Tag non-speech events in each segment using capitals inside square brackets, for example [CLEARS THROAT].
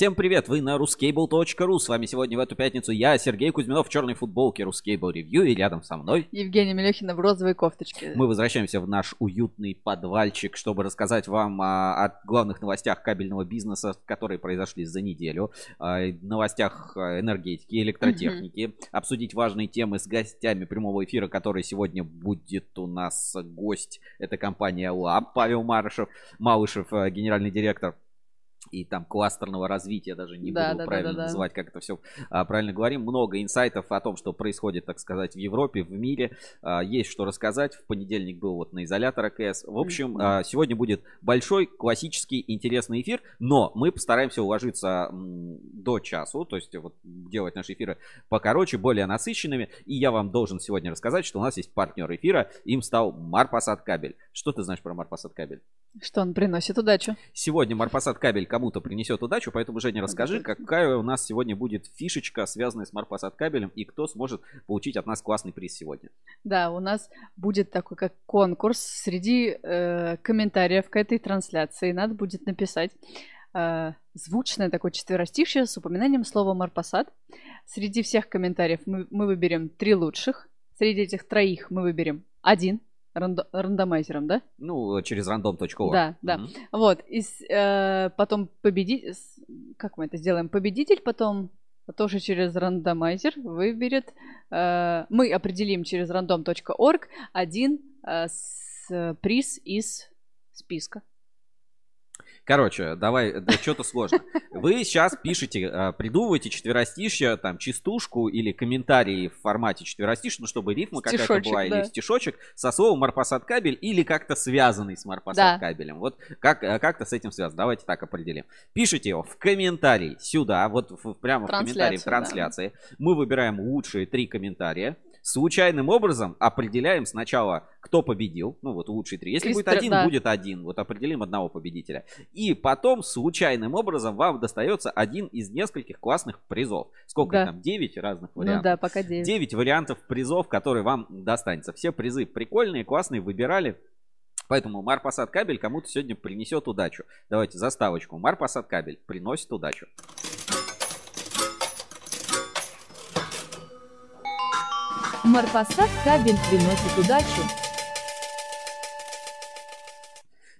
Всем привет, вы на ruscable.ru. С вами сегодня в эту пятницу я, Сергей Кузьминов, в черной футболке Ruscable Review и рядом со мной Евгения Мелехина в розовой кофточке. Мы возвращаемся в наш уютный подвальчик, чтобы рассказать вам а, о главных новостях кабельного бизнеса, которые произошли за неделю, о новостях а, энергетики, электротехники, mm-hmm. обсудить важные темы с гостями прямого эфира, который сегодня будет у нас гость. Это компания ЛАБ, Павел Марышев, Малышев, а, генеральный директор и там кластерного развития, даже не да, буду да, правильно да, да, называть, как это все а, правильно говорим. Много инсайтов о том, что происходит, так сказать, в Европе, в мире. А, есть что рассказать. В понедельник был вот на изолятор АКС. В общем, а, сегодня будет большой, классический, интересный эфир, но мы постараемся уложиться м, до часу, то есть вот делать наши эфиры покороче, более насыщенными. И я вам должен сегодня рассказать, что у нас есть партнер эфира, им стал Марпасад Кабель. Что ты знаешь про Марпасад Кабель? Что он приносит удачу. Сегодня Марпасад Кабель кому-то принесет удачу, поэтому, Женя, расскажи, какая у нас сегодня будет фишечка, связанная с Марпасад кабелем, и кто сможет получить от нас классный приз сегодня. Да, у нас будет такой как конкурс среди э, комментариев к этой трансляции. Надо будет написать э, звучное такое четверостишее с упоминанием слова Марпасад. Среди всех комментариев мы, мы выберем три лучших. Среди этих троих мы выберем один Рандо- рандомайзером, да? Ну, через random.org. Да, да. Угу. Вот. И э, потом победить... Как мы это сделаем? Победитель потом тоже через рандомайзер выберет... Э, мы определим через random.org один э, с, приз из списка. Короче, давай, да что-то сложно. Вы сейчас пишете, э, придумываете четверостишье, там, частушку или комментарии в формате четверостишья, ну, чтобы рифма какая-то была, да. или стишочек со словом марпасад кабель или как-то связанный с марпасад кабелем. Да. Вот как, э, как-то с этим связано. Давайте так определим. Пишите его в комментарий сюда, вот в, прямо в комментарии в трансляции. Да. Мы выбираем лучшие три комментария случайным образом определяем сначала, кто победил. Ну, вот лучшие три. Если 300, будет один, да. будет один. Вот определим одного победителя. И потом случайным образом вам достается один из нескольких классных призов. Сколько да. там? Девять разных ну вариантов. Ну да, пока девять. Девять вариантов призов, которые вам достанется. Все призы прикольные, классные, выбирали. Поэтому Марпасад кабель кому-то сегодня принесет удачу. Давайте заставочку. Марпасад кабель приносит удачу. Марпасад кабель приносит удачу.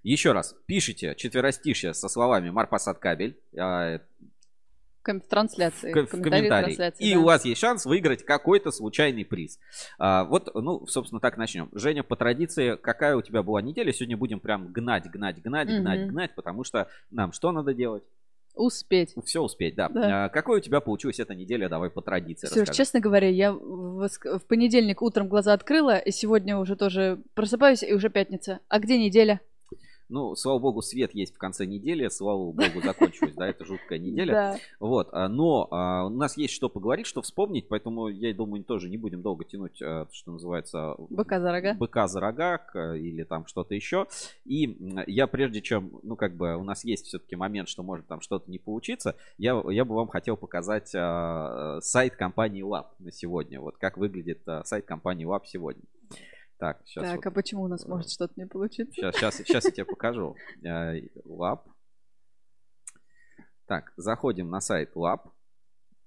Еще раз, пишите четверостишье со словами Марпасад кабель. А, в трансляции. В, в комментарии. Трансляции, и да. у вас есть шанс выиграть какой-то случайный приз. А, вот, ну, собственно, так начнем. Женя, по традиции, какая у тебя была неделя? Сегодня будем прям гнать, гнать, гнать, угу. гнать, гнать, потому что нам что надо делать? Успеть. Все успеть, да. да. А, какой у тебя получилась эта неделя? Давай по традиции Все, честно говоря, я в, в понедельник утром глаза открыла, и сегодня уже тоже просыпаюсь, и уже пятница. А где неделя? Ну, слава богу, свет есть в конце недели, слава богу, закончилась, да, это жуткая неделя. Вот, а, но а, у нас есть что поговорить, что вспомнить, поэтому я думаю, тоже не будем долго тянуть, а, что называется... Быка за рога. Быка за рога или там что-то еще. И я прежде чем, ну, как бы у нас есть все-таки момент, что может там что-то не получиться, я, я бы вам хотел показать сайт компании Lab на сегодня. Вот как выглядит сайт компании Lab сегодня. Так, сейчас. Так, вот, а почему у нас может э, что-то не получиться? Сейчас, сейчас, сейчас я тебе покажу. [LAUGHS] Lab. Так, заходим на сайт Lab.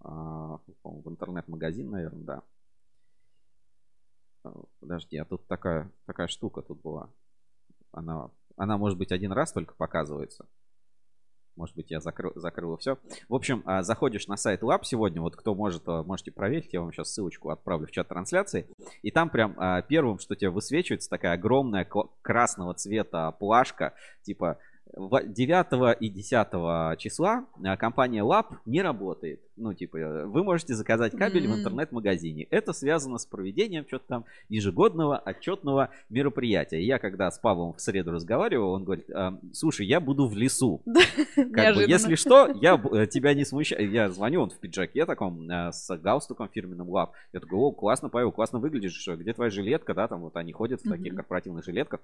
А, в интернет-магазин, наверное, да. Подожди, а тут такая, такая штука тут была. Она, она, может быть, один раз только показывается. Может быть, я закрыл, закрыл все. В общем, а, заходишь на сайт Lab сегодня. Вот кто может, а, можете проверить. Я вам сейчас ссылочку отправлю в чат трансляции. И там прям а, первым, что тебе высвечивается, такая огромная красного цвета плашка. Типа 9 и 10 числа а, компания Lab не работает. Ну, типа, вы можете заказать кабель mm-hmm. в интернет-магазине. Это связано с проведением что-то там ежегодного отчетного мероприятия. Я когда с Павлом в среду разговаривал, он говорит, «А, слушай, я буду в лесу. [LAUGHS] Как бы, если что, я э, тебя не смущаю. Я звоню, он в пиджаке таком, э, с галстуком фирменным Lab. Я такой, о, классно, Павел, классно выглядишь. Где твоя жилетка, да, там вот они ходят в таких корпоративных жилетках.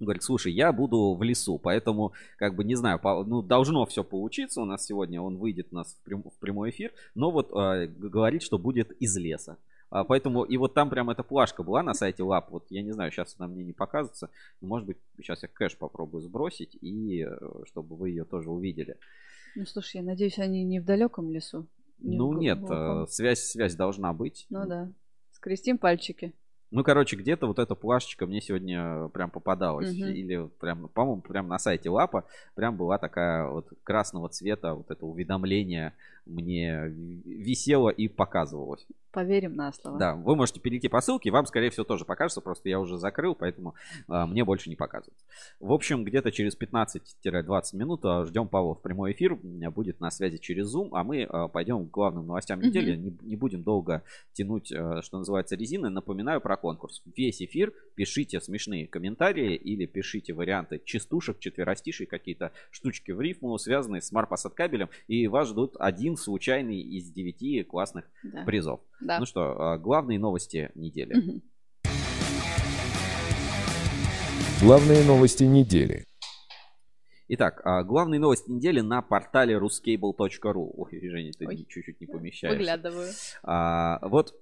Говорит, слушай, я буду в лесу, поэтому, как бы, не знаю, по, ну, должно все получиться у нас сегодня, он выйдет у нас в, прям, в прямой эфир, но вот э, говорит, что будет из леса. А, поэтому, и вот там прям эта плашка была на сайте Лап, вот я не знаю, сейчас она мне не показывается, но, может быть, сейчас я кэш попробую сбросить, и э, чтобы вы ее тоже увидели. Ну, слушай, я надеюсь, они не в далеком лесу. не в Ну нет, глубоком. э, связь, связь должна быть. Ну да. Скрестим пальчики. Ну, короче, где-то вот эта плашечка мне сегодня прям попадалась. Мгм. Или прям, по-моему, прям на сайте Лапа прям была такая вот красного цвета вот это уведомление мне висело и показывалось. Поверим на слово. Да, вы можете перейти по ссылке, вам, скорее всего, тоже покажется, просто я уже закрыл, поэтому а, мне больше не показывает. В общем, где-то через 15-20 минут а, ждем Павла в прямой эфир, будет на связи через Zoom, а мы а, пойдем к главным новостям Мгм. недели, не, не будем долго тянуть, а, что называется, резины. Напоминаю про конкурс. Весь эфир пишите смешные комментарии или пишите варианты частушек, четверостишей, какие-то штучки в рифму, связанные с Марпасад кабелем, и вас ждут один случайный из девяти классных Да. призов. Да. Ну что, а, главные новости недели. Главные новости недели. Итак, а, главные новости недели на портале ruscable.ru. Ой, Женя, ты Ой. чуть-чуть не помещаешься. Выглядываю. А, вот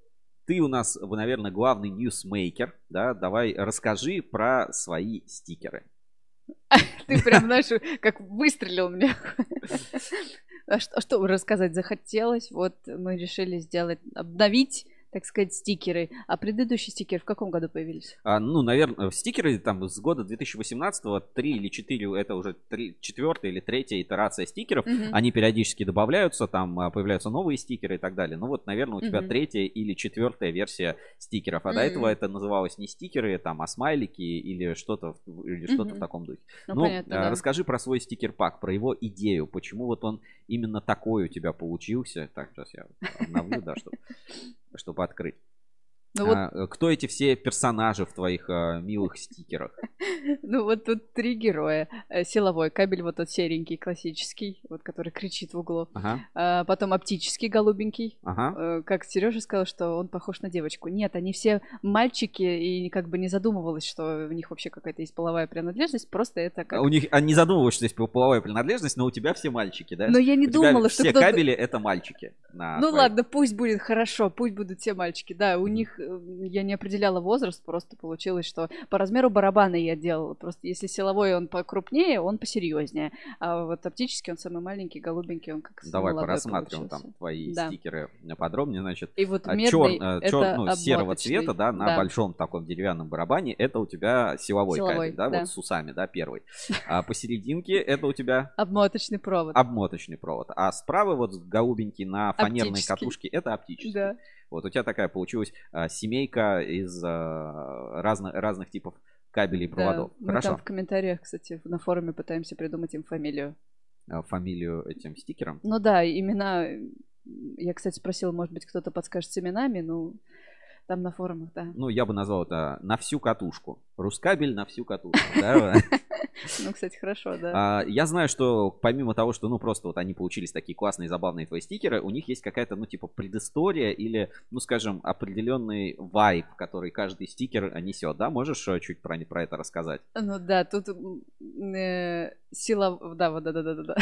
ты у нас, вы, наверное, главный ньюсмейкер, да? Давай расскажи про свои стикеры. [LAUGHS] Ты прям, знаешь, как выстрелил мне. [LAUGHS] А что, а что рассказать захотелось? Вот мы решили сделать, обновить, так сказать, стикеры. А предыдущие стикеры в каком году появились? А, ну, наверное, стикеры там с года 2018 три или четыре, это уже три, четвертая или третья итерация стикеров. Мгм. Они периодически добавляются, там а, появляются новые стикеры и так далее. Ну вот, наверное, у тебя Мгм. третья или четвертая версия стикеров. А до Мгм. этого это называлось не стикеры, там, а смайлики или что-то или что-то в таком духе. Ну, Ну, понятно, а, да. расскажи про свой стикер-пак, про его идею. Почему вот он именно такой у тебя получился? Так, сейчас я обновлю, да, чтобы открыть. Ну вот, А, э, кто эти все персонажи в твоих а, милых стикерах? [LAUGHS] ну вот тут три героя. Э, Силовой кабель, вот тот серенький, классический, вот который кричит в углу. Ага, А Потом оптический, голубенький. ага. Э, Как Сережа сказал, что он похож на девочку. Нет, они все мальчики, и как бы не задумывалась, что у них вообще какая-то есть половая принадлежность, просто это как... У них, они не задумываются, что есть половая принадлежность, но у тебя все мальчики, да? Но я не У думала, что все кабели это мальчики. Ну твоих. ладно, пусть будет хорошо, пусть будут все мальчики. Да, у них я не определяла возраст, просто получилось, что по размеру барабана я делала. Просто если силовой он покрупнее, он посерьезнее. А вот оптический он самый маленький, голубенький, он как Давай порассматриваем получился. там твои Да. стикеры подробнее, значит. И вот А медный чёр- э, ну, серого цвета, да, на Да. большом таком деревянном барабане, это у тебя силовой, Силовой, кабель, да, да. вот с усами, да, первый. А посерединке это у тебя Обмоточный провод. обмоточный провод. А справа вот голубенький на фанерной Оптический. катушке это оптический. Да. Вот у тебя такая получилась а, семейка из а, разно- разных типов кабелей и Да, проводов. Мы Хорошо. там в комментариях, кстати, на форуме пытаемся придумать им фамилию. А, Фамилию этим стикером. Ну да, имена... Я, кстати, спросила, может быть, кто-то подскажет с именами, ну, там на форумах, да. Ну, я бы назвал это на всю катушку. Рускабель на всю катушку. да. [LAUGHS] Ну, кстати, хорошо, да. А, Я знаю, что помимо того, что, ну, просто вот они получились такие классные, забавные твои стикеры, у них есть какая-то, ну, типа, предыстория или, ну, скажем, определенный вайб, который каждый стикер несет, да? Можешь э, чуть про, про это рассказать? Ну да, тут э, сила... Да, вот, да-да-да-да.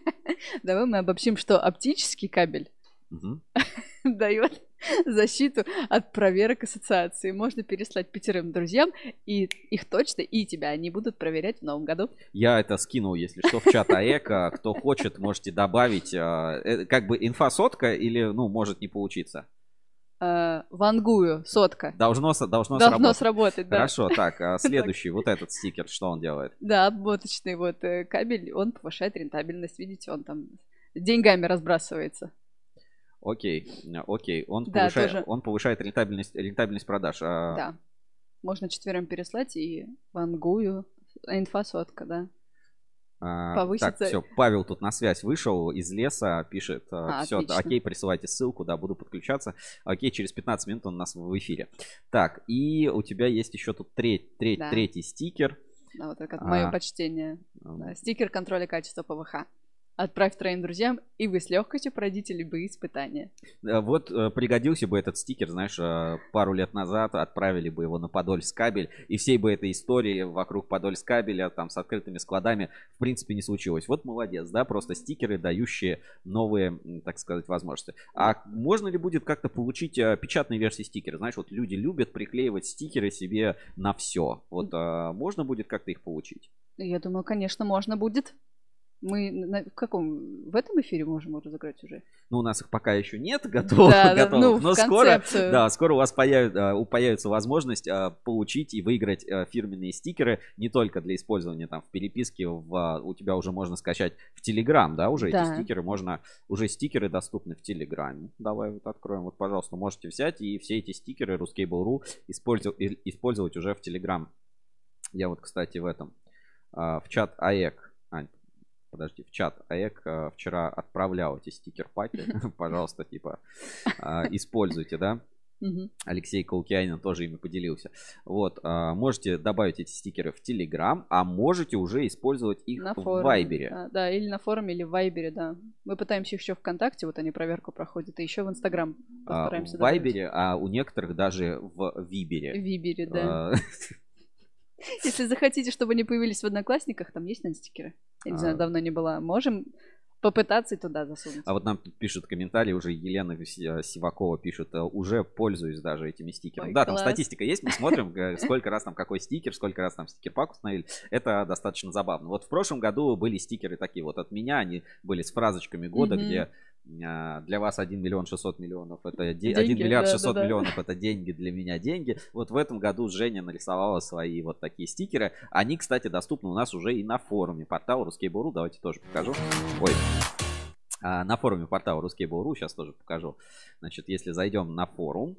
[LAUGHS] Давай мы обобщим, что оптический кабель Мгм. [LAUGHS] дает защиту от проверок ассоциации. Можно переслать пятерым друзьям, и их точно, и тебя они будут проверять в новом году. Я это скинул, если что, в чат АЭКа. Кто хочет, можете добавить. а, э, Как бы инфа сотка или, ну, может не получиться. Э, Вангую, сотка. Должно, должно, Должно сработать. сработать, да. Хорошо, так, а [LAUGHS] следующий, вот этот стикер, что он делает? Да, обмоточный вот э, кабель, он повышает рентабельность. Видите, он там деньгами разбрасывается. Окей, э, окей. Он, Да, повышает, тоже. он повышает рентабельность, рентабельность продаж. А, Да. Можно четверым переслать и вангую. Инфа сотка, да. а, повысится- Так, все, Павел тут на связь вышел из леса, пишет, А, все, отлично. окей, присылайте ссылку, да, буду подключаться. Окей, через 15 минут он у нас в эфире. Так, и у тебя есть еще тут треть, треть, Да. третий стикер. Да, вот это А. мое почтение. Да, Стикер контроля качества ПВХ. Отправь троим друзьям, и вы с легкостью пройдете любые испытания. Э, Вот э, пригодился бы этот стикер, знаешь, э, пару лет назад отправили бы его на Подольскабель, и всей бы этой истории вокруг Подольскабеля, там, с открытыми складами, в принципе, не случилось. Вот молодец, да, просто стикеры, дающие новые, так сказать, возможности. А можно ли будет как-то получить печатные версии стикера? Знаешь, вот люди любят приклеивать стикеры себе на все. Вот можно будет как-то их получить? Я думаю, конечно, можно будет. Мы на, в каком? В этом эфире можем разыграть уже? Ну, у нас их пока еще нет готовых, [LAUGHS] Да, готовых, ну, но скоро, концепцию. да, скоро у вас появ- а, у- появится возможность а, получить и выиграть а, фирменные стикеры не только для использования там в переписке, в, а, у тебя уже можно скачать в Телеграм, да, уже Да. эти стикеры можно, уже стикеры доступны в Телеграме. Давай вот откроем, вот, пожалуйста, можете взять и все эти стикеры Ruskable.ru использовать, использовать уже в Телеграм. Я вот, кстати, в этом, в чат АЭК, Ань, подожди, в чат АЭК а, вчера отправлял эти стикер-паки. [LAUGHS] Пожалуйста, типа, а, используйте, да. Алексей Каукианин тоже ими поделился. Вот, а, можете добавить эти стикеры в Телеграм, а можете уже использовать их На в форуме. Вайбере. Да, да, или на форуме, или в Вайбере, да. Мы пытаемся еще ВКонтакте, вот они проверку проходят, и еще в Инстаграм А, постараемся в добавить. Вайбере, а у некоторых даже в В Вибере. Вибере, да. [LAUGHS] Если захотите, чтобы они появились в Одноклассниках, там есть, наверное, стикеры? Я не знаю, А. давно не была. Можем попытаться и туда засунуть. А вот нам тут пишут комментарии, уже Елена э, Сивакова пишет, э, уже пользуюсь даже этими стикерами. Ой, да, там класс. статистика есть, мы [LAUGHS] смотрим, э, сколько раз там какой стикер, сколько раз там стикер-пак установили. Это достаточно забавно. Вот в прошлом году были стикеры такие вот от меня, они были с фразочками года, где для вас 1 миллион 600 миллионов это де- Деньги, 1 миллиард да, 600 да, да. миллионов это деньги для меня деньги. Вот в этом году Женя нарисовала свои вот такие стикеры. Они, кстати, доступны у нас уже и на форуме портала Ruskable.ru. Давайте тоже покажу. Ой, а, на форуме портала Ruskable.ru, сейчас тоже покажу. Значит, если зайдем на форум,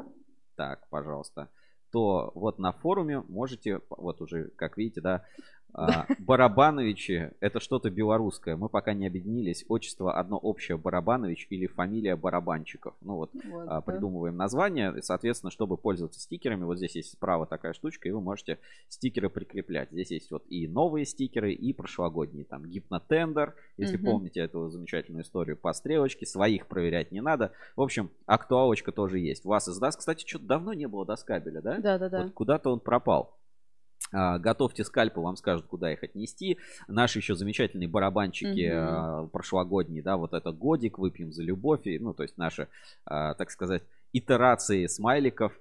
так, пожалуйста, то вот на форуме можете, вот уже, как видите, да, а, [LAUGHS] Барабановичи, это что-то белорусское. Мы пока не объединились. Отчество одно общее Барабанович или фамилия Барабанчиков. Ну вот, Вот, а, да. придумываем название. И, соответственно, чтобы пользоваться стикерами, вот здесь есть справа такая штучка, и вы можете стикеры прикреплять. Здесь есть вот и новые стикеры, и прошлогодние. Там гипнотендер, если Мгм. помните эту замечательную историю по стрелочке. Своих проверять не надо. В общем, актуалочка тоже есть. Вас издаст. Кстати, что-то давно не было доскабеля, да? Да, да, да. Вот куда-то он пропал. А, Готовьте скальпы, вам скажут, куда их отнести. Наши еще замечательные барабанчики Мгм. а, прошлогодние, да, вот это годик, выпьем за любовь, и, ну, то есть наши, а, так сказать, итерации смайликов,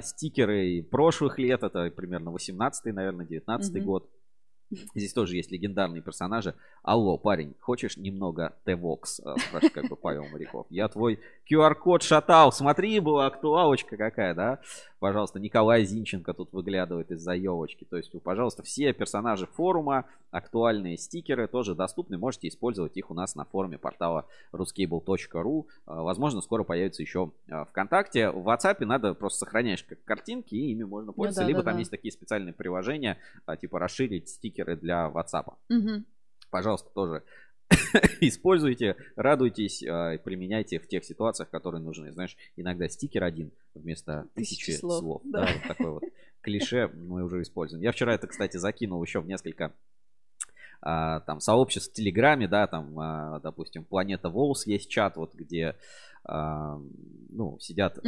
стикеры прошлых лет, это примерно 18 наверное, 19 Мгм. год. Здесь тоже есть легендарные персонажи. Алло, парень, хочешь немного? А, Спрашивает как бы Павел Моряков. Я твой QR-код шатал. Смотри, была актуалочка какая, да? Пожалуйста, Николай Зинченко тут выглядывает из-за елочки. То есть, пожалуйста, все персонажи форума, актуальные стикеры тоже доступны. Можете использовать их у нас на форуме портала ruscable.ru. А, Возможно, скоро появится еще а, ВКонтакте. В WhatsApp надо просто сохраняешь как картинки, и ими можно пользоваться. да, Либо да, там да. есть такие специальные приложения, а, типа расширить стикеры для WhatsApp. Мгм. Пожалуйста, тоже [LAUGHS] используйте, радуйтесь, и применяйте в тех ситуациях, которые нужны. Знаешь, иногда стикер один вместо Тысячи тысячи слов, слов. да. Да, вот такой вот клише мы уже используем. Я вчера это, кстати, закинул еще в несколько а, там сообществ в Телеграме, да, там, а, допустим, Планета Волс есть чат, вот где, а, ну, сидят э,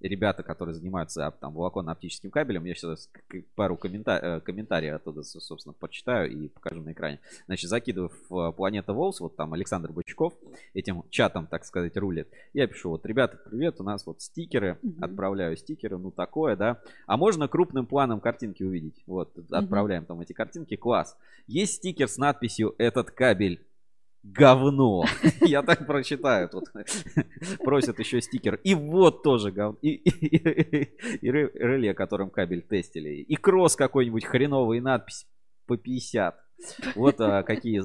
ребята, которые занимаются а, там волоконно-оптическим кабелем. Я сейчас пару коммента- э, комментариев оттуда, со- собственно, почитаю и покажу на экране. Значит, закидываю в э, Планета Волс, вот там Александр Бычков этим чатом, так сказать, рулит. Я пишу, вот, ребята, привет, у нас вот стикеры, Мгм. отправляю стикеры, ну такое, да. А можно крупным планом картинки увидеть? Вот, отправляем там эти картинки, класс. Есть стикер с надписью «Этот кабель говно». [LAUGHS] Я так прочитаю тут. [LAUGHS] Просят еще стикер. И вот тоже говно. И, и- и- и ре- реле, которым кабель тестили. И кросс какой-нибудь хреновый, надпись по 50. Вот а, какие,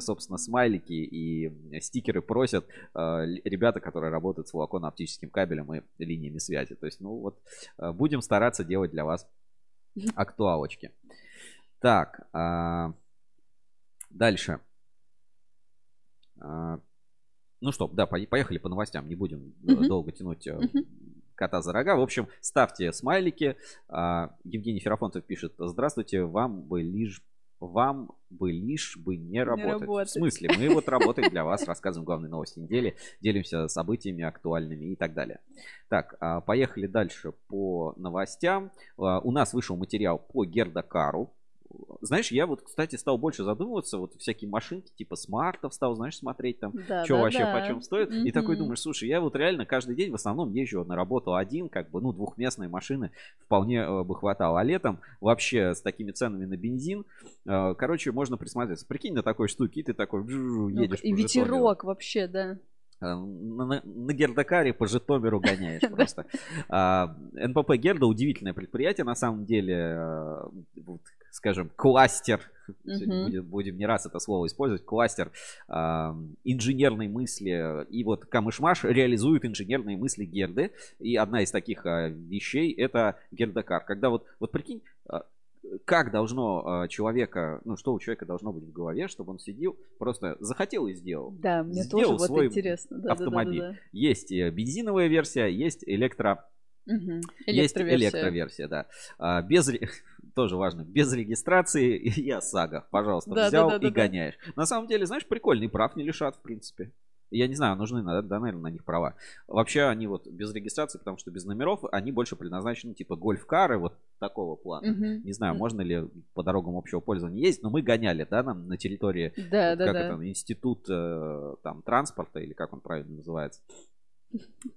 собственно, смайлики и стикеры просят а, ребята, которые работают с волоконно-оптическим кабелем и линиями связи. То есть, ну вот, а, будем стараться делать для вас актуалочки. Так, а, дальше. А, Ну что, да, по- поехали по новостям, не будем Мгм. долго тянуть Мгм. кота за рога. В общем, ставьте смайлики. А, Евгений Ферафонтов пишет, здравствуйте, вам бы лишь вам бы лишь бы не работать. работать. В смысле? Мы вот работаем для вас, рассказываем главные новости недели, делимся событиями актуальными и так далее. Так, а, поехали дальше по новостям. У нас вышел материал по Гердакару. Знаешь, я вот, кстати, стал больше задумываться, вот всякие машинки типа смартов стал, знаешь, смотреть там, Да, что да, вообще да. почем стоит. И такой думаешь, слушай, я вот реально каждый день в основном езжу на работу один, как бы, ну, двухместные машины вполне э, бы хватало. А летом вообще с такими ценами на бензин, э, короче, можно присмотреться. Прикинь на такой штуке, и ты такой бжу, Ну, едешь и ветерок вообще, да. А, На, на- Гердакаре по Житомиру гоняешь [LAUGHS] просто. А, НПП Герда удивительное предприятие, на самом деле, э, скажем, кластер, Мгм. будем, будем не раз это слово использовать, кластер а, инженерной мысли. И вот Камышмаш реализует инженерные мысли Герды. И одна из таких а, вещей это Гердакар. Когда вот, вот прикинь, а, как должно а, человека, ну что у человека должно быть в голове, чтобы он сидел, просто захотел и сделал. Да, мне Сделал тоже вот свой интересно. Да, автомобиль. Да, да, Есть э, бензиновая версия, есть электро, да. Мгм. есть Электроверсия. да. А, без [LAUGHS] тоже важно, без регистрации [LAUGHS] и ОСАГО, пожалуйста, Да, да, взял да, и да, да. гоняешь. На самом деле, знаешь, прикольный прав не лишат, в принципе. Я не знаю, нужны, да, да, наверное, на них права. Вообще они вот без регистрации, потому что без номеров, они больше предназначены типа гольф-кары вот такого плана. Мгм. Не знаю, М. можно ли по дорогам общего пользования ездить, но мы гоняли, да, нам на территории Да, вот да, как да. это, институт э, там транспорта или как он правильно называется.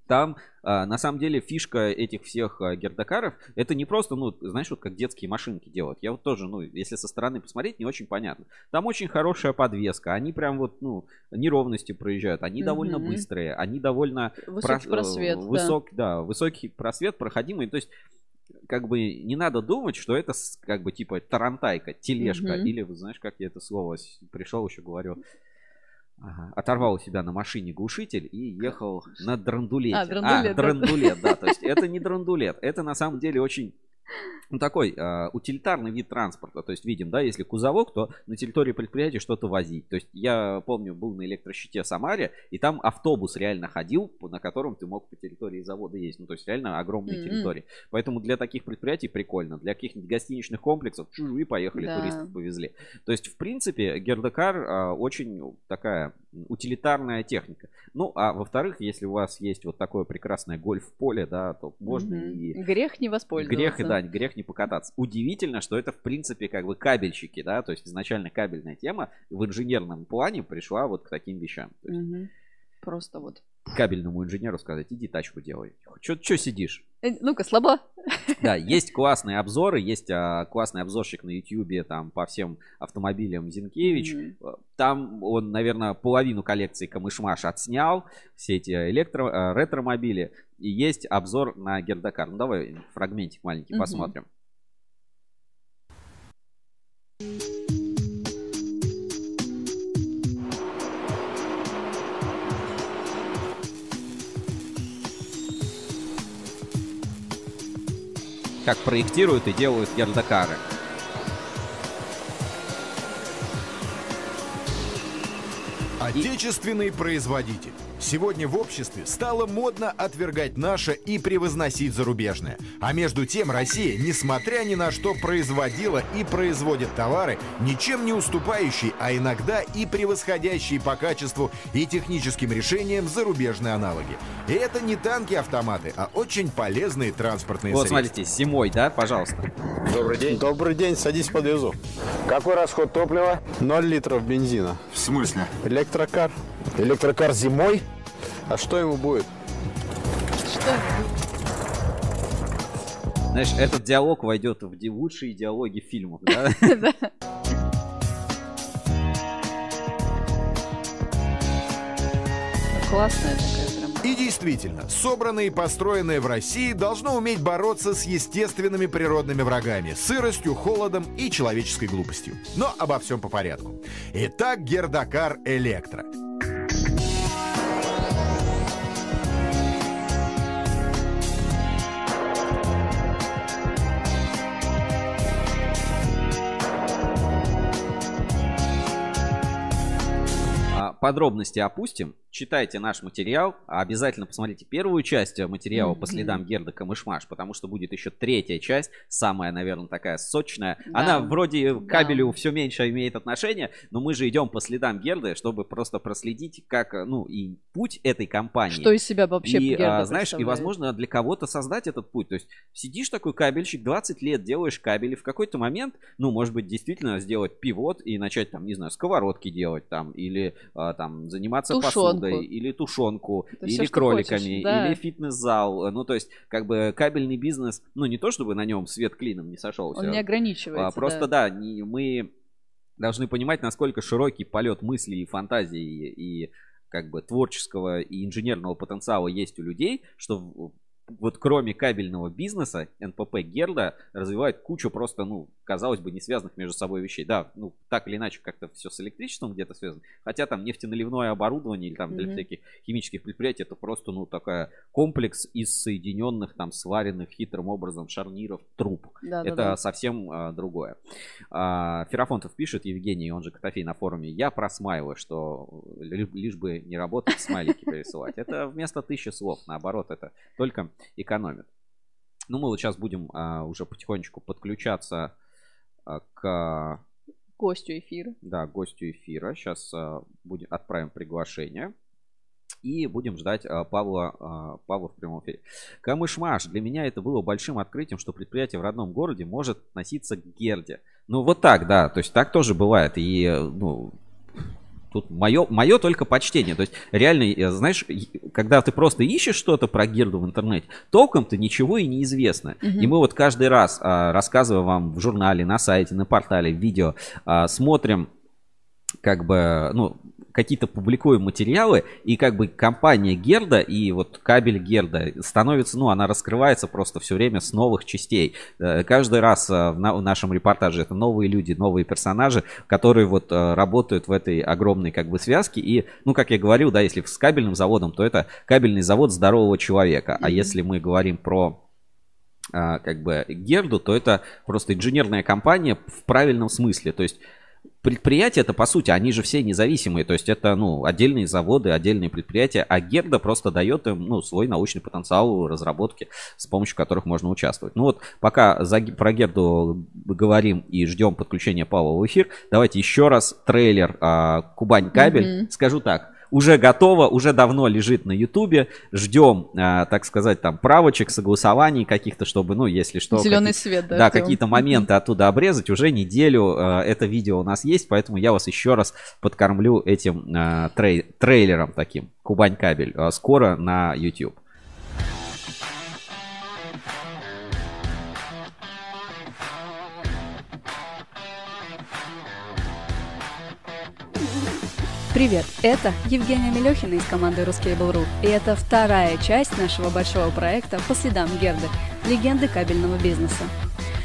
Там, а, на самом деле, фишка этих всех а, гердакаров, это не просто, ну, знаешь, вот как детские машинки делают. Я вот тоже, ну, если со стороны посмотреть, не очень понятно. Там очень хорошая подвеска, они прям вот, ну, неровности проезжают, они довольно Мгм. быстрые, они довольно Высокий про- просвет, э, да. высок, да. высокий просвет, проходимый. То есть, как бы не надо думать, что это как бы типа тарантайка, тележка. Мгм. Или, знаешь, как я это слово пришел еще говорю. Ага, Оторвал у себя на машине глушитель и ехал на драндулете. А, драндулет, да. драндулет, да. То есть это не драндулет. Это на самом деле очень ну, такой а, утилитарный вид транспорта. То есть видим, да, если кузовок, то на территории предприятия что-то возить. То есть я помню, был на электрощите Самаре, и там автобус реально ходил, на котором ты мог по территории завода ездить. Ну, то есть реально огромные Мгм. территории. Поэтому для таких предприятий прикольно. Для каких-нибудь гостиничных комплексов чужу и поехали, Да. туристов повезли. То есть, в принципе, Гердекар а, очень такая утилитарная техника. Ну, а во-вторых, если у вас есть вот такое прекрасное гольф-поле, да, то можно Мгм. и Грех не воспользоваться. Грех, и да, грех не покататься. Удивительно, что это, в принципе, как бы кабельщики, да, то есть изначально кабельная тема в инженерном плане пришла вот к таким вещам. То есть Мгм. Просто вот. кабельному инженеру сказать, иди тачку делай. Че сидишь? Э, Ну-ка, слабо. Да, [LAUGHS] есть классные обзоры, есть а, классный обзорщик на ютьюбе там по всем автомобилям Зинкевич. Мгм. Там он, наверное, половину коллекции Камышмаш отснял, все эти электро, э, ретромобили. И есть обзор на Гердакар. Ну, давай фрагментик маленький Мгм. посмотрим. Как проектируют и делают Гердакары. Отечественный производитель. Сегодня в обществе стало модно отвергать наше и превозносить зарубежное. А между тем Россия, несмотря ни на что, производила и производит товары, ничем не уступающие, а иногда и превосходящие по качеству и техническим решениям зарубежные аналоги. И это не танки-автоматы, а очень полезные транспортные Вот, средства. смотрите, зимой, да, пожалуйста. Добрый день. Добрый день, садись подвезу. Какой расход топлива? 0 литров бензина. В смысле? Электрокар. Электрокар зимой? А что ему будет? Что? Знаешь, этот диалог войдет в лучшие диалоги фильмов, да? [LAUGHS] Классная такая. И действительно, собранное и построенное в России должно уметь бороться с естественными природными врагами, сыростью, холодом и человеческой глупостью. Но обо всем по порядку. Итак, Гердакар Электро. Подробности опустим. Читайте наш материал. Обязательно посмотрите первую часть материала по следам Герда Камышмаш, потому что будет еще третья часть, самая, наверное, такая сочная. Да. Она вроде к Да. кабелю все меньше имеет отношение, но мы же идем по следам Герды, чтобы просто проследить, как, э, ну, и путь этой компании. Что из себя вообще и, Герда а, знаешь, и возможно для кого-то создать этот путь. То есть сидишь такой кабельщик, 20 лет делаешь кабели, в какой-то момент, ну, может быть, действительно сделать пивот и начать там, не знаю, сковородки делать там, или а, там заниматься Тушенку. посудой, или тушенку, Это или что кроликами, хочешь, да. или фитнес-зал. Ну, то есть, как бы кабельный бизнес, ну, не то чтобы на нем свет клином не сошелся. Он не ограничивается. А, Просто да, не- мы должны понимать, насколько широкий полет мыслей и фантазии и как бы творческого и инженерного потенциала есть у людей, что вот кроме кабельного бизнеса НПП Герда развивает кучу просто, ну, казалось бы, не связанных между собой вещей. Да, ну, так или иначе, как-то все с электричеством где-то связано. Хотя там нефтеналивное оборудование или там для Мгм. всяких химических предприятий это просто, ну, такая комплекс из соединенных, там, сваренных хитрым образом шарниров труб. Да, да, Это да. совсем а, другое. А, Ферафонтов пишет, Евгений, он же Котофей на форуме, я просмаиваю, что ли- лишь бы не работать, смайлики пересылать. Это вместо тысячи слов, наоборот, это только экономит. Ну, мы вот сейчас будем а, уже потихонечку подключаться а, к Гостю эфира. да, гостю эфира. Сейчас будем, отправим приглашение. И будем ждать а, Павла, а, Павла в прямом эфире. Камышмаш. Для меня это было большим открытием, что предприятие в родном городе может относиться к Герде. Ну, вот так, да. То есть так тоже бывает. И, ну, тут мое, мое только почтение. То есть реально, знаешь, когда ты просто ищешь что-то про Герду в интернете, толком-то ничего и не известно. Мгм. И мы вот каждый раз, а, рассказывая вам в журнале, на сайте, на портале, в видео, а, смотрим как бы, ну, какие-то публикуем материалы, и как бы компания Герда и вот кабель Герда становится, ну, она раскрывается просто все время с новых частей. Э, Каждый раз э, в, на- в нашем репортаже это новые люди, новые персонажи, которые вот э, работают в этой огромной как бы связке. И, ну, как я говорил, да, если с кабельным заводом, то это кабельный завод здорового человека. А если мы говорим про как бы Герду, то это просто инженерная компания в правильном смысле. То есть предприятия это по сути, они же все независимые. То есть это ну, отдельные заводы, отдельные предприятия, а Герда просто дает им ну, свой научный потенциал разработки, с помощью которых можно участвовать. Ну вот пока за, про Герду говорим и ждем подключения Павла в эфир, давайте еще раз трейлер а, Кубань кабель. Мгм. Скажу так, уже готово, уже давно лежит на Ютубе. Ждем, а, так сказать, там правочек, согласований каких-то, чтобы, ну, если что, Зеленый свет, да. да, какие-то моменты оттуда обрезать. Уже неделю э, это видео у нас есть, поэтому я вас еще раз подкормлю этим э, трей- трейлером таким. Кубань кабель. Э, скоро на YouTube. Привет, это Евгения Мелехина из команды Ruscable.ru, и это вторая часть нашего большого проекта по следам Герды, легенды кабельного бизнеса.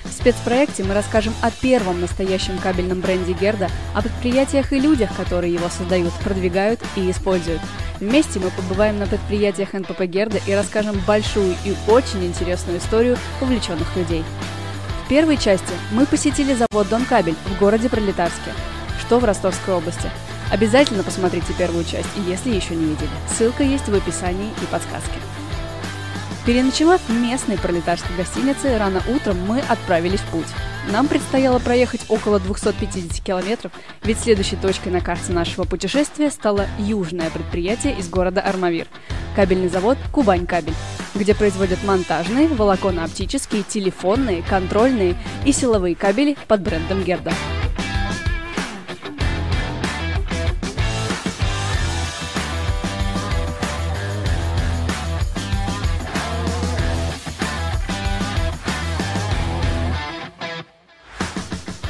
В спецпроекте мы расскажем о первом настоящем кабельном бренде Герда, о предприятиях и людях, которые его создают, продвигают и используют. Вместе мы побываем на предприятиях НПП Герда и расскажем большую и очень интересную историю увлеченных людей. В первой части мы посетили завод Дон Кабель в городе Пролетарске, что в Ростовской области. Обязательно посмотрите первую часть, если еще не видели. Ссылка есть в описании и подсказке. Переночевав в местной пролетарской гостинице, рано утром мы отправились в путь. Нам предстояло проехать около 250 километров, ведь следующей точкой на карте нашего путешествия стало южное предприятие из города Армавир – кабельный завод «Кубань Кабель», где производят монтажные, волоконно-оптические, телефонные, контрольные и силовые кабели под брендом Герда.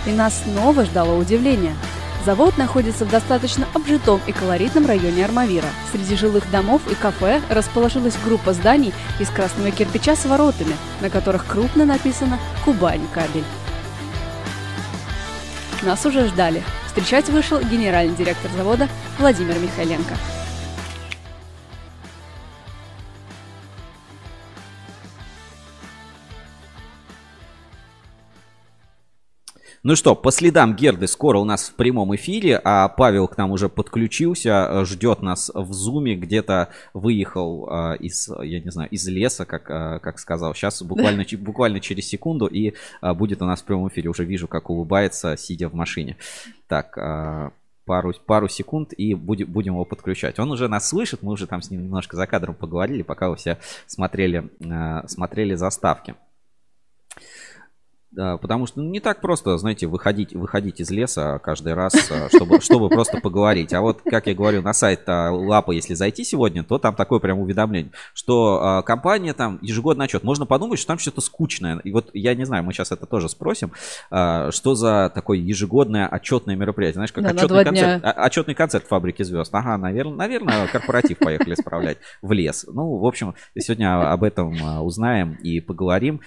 И нас снова ждало удивление. Завод находится в достаточно обжитом и колоритном районе Армавира. Среди жилых домов и кафе расположилась группа зданий из красного кирпича с воротами, на которых крупно написано «Кубань кабель». Нас уже ждали. Встречать вышел генеральный директор завода Владимир Михайленко. Ну что, по следам Герды скоро у нас в прямом эфире, а Павел к нам уже подключился, э, ждет нас в зуме, где-то выехал э, из, я не знаю, из леса, как, э, как сказал. Сейчас буквально, ч- буквально через секунду и э, будет у нас в прямом эфире. Уже вижу, как улыбается, сидя в машине. Так, э, пару, пару секунд и будем, будем его подключать. Он уже нас слышит, мы уже там с ним немножко за кадром поговорили, пока вы все смотрели, э, смотрели заставки. Да, потому что ну, не так просто, знаете, выходить, выходить из леса каждый раз, э, чтобы, чтобы просто поговорить. А вот, как я говорю, на сайт Лапа, если зайти сегодня, то там такое прям уведомление, что э, компания там ежегодный отчет. Можно подумать, что там что-то скучное. И вот я не знаю, мы сейчас это тоже спросим, э, что за такое ежегодное отчетное мероприятие. Знаешь, как Да, отчетный концерт, дня. а- отчетный концерт фабрики звезд. Ага, наверное, наверное, корпоратив поехали справлять в лес. Ну, в общем, сегодня об этом узнаем и поговорим.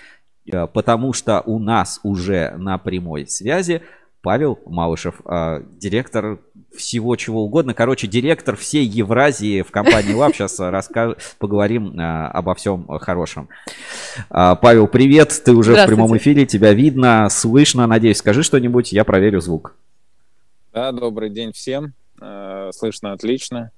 Э, потому что у нас уже на прямой связи Павел Малышев, э, директор всего чего угодно. Короче, директор всей Евразии в компании Лаб. Сейчас расскажем, поговорим э, обо всем хорошем. Павел, привет. Ты уже в прямом эфире. Тебя видно, слышно. Надеюсь, скажи что-нибудь, я проверю звук. Да, добрый день всем. Слышно отлично.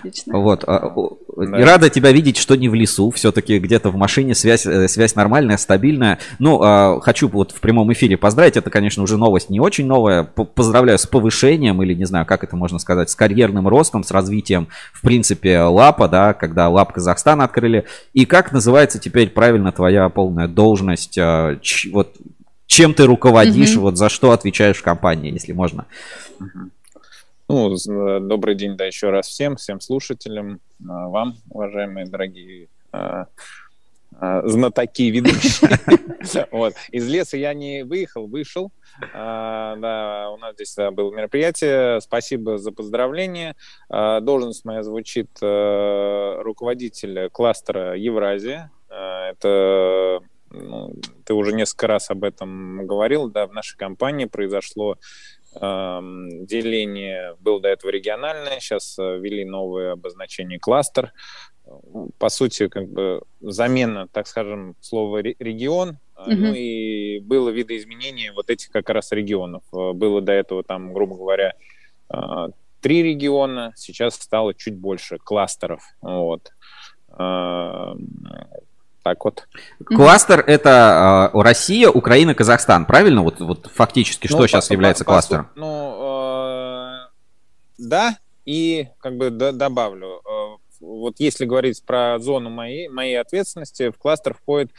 Отлично. Вот. а, Да. и Рада тебя видеть, что не в лесу. Все-таки где-то в машине связь, э, связь нормальная, стабильная. Ну, а, хочу вот в прямом эфире поздравить. Это, конечно, уже новость не очень новая. Поздравляю с повышением, или не знаю, как это можно сказать, с карьерным ростом, с развитием, в принципе, Лапа, да, когда Лап Казахстан открыли. И как называется теперь правильно твоя полная должность? а, ч- вот чем ты руководишь, Мгм. вот за что отвечаешь в компании, если можно? Ну, э, добрый день, да, еще раз всем, всем слушателям, э, вам, уважаемые дорогие э, знатоки ведущие. [LAUGHS] Вот. Из леса я не выехал, вышел. А, Да, у нас здесь было мероприятие. Спасибо за поздравление. А, Должность моя звучит э, руководитель кластера Евразия. А, Это ну, ты уже несколько раз об этом говорил, да, в нашей компании произошло деление, было до этого региональное, сейчас э, ввели новое обозначение кластер. По сути, как бы замена, так скажем, слова ре- регион, Мгм. ну и было видоизменение вот этих как раз регионов. Э, Было до этого там, грубо говоря, три региона, сейчас стало чуть больше кластеров. Вот. Так вот. Кластер это э, Россия, Украина, Казахстан, правильно? Вот, вот фактически что Ну, сейчас по- является по- по кластером? су- Ну, э, да, и как бы д- добавлю. э, Вот если говорить про зону моей, моей ответственности, в кластер входит,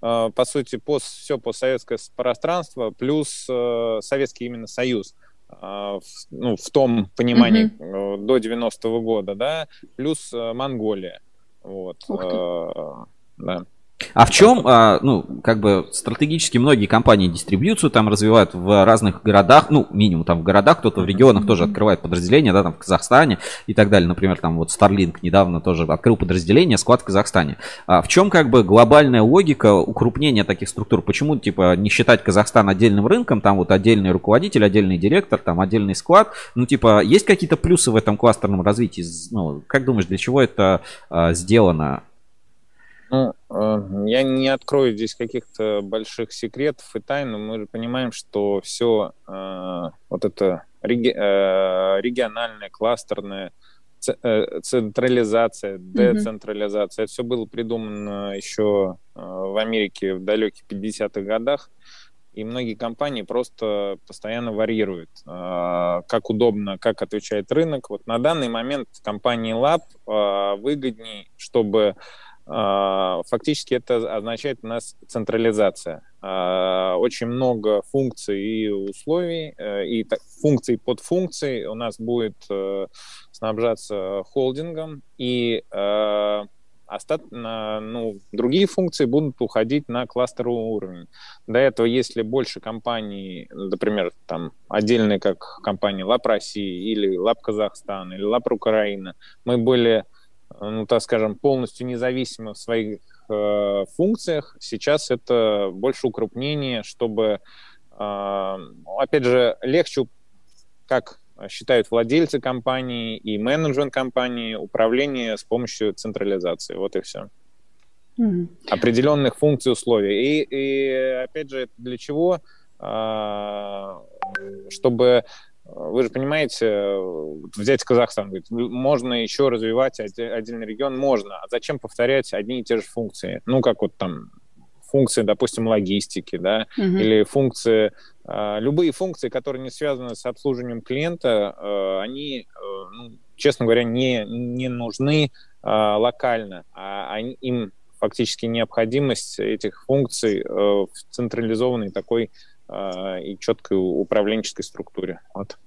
э, по сути, пост, все постсоветское пространство плюс э, Советский именно Союз. в, ну, в том понимании э, до 90-го года, да, плюс Монголия. Вот. Ух ты. э, да. А в чем, а, ну, как бы стратегически многие компании дистрибьюцию там развивают в разных городах, ну, минимум там в городах, кто-то в регионах тоже открывает подразделения, да, там в Казахстане и так далее. Например, там вот Starlink недавно тоже открыл подразделение, склад в Казахстане. А в чем как бы глобальная логика укрупнения таких структур? Почему, типа, не считать Казахстан отдельным рынком, там вот отдельный руководитель, отдельный директор, там отдельный склад? Ну, типа, есть какие-то плюсы в этом кластерном развитии? Ну, как думаешь, для чего это а, сделано? Ну, э, я не открою здесь каких-то больших секретов и тайн, но мы же понимаем, что все вот это э, региональное, кластерное, э, централизация, децентрализация, это все было придумано еще э, в Америке в далеких 50-х годах. И многие компании просто постоянно варьируют, э, как удобно, как отвечает рынок. Вот на данный момент компании Lab э, выгодней, чтобы Фактически это означает у нас централизация. А, Очень много функций и условий, э, и функций под функций у нас будет э, снабжаться холдингом, и э, остат- ну, другие функции будут уходить на кластеровый уровень. До этого, если больше компаний, например, там отдельные, как компания Лап России или Лап Казахстан или Лап Украина, мы были ну, так скажем, полностью независимы в своих э, функциях. Сейчас это больше укрупнение, чтобы, э, опять же, легче, как считают владельцы компании и менеджмент компании, управление с помощью централизации. Вот и все. Мгм. Определенных функций, условий. И, и опять же, для чего? а, чтобы вы же понимаете, взять Казахстан, говорит, можно еще развивать отдельный регион, можно. А зачем повторять одни и те же функции? Ну, как вот там функции, допустим, логистики, да, Мгм. или функции, а, любые функции, которые не связаны с обслуживанием клиента, э, они, э, ну, честно говоря, не, не нужны а, локально, а они- им фактически необходимость этих функций э, в централизованной такой а, и четкой управленческой структуре. Вот.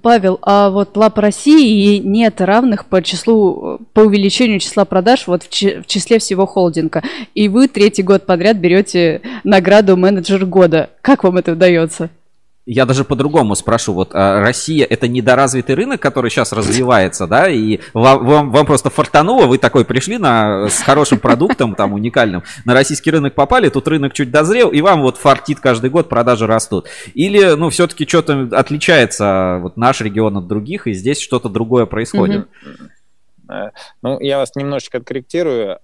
Павел, а вот лап России нет равных по числу, по увеличению числа продаж вот в числе всего холдинга. И вы третий год подряд берете награду менеджер года. Как вам это удается? Я даже по-другому спрошу. Вот а, Россия это недоразвитый рынок, который сейчас развивается, да, и вам, вам, вам просто фартануло, вы такой пришли на, с хорошим продуктом, там, уникальным, на российский рынок попали, тут рынок чуть дозрел, и вам вот фартит каждый год, продажи растут. Или, ну, все-таки что-то отличается вот наш регион от других, и здесь что-то другое происходит. Ну, я вас немножечко откорректирую.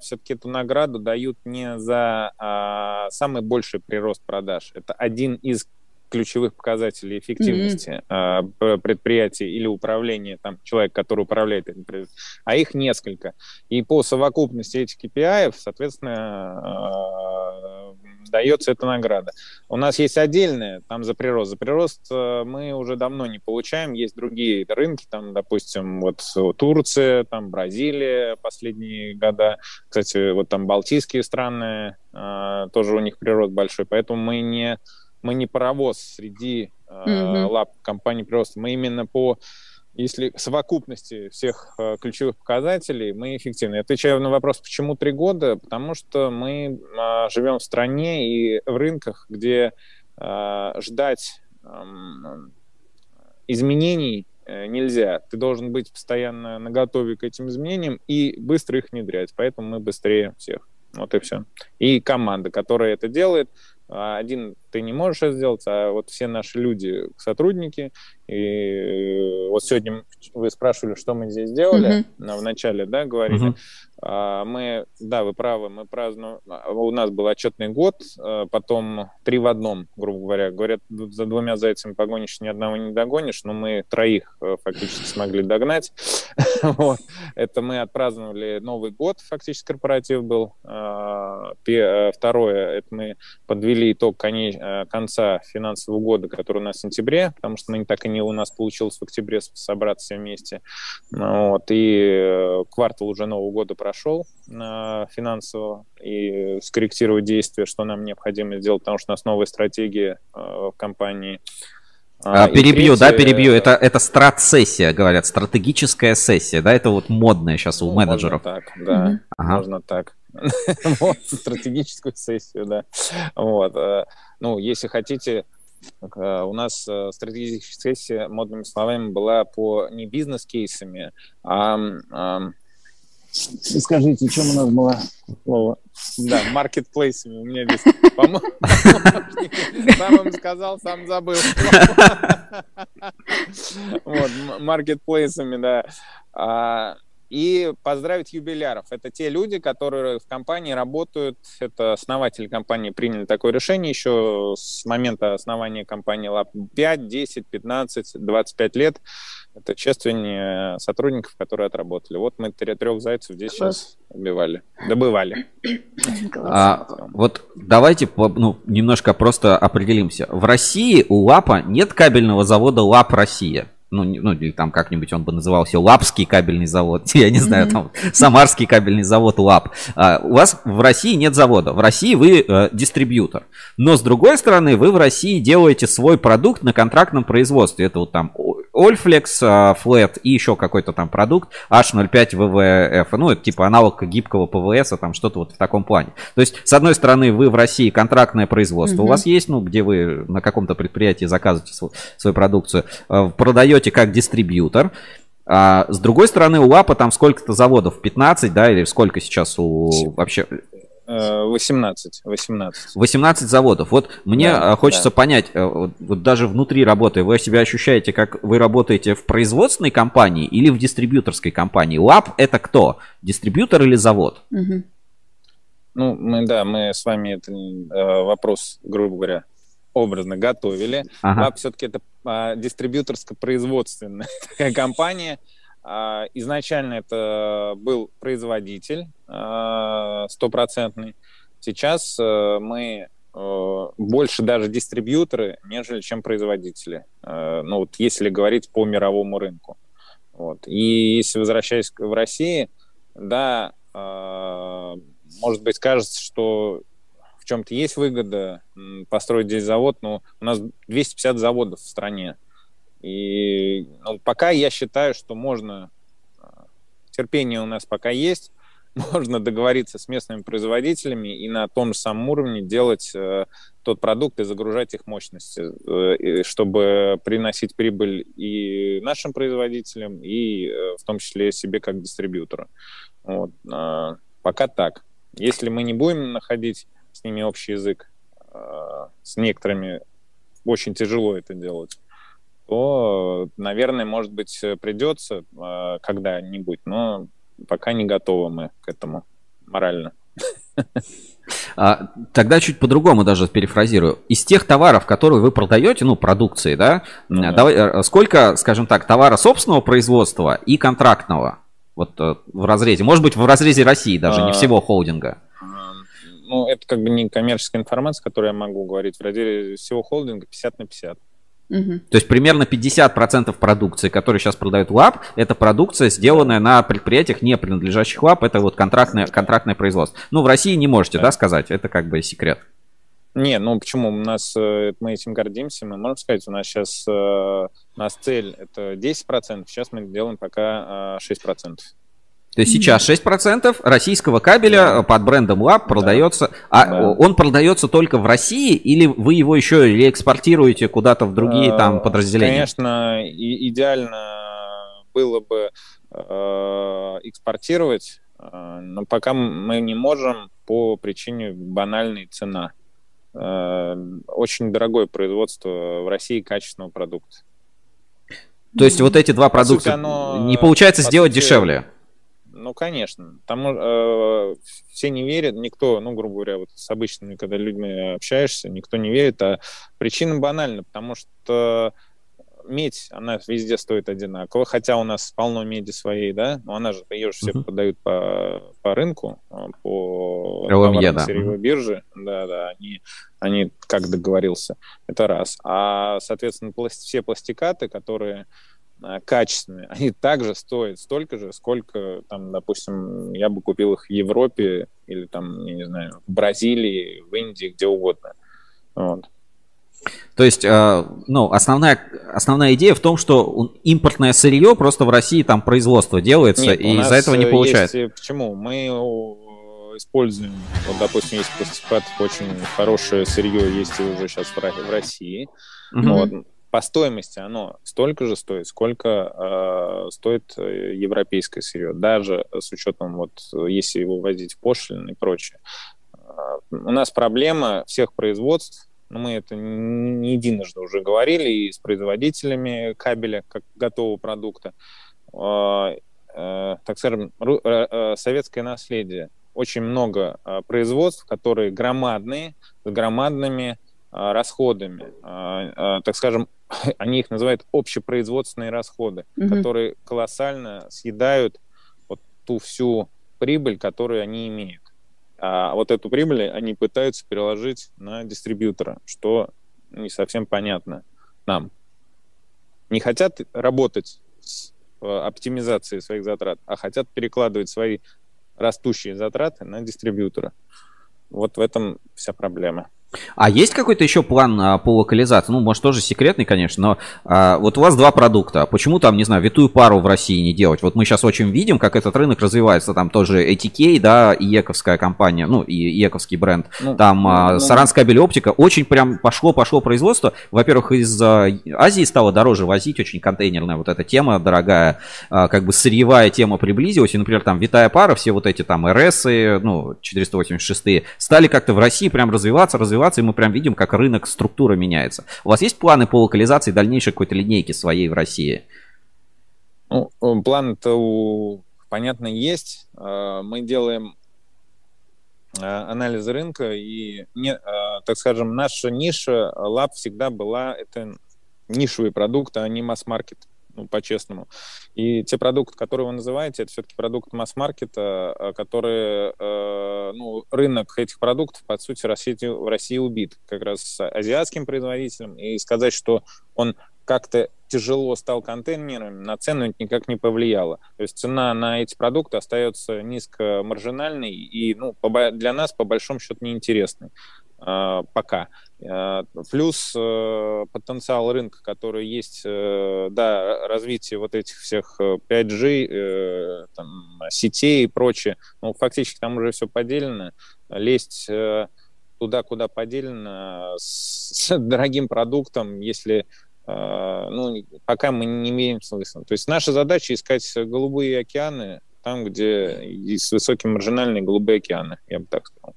Все-таки эту награду дают не за а, самый больший прирост продаж. Это один из ключевых показателей эффективности а, п- предприятия или управления, там, человек, который управляет этим предприятием, а их несколько. И по совокупности этих KPI, соответственно, а, дается эта награда. У нас есть отдельная там за прирост. За прирост э, мы уже давно не получаем. Есть другие рынки, там, допустим, вот Турция, там Бразилия последние года. Кстати, вот там Балтийские страны, тоже у них прирост большой. Поэтому мы не, мы не паровоз среди э, Мгм. лап компаний прироста. Мы именно по если совокупности всех э, ключевых показателей мы эффективны. Я Отвечаю на вопрос, почему три года? Потому что мы а, живем в стране и в рынках, где а, ждать изменений э, нельзя. Ты должен быть постоянно наготове к этим изменениям и быстро их внедрять. Поэтому мы быстрее всех. Вот и все. И команда, которая это делает, один ты не можешь это сделать, а вот все наши люди, сотрудники, и э, вот сегодня вы спрашивали, что мы здесь делали Мгм. в начале, да, говорили. Мгм. А, Мы, да, вы правы, мы празднуем, а, у нас был отчетный год, а, потом три в одном, грубо говоря. Говорят, за двумя зайцами погонишь, ни одного не догонишь, но мы троих э, фактически смогли догнать. [LAUGHS] Вот. Это мы отпраздновали Новый год, фактически корпоратив был. Э, Второе, это мы подвели итог э, конца финансового года, который у нас в сентябре, потому что мы так и не у нас получилось в октябре собраться все вместе. Ну Вот, и квартал уже Нового года прошел э, финансово, и скорректировать действия, что нам необходимо сделать, потому что у нас новая стратегия э, в компании. А, и перебью, да, третье, перебью. Это, это страт-сессия, говорят, стратегическая сессия, да, это вот модное сейчас у ну, менеджеров. Можно так, да, Мгм. Ага. можно так. [LAUGHS] Вот, стратегическую сессию, да. Вот. э, Ну, если хотите, у нас стратегическая сессия, модными словами, была по не бизнес-кейсами, а... Скажите, чем у нас было слово? Да, маркетплейсами у меня здесь, помощник. сам им сказал, сам забыл. Вот, маркетплейсами, да. А, И поздравить юбиляров. Это те люди, которые в компании работают. Это основатели компании приняли такое решение еще с момента основания компании Lab 5, 10, 15, 25 лет. Это чествование сотрудников, которые отработали. Вот мы трех зайцев здесь Класс. сейчас убивали. Добывали. А, вот давайте ну, немножко просто определимся. В России у ЛАПа нет кабельного завода LAPP Россия. Ну, ну, или там как-нибудь он бы назывался Лапский кабельный завод. [LAUGHS] Я не знаю, там Самарский кабельный завод LAPP. А, у вас в России нет завода. В России вы э, дистрибьютор. Но с другой стороны, вы в России делаете свой продукт на контрактном производстве. Это вот там Ölflex, Flat и еще какой-то там продукт H05 VVF. Ну, это типа аналог гибкого ПВС, там что-то вот в таком плане. То есть, с одной стороны, вы в России контрактное производство. У Мгм. вас есть, ну, где вы на каком-то предприятии заказываете свою, свою продукцию, э, продаете как дистрибьютор. А с другой стороны, у ЛАПа там сколько-то заводов? 15, да, или сколько сейчас у вообще? Э, 18. 18. 18 заводов. Вот мне Да, э, хочется да. понять, э, вот, вот даже внутри работы, вы себя ощущаете, как вы работаете в производственной компании или в дистрибьюторской компании? ЛАП это кто? Дистрибьютор или завод? Мгм. Ну, мы, да, мы с вами этот э, вопрос, грубо говоря, образно готовили. Ага. ЛАП все-таки это а, дистрибьюторско-производственная [LAUGHS] такая компания. А, изначально это был производитель а, стопроцентный. Сейчас э, мы э, больше даже дистрибьюторы, нежели чем производители. Э, ну вот если говорить по мировому рынку. Вот. И если возвращаясь в России, да, э, может быть, кажется, что в чем-то есть выгода построить здесь завод, но у нас 250 заводов в стране. И ну, пока я считаю, что можно, э, терпение у нас пока есть, [LAUGHS] можно договориться с местными производителями и на том же самом уровне делать э, тот продукт и загружать их мощности, э, чтобы приносить прибыль и нашим производителям, и э, в том числе себе как дистрибьютору. Вот. э, пока так. Если мы не будем находить с ними общий язык, э, с некоторыми очень тяжело это делать, то, наверное, может быть, э, придется э, когда-нибудь, но пока не готовы мы к этому морально. [LAUGHS] А, тогда чуть по-другому даже перефразирую. Из тех товаров, которые вы продаете, ну, продукции, да, Ну да. давай, э, сколько, скажем так, товара собственного производства и контрактного? Вот э, в разрезе. Может быть, в разрезе России даже, не А, всего холдинга. Ну, это как бы не коммерческая информация, которую я могу говорить. В разделе всего холдинга 50 на 50. То есть примерно 50% продукции, которую сейчас продает ЛАБ, это продукция, сделанная на предприятиях, не принадлежащих ЛАБ, это вот контрактное, контрактное производство. Ну, в России не можете, да, Да. сказать? Это как бы секрет. Не, ну почему? У нас э, мы этим гордимся. Мы можем сказать, у нас сейчас у нас цель это 10%, сейчас мы делаем пока э, 6%. То есть сейчас 6% российского кабеля Да. под брендом ЛАБ продается. А Да. он продается только в России или вы его еще реэкспортируете куда-то в другие там Э, подразделения? Конечно, и- идеально было бы э, экспортировать, э, но пока мы не можем по причине банальной цена. Очень дорогое производство в России качественного продукта. То есть вот эти два По сути, продукта оно, не получается по сделать сути, дешевле? Ну, конечно. Там э, все не верят, никто, ну, грубо говоря, вот с обычными, когда людьми общаешься, никто не верит, а причина банальна, потому что медь, она везде стоит одинаково, хотя у нас полно меди своей, да, но она же, ее же все Мгм. продают по, по рынку, а, по LME, да. сырьевой бирже, да, да, они, они как договорился, это раз. А, соответственно, плас- все пластикаты, которые качественные, [LAUGHS] они также стоят столько же, сколько, там, допустим, я бы купил их в Европе или там, я не знаю, в Бразилии, в Индии, где угодно. Вот. То есть, э, ну, основная, основная идея в том, что импортное сырье просто в России там производство делается, Нет, и из-за этого не э, получается. есть, э, почему? Мы э, используем, вот, допустим, есть пластифат, очень хорошее сырье есть уже сейчас в Ро- в России. Мгм. Вот. По стоимости оно столько же стоит, сколько э, стоит э, европейское сырье, даже с учетом, вот, если его возить пошлины и прочее. Э, У нас проблема всех производств, но мы это не единожды уже говорили и с производителями кабеля как готового продукта. Э, э, так скажем, ру- э, э, советское наследие. Очень много производств, которые громадные, с громадными расходами. Так скажем, [LAUGHS] они их называют общепроизводственные расходы, Мгм. которые колоссально съедают вот ту всю прибыль, которую они имеют. А вот эту прибыль они пытаются переложить на дистрибьютора, что не совсем понятно нам. Не хотят работать с э, оптимизацией своих затрат, а хотят перекладывать свои растущие затраты на дистрибьютора. Вот в этом вся проблема. А есть какой-то еще план а, по локализации? Ну, может, тоже секретный, конечно, но а, вот у вас два продукта. Почему там, не знаю, витую пару в России не делать? Вот мы сейчас очень видим, как этот рынок развивается. Там тоже ATK, да, и Ековская компания, ну, и Ековский бренд. Ну, Там а, ну, Саранская кабель оптика. Очень прям пошло-пошло производство. Во-первых, из а, Азии стало дороже возить, очень контейнерная вот эта тема дорогая. А, как бы сырьевая тема приблизилась. И, например, там витая пара, все вот эти там РС, ну, 486 стали как-то в России прям развиваться, развиваться, и мы прям видим, как рынок, структура меняется. У вас есть планы по локализации дальнейшей какой-то линейки своей в России? Ну, план-то, у- понятно, есть. Э, Мы делаем анализа рынка, и, так скажем, наша ниша лаб всегда была, это нишевый продукт, а не масс-маркет ну, по-честному. И те продукты, которые вы называете, это все-таки продукты масс-маркета, а, которые, э, ну, рынок этих продуктов, по сути, России, в России убит как раз азиатским производителем. И сказать, что он как-то тяжело стал контейнером, на цену это никак не повлияло. То есть цена на эти продукты остается низкомаржинальной и ну, для нас, по большому счету, неинтересной. Э, пока. Э, плюс э, потенциал рынка, который есть, да, развитие вот этих всех 5G, там, сетей и прочее, ну, фактически там уже все поделено. Лезть туда, куда поделено, с дорогим продуктом, если ну, пока мы не имеем смысла. То есть наша задача искать голубые океаны там, где есть высокие маржинальные голубые океаны, я бы так сказал.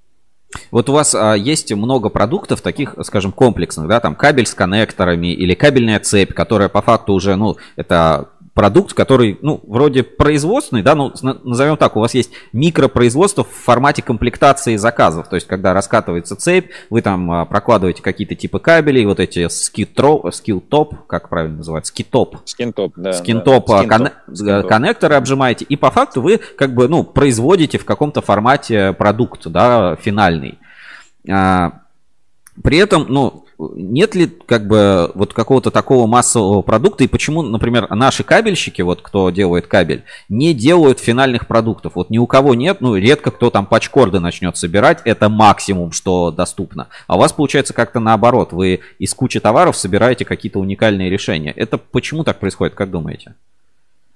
Вот у вас а, есть много продуктов таких, скажем, комплексных, да, там кабель с коннекторами или кабельная цепь, которая по факту уже, ну, это продукт, который, ну, вроде производственный, да, ну, назовем так, у вас есть микропроизводство в формате комплектации заказов, то есть, когда раскатывается цепь, вы там а, прокладываете какие-то типы кабелей, вот эти Skintop, как правильно называется, Skintop. Skintop, да. Skintop, да. Конне- Skintop. коннекторы обжимаете, и по факту вы, как бы, ну, производите в каком-то формате продукт, да, финальный. А, при этом, ну, нет ли как бы вот какого-то такого массового продукта и почему, например, наши кабельщики, вот кто делает кабель, не делают финальных продуктов? Вот ни у кого нет, ну редко кто там пачкорды начнет собирать, это максимум, что доступно. А у вас получается как-то наоборот, вы из кучи товаров собираете какие-то уникальные решения. Это почему так происходит, как думаете?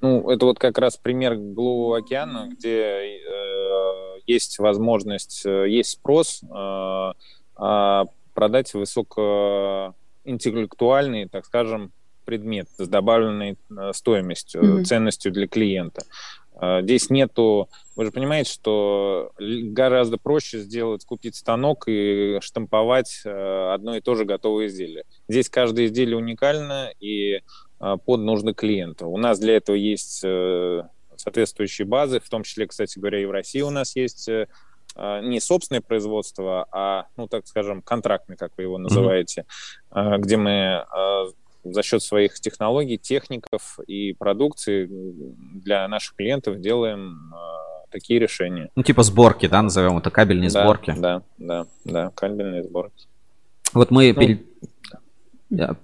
Ну, это вот как раз пример Голубого океана, где э, есть возможность, э, есть спрос, э, э, продать высокоинтеллектуальный, так скажем, предмет с добавленной э, стоимостью, mm-hmm. ценностью для клиента. Э, здесь нету, вы же понимаете, что гораздо проще сделать, купить станок и штамповать одно и то же готовое изделие. Здесь каждое изделие уникально и под нужды клиента. У нас для этого есть соответствующие базы, в том числе, кстати говоря, и в России у нас есть не собственное производство, а, ну, так скажем, контрактное, как вы его называете, mm-hmm. где мы а, за счет своих технологий, техников и продукции для наших клиентов делаем такие решения. Ну, типа сборки, да, назовем это кабельные да, сборки. Да, да, да, кабельные сборки. Вот мы ну, перед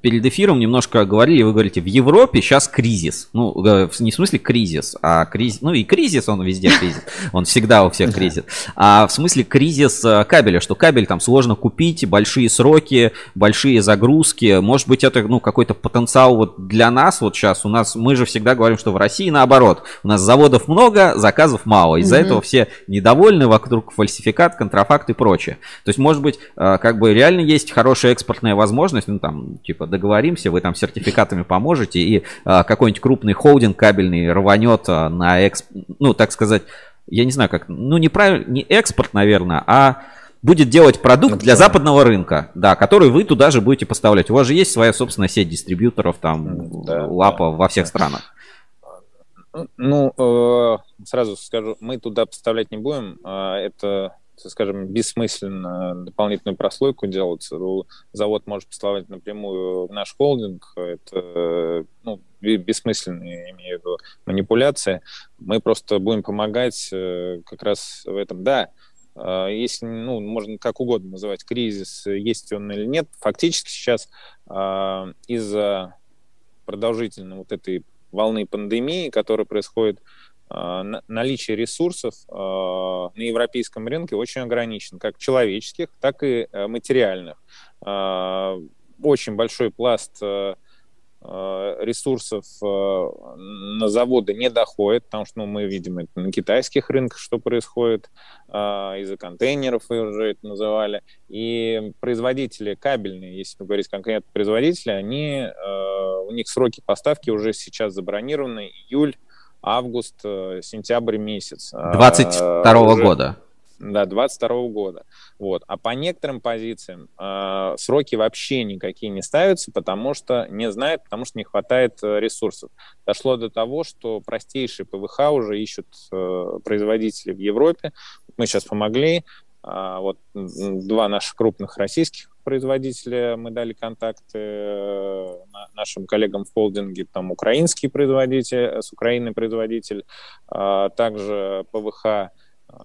перед эфиром немножко говорили, вы говорите, в Европе сейчас кризис. Ну, э, не в смысле кризис, а кризис. Ну и кризис, он везде кризис. [LAUGHS] Он всегда у всех кризис. А в смысле кризис э, кабеля, что кабель там сложно купить, большие сроки, большие загрузки. Может быть, это ну, какой-то потенциал вот для нас вот сейчас. У нас, мы же всегда говорим, что в России наоборот. У нас заводов много, заказов мало. Из-за этого все недовольны, вокруг фальсификат, контрафакт и прочее. То есть, может быть, э, как бы реально есть хорошая экспортная возможность, ну там, типа договоримся, вы там сертификатами поможете, и а, какой-нибудь крупный холдинг кабельный рванет а, на эксп... ну, так сказать, я не знаю как, ну, неправильно, не экспорт, наверное, а будет делать продукт для западного рынка, да, который вы туда же будете поставлять. У вас же есть своя собственная сеть дистрибьюторов, там, да, лапа да, во всех да. странах. Ну, э, сразу скажу, мы туда поставлять не будем. А это скажем, бессмысленно дополнительную прослойку делать. Завод может поставлять напрямую в наш холдинг. Это ну, бессмысленная, я имею в виду, манипуляция. Мы просто будем помогать э, как раз в этом. Да, э, если, ну, можно как угодно называть кризис, есть он или нет, фактически сейчас э, из-за продолжительной вот этой волны пандемии, которая происходит наличие ресурсов а, на европейском рынке очень ограничено, как человеческих, так и э, материальных. Очень большой пласт э, ресурсов э, на заводы не доходит, потому что ну, мы видим это на китайских рынках, что происходит, из-за контейнеров вы уже это называли. И производители кабельные, если говорить конкретно производители, они, у них сроки поставки уже сейчас забронированы, июль, август, э, сентябрь месяц. 22 а, -го года. Да, 22 года. Вот. А по некоторым позициям э, сроки вообще никакие не ставятся, потому что не знают, потому что не хватает э, ресурсов. Дошло до того, что простейшие ПВХ уже ищут э, производители в Европе. Мы сейчас помогли, А, вот два наших крупных российских производителя мы дали контакты э, на- нашим коллегам в холдинге, там украинский производитель, с Украины производитель, а, также ПВХ, а,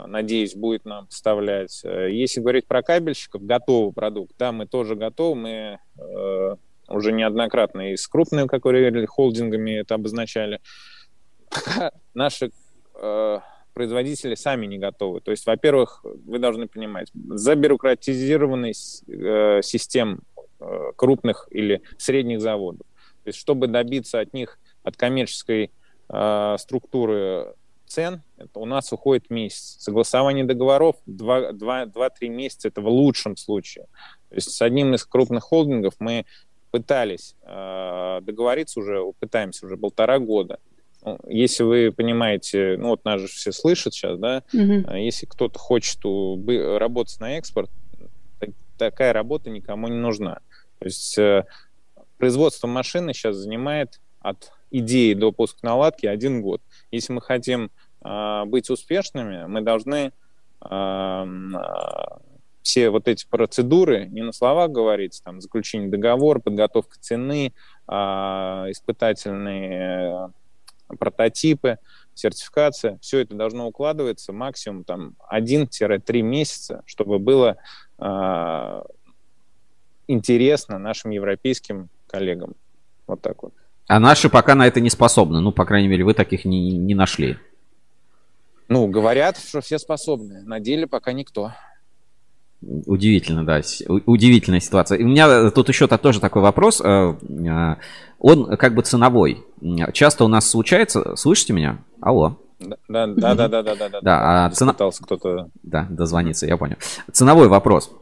надеюсь, будет нам поставлять. Э, Если говорить про кабельщиков, готовый продукт, да, мы тоже готовы, мы э, уже неоднократно и с крупными, как вы говорили, холдингами это обозначали. [LAUGHS] Пока наши э, производители сами не готовы. То есть, во-первых, вы должны понимать, забюрократизированный с- э, систем э, крупных или средних заводов. То есть, чтобы добиться от них, от коммерческой э, структуры цен, это у нас уходит месяц. Согласование договоров 2-3 месяца, это в лучшем случае. То есть с одним из крупных холдингов мы пытались э, договориться уже, пытаемся уже полтора года. Ну, если вы понимаете, ну вот нас же все слышат сейчас, да, а Если кто-то хочет у- работать на экспорт, так- такая работа никому не нужна. То есть э, производство машины сейчас занимает от идеи до пуска наладки один год. Если мы хотим а, быть успешными, мы должны а, а, все вот эти процедуры не на словах говорить, там заключение договора, подготовка цены, а, испытательные э, прототипы, сертификация, все это должно укладываться максимум там 1-3 месяца, чтобы было а, интересно нашим европейским коллегам. Вот так вот. А наши пока на это не способны. Ну, по крайней мере, вы таких не, не нашли. Ну, говорят, что все способны. На деле пока никто. Удивительно, да. Удивительная ситуация. И у меня тут еще та- тоже такой вопрос. э, э, Он как бы ценовой. Часто у нас случается... Слышите меня? Алло. Да, да, да, да, да, да, да. да. Да, а цена... Кто-то. Да, дозвониться, я понял. Ценовой вопрос.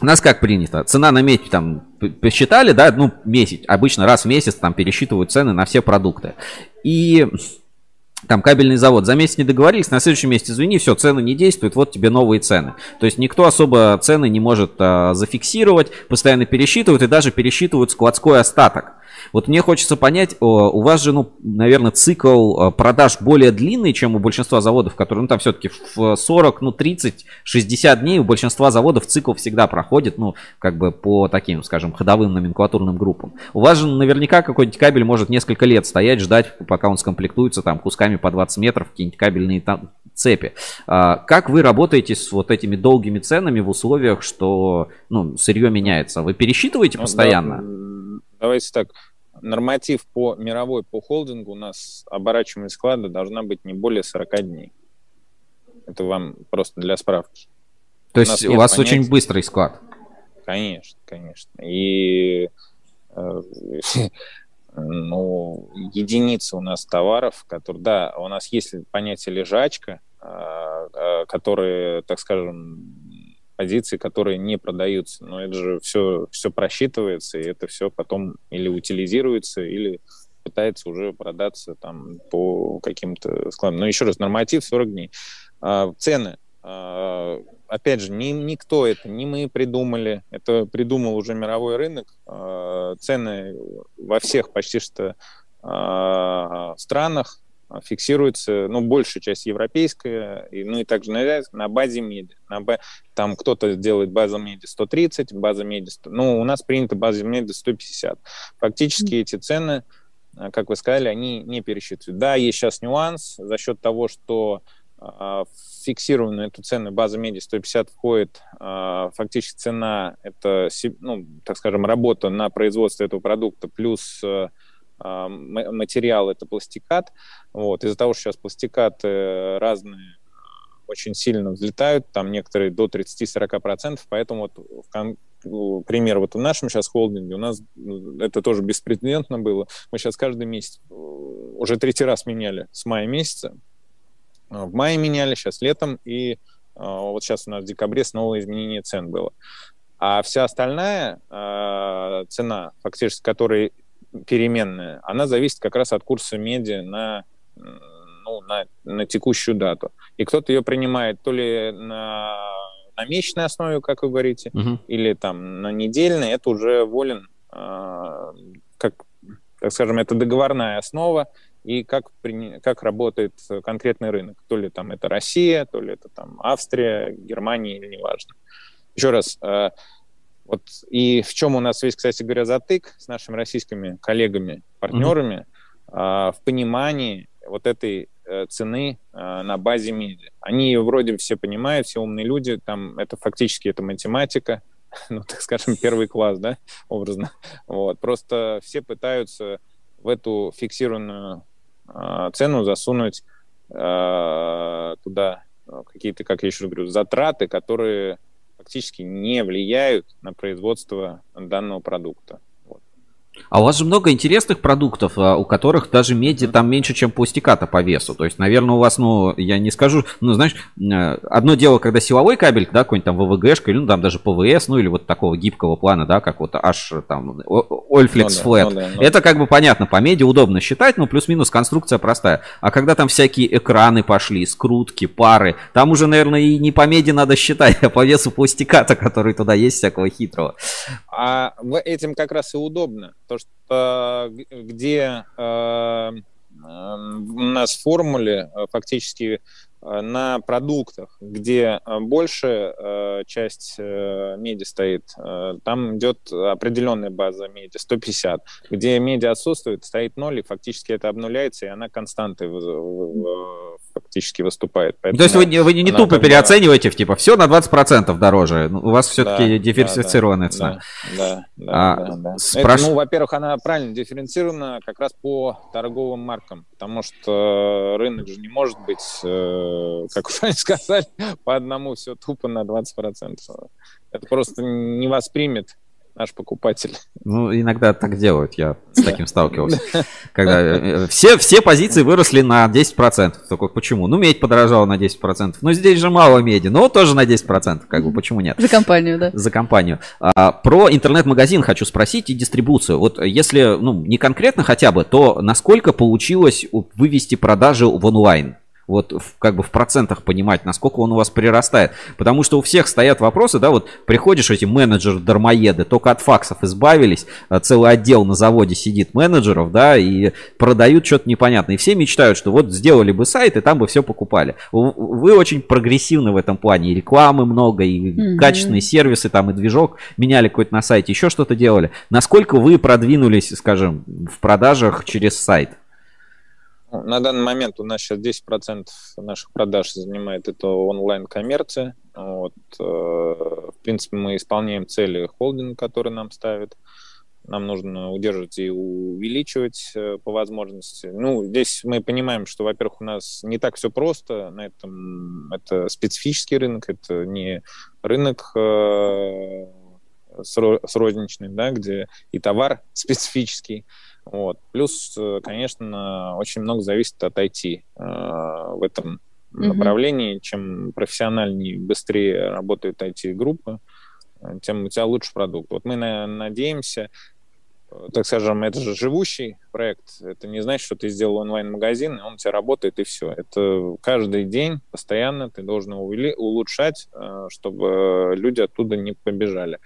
У нас как принято? Цена на медь там посчитали, да, ну, месяц. Обычно раз в месяц там пересчитывают цены на все продукты. И там кабельный завод за месяц не договорились, на следующий месяц, извини, все, цены не действуют, вот тебе новые цены. То есть никто особо цены не может а, зафиксировать, постоянно пересчитывают и даже пересчитывают складской остаток. Вот мне хочется понять, у вас же, ну, наверное, цикл а, продаж более длинный, чем у большинства заводов, которые, ну, там все-таки в 40, ну, 30, 60 дней у большинства заводов цикл всегда проходит, ну, как бы по таким, скажем, ходовым номенклатурным группам. У вас же наверняка какой-нибудь кабель может несколько лет стоять, ждать, пока он скомплектуется там кусками по 20 метров, какие-нибудь кабельные там цепи. А, Как вы работаете с вот этими долгими ценами в условиях, что ну, сырье меняется? Вы пересчитываете Ну, постоянно? да, давайте так. Норматив по мировой по холдингу у нас оборачиваемость склада должна быть не более 40 дней. Это вам просто для справки. То у есть у вас понятия. очень быстрый склад. Конечно, конечно. И э, [LAUGHS] ну, единицы у нас товаров, которые, да, у нас есть понятие лежачка, э, э, которые, так скажем, позиции, которые не продаются. Но это же все, все просчитывается, и это все потом или утилизируется, или пытается уже продаться там по каким-то складам. Но еще раз, норматив 40 дней. А, цены. А, опять же, ни, никто это, не мы придумали, это придумал уже мировой рынок. А, цены во всех почти что а, странах фиксируются, ну, большая часть европейская, и, ну, и также на, на базе меди. На ба- там кто-то делает база меди 130, база меди 100, ну, у нас принято база меди 150. Фактически эти цены, а, как вы сказали, они не пересчитывают. Да, есть сейчас нюанс за счет того, что а, в фиксированную эту цену база меди 150 входит а, фактически цена, это, ну, так скажем, работа на производство этого продукта плюс а, а, материал это пластикат. Вот. Из-за того, что сейчас пластикаты разные очень сильно взлетают, там некоторые до 30-40%, поэтому вот в кон- пример вот в нашем сейчас холдинге у нас ну, это тоже беспрецедентно было. Мы сейчас каждый месяц э, уже третий раз меняли с мая месяца. Э, В мае меняли, сейчас летом, и э, вот сейчас у нас в декабре снова изменение цен было. А вся остальная э, цена, фактически, которая переменная, она зависит как раз от курса меди на, ну, на, на текущую дату. И кто-то ее принимает то ли на, на месячной основе, как вы говорите, Мгм. или там на недельной, это уже волен, э, как, так скажем, это договорная основа, и как, как работает конкретный рынок. То ли там это Россия, то ли это там Австрия, Германия, или неважно. Еще раз, э, вот и в чем у нас весь, кстати говоря, затык с нашими российскими коллегами, партнерами, э, в понимании вот этой э, цены э, на базе медиа. Они ее вроде все понимают, все умные люди, там это фактически это математика, [LAUGHS] ну, так скажем, первый класс, да, образно. Вот. Просто все пытаются в эту фиксированную э, цену засунуть э, туда э, какие-то, как я еще говорю, затраты, которые фактически не влияют на производство данного продукта. А у вас же много интересных продуктов, а, у которых даже меди там меньше, чем пустяка-то по весу. То есть, наверное, у вас, ну, я не скажу, ну, знаешь, э, одно дело, когда силовой кабель, да, какой-нибудь там ВВГшка, или ну, там даже ПВС, ну, или вот такого гибкого плана, да, как вот аж там Allflex Ну Flat. ну да, ну Это как бы понятно, по меди удобно считать, но плюс-минус конструкция простая. А когда там всякие экраны пошли, скрутки, пары, там уже, наверное, и не по меди надо считать, [LAUGHS] а по весу пластиката, который туда есть всякого хитрого. А этим как раз и удобно. То, что г- где э, э, у нас в формуле э, фактически э, на продуктах, где э, большая э, часть э, меди стоит, э, там идет определенная база меди, 150. Где меди отсутствует, стоит 0, и фактически это обнуляется, и она константой в- в- в- фактически выступает. То есть вы, не- вы не, тупо как бы- переоцениваете, типа, все на 20% дороже. Ну, У вас все-таки Да, диверсифицированная да, цена. Да, да, А, да, да. спраш- Это, ну, во-первых, она правильно дифференцирована как раз по торговым маркам, потому что рынок же не может быть, э, как они сказали, [LAUGHS] по одному все тупо на 20%. Это просто не воспримет наш покупатель. Ну, иногда так делают, я с таким [LAUGHS] сталкивался. Когда э, все, все позиции выросли на 10%. Только почему? Ну, медь подорожала на 10%. Ну, здесь же мало меди, но тоже на 10%. Как бы, почему нет? За компанию, да. за компанию. А, про интернет-магазин хочу спросить и дистрибуцию. Вот если, ну, не конкретно хотя бы, то насколько получилось вывести продажи в онлайн? Вот в- как бы в процентах понимать, насколько он у вас прирастает. Потому что у всех стоят вопросы, да, вот приходишь эти менеджеры-дармоеды, только от факсов избавились, а целый отдел на заводе сидит менеджеров, да, и продают что-то непонятное. И все мечтают, что вот сделали бы сайт, и там бы все покупали. Вы очень прогрессивны в этом плане. И рекламы много, и Мгм. качественные сервисы, там и движок меняли какой-то на сайте, еще что-то делали. Насколько вы продвинулись, скажем, в продажах через сайт? На данный момент у нас сейчас 10% наших продаж занимает это онлайн-коммерция. Вот, э, в принципе, мы исполняем цели холдинга, который нам ставит. Нам нужно удерживать и увеличивать э, по возможности. Ну, здесь мы понимаем, что, во-первых, у нас не так все просто. На этом это специфический рынок, это не рынок э, сро- срозничный, да, где и товар [LAUGHS] специфический. Вот. Плюс, э, конечно, очень много зависит от IT э, в этом Мгм. направлении. Чем профессиональнее и быстрее работает IT-группа, э, тем у тебя лучше продукт. Вот мы на- надеемся, э, так скажем, это же живущий проект. Это не значит, что ты сделал онлайн-магазин, он у тебя работает, и все. Это каждый день, постоянно ты должен его улучшать, чтобы люди оттуда не побежали.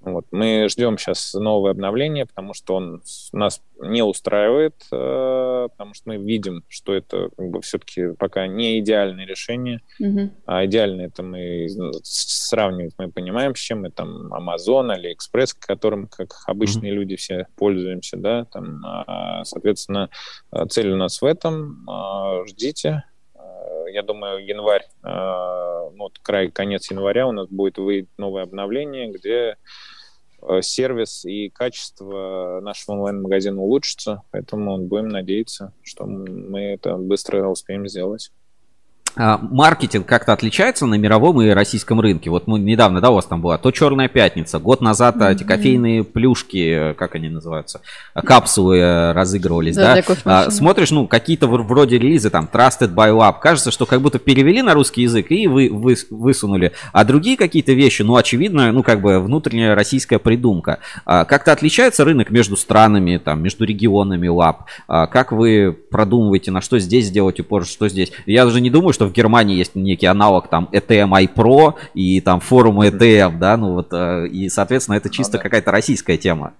Вот. Мы ждем сейчас новое обновление, потому что он нас не устраивает, э, потому что мы видим, что это как бы все-таки пока не идеальное решение. Мгм. А идеально это мы ну, сравнивать, мы понимаем, с чем мы там Amazon, AliExpress, которым как обычные люди все пользуемся, да, там, а, соответственно, цель у нас в этом. А, Ждите. Я думаю, январь, а, ну, вот край, конец января у нас будет выйдет новое обновление, где э, сервис и качество нашего онлайн-магазина улучшится, поэтому будем надеяться, что мы это быстро успеем сделать. А, Маркетинг как-то отличается на мировом и российском рынке. Вот мы недавно, да, у вас там была то Черная пятница, год назад а, эти кофейные плюшки, э, как они называются, а, капсулы э, разыгрывались, Да, да. А, смотришь, ну, какие-то вроде релизы, там, Trusted by Lab, кажется, что как будто перевели на русский язык и вы, вы- высунули. А другие какие-то вещи, ну, очевидно, ну, как бы внутренняя российская придумка. А, как-то отличается рынок между странами, там, между регионами? А, как вы продумываете, на что здесь сделать упор, что здесь? Я даже не думаю, что в Германии есть некий аналог, там, ETM iPro и там форум ETM, да, ну, вот, э, и, соответственно, это чисто да. какая-то российская тема.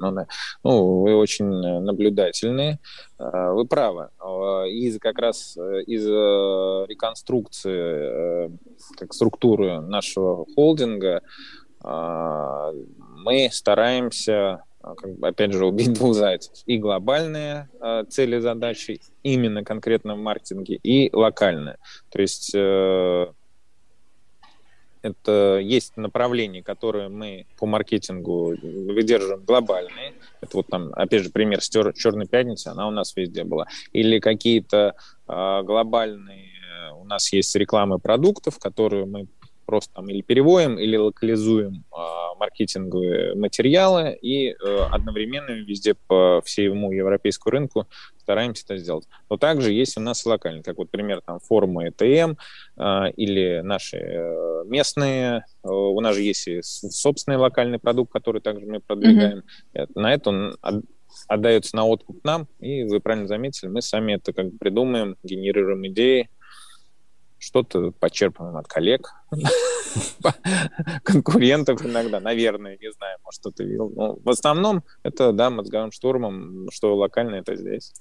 Ну, да. ну, вы очень наблюдательные. Э, Вы правы. Э, Из как раз э, из э, реконструкции э, как структуры нашего холдинга э, мы стараемся, э, опять же, убить двух зайцев. И глобальные э, цели, задачи, именно конкретно в маркетинге, и локальные. То есть э, это есть направления, которые мы по маркетингу выдерживаем глобальные. Это вот там, опять же, пример с Черной пятницы, она у нас везде была. Или какие-то э, глобальные, у нас есть рекламы продуктов, которые мы просто там или переводим, или локализуем э, маркетинговые материалы и э, одновременно везде по всему европейскому рынку стараемся это сделать. Но также есть у нас локальные, как вот пример там форума ETM э, или наши э, местные. Э, у нас же есть и собственный локальный продукт, который также мы продвигаем. Э, На это он от- отдается на откуп нам, и вы правильно заметили, мы сами это как бы придумаем, генерируем идеи, что-то почерпываем от коллег, конкурентов иногда, наверное, не знаю, может, кто-то видел. Но в основном это, да, мозговым штурмом, что локально, это здесь.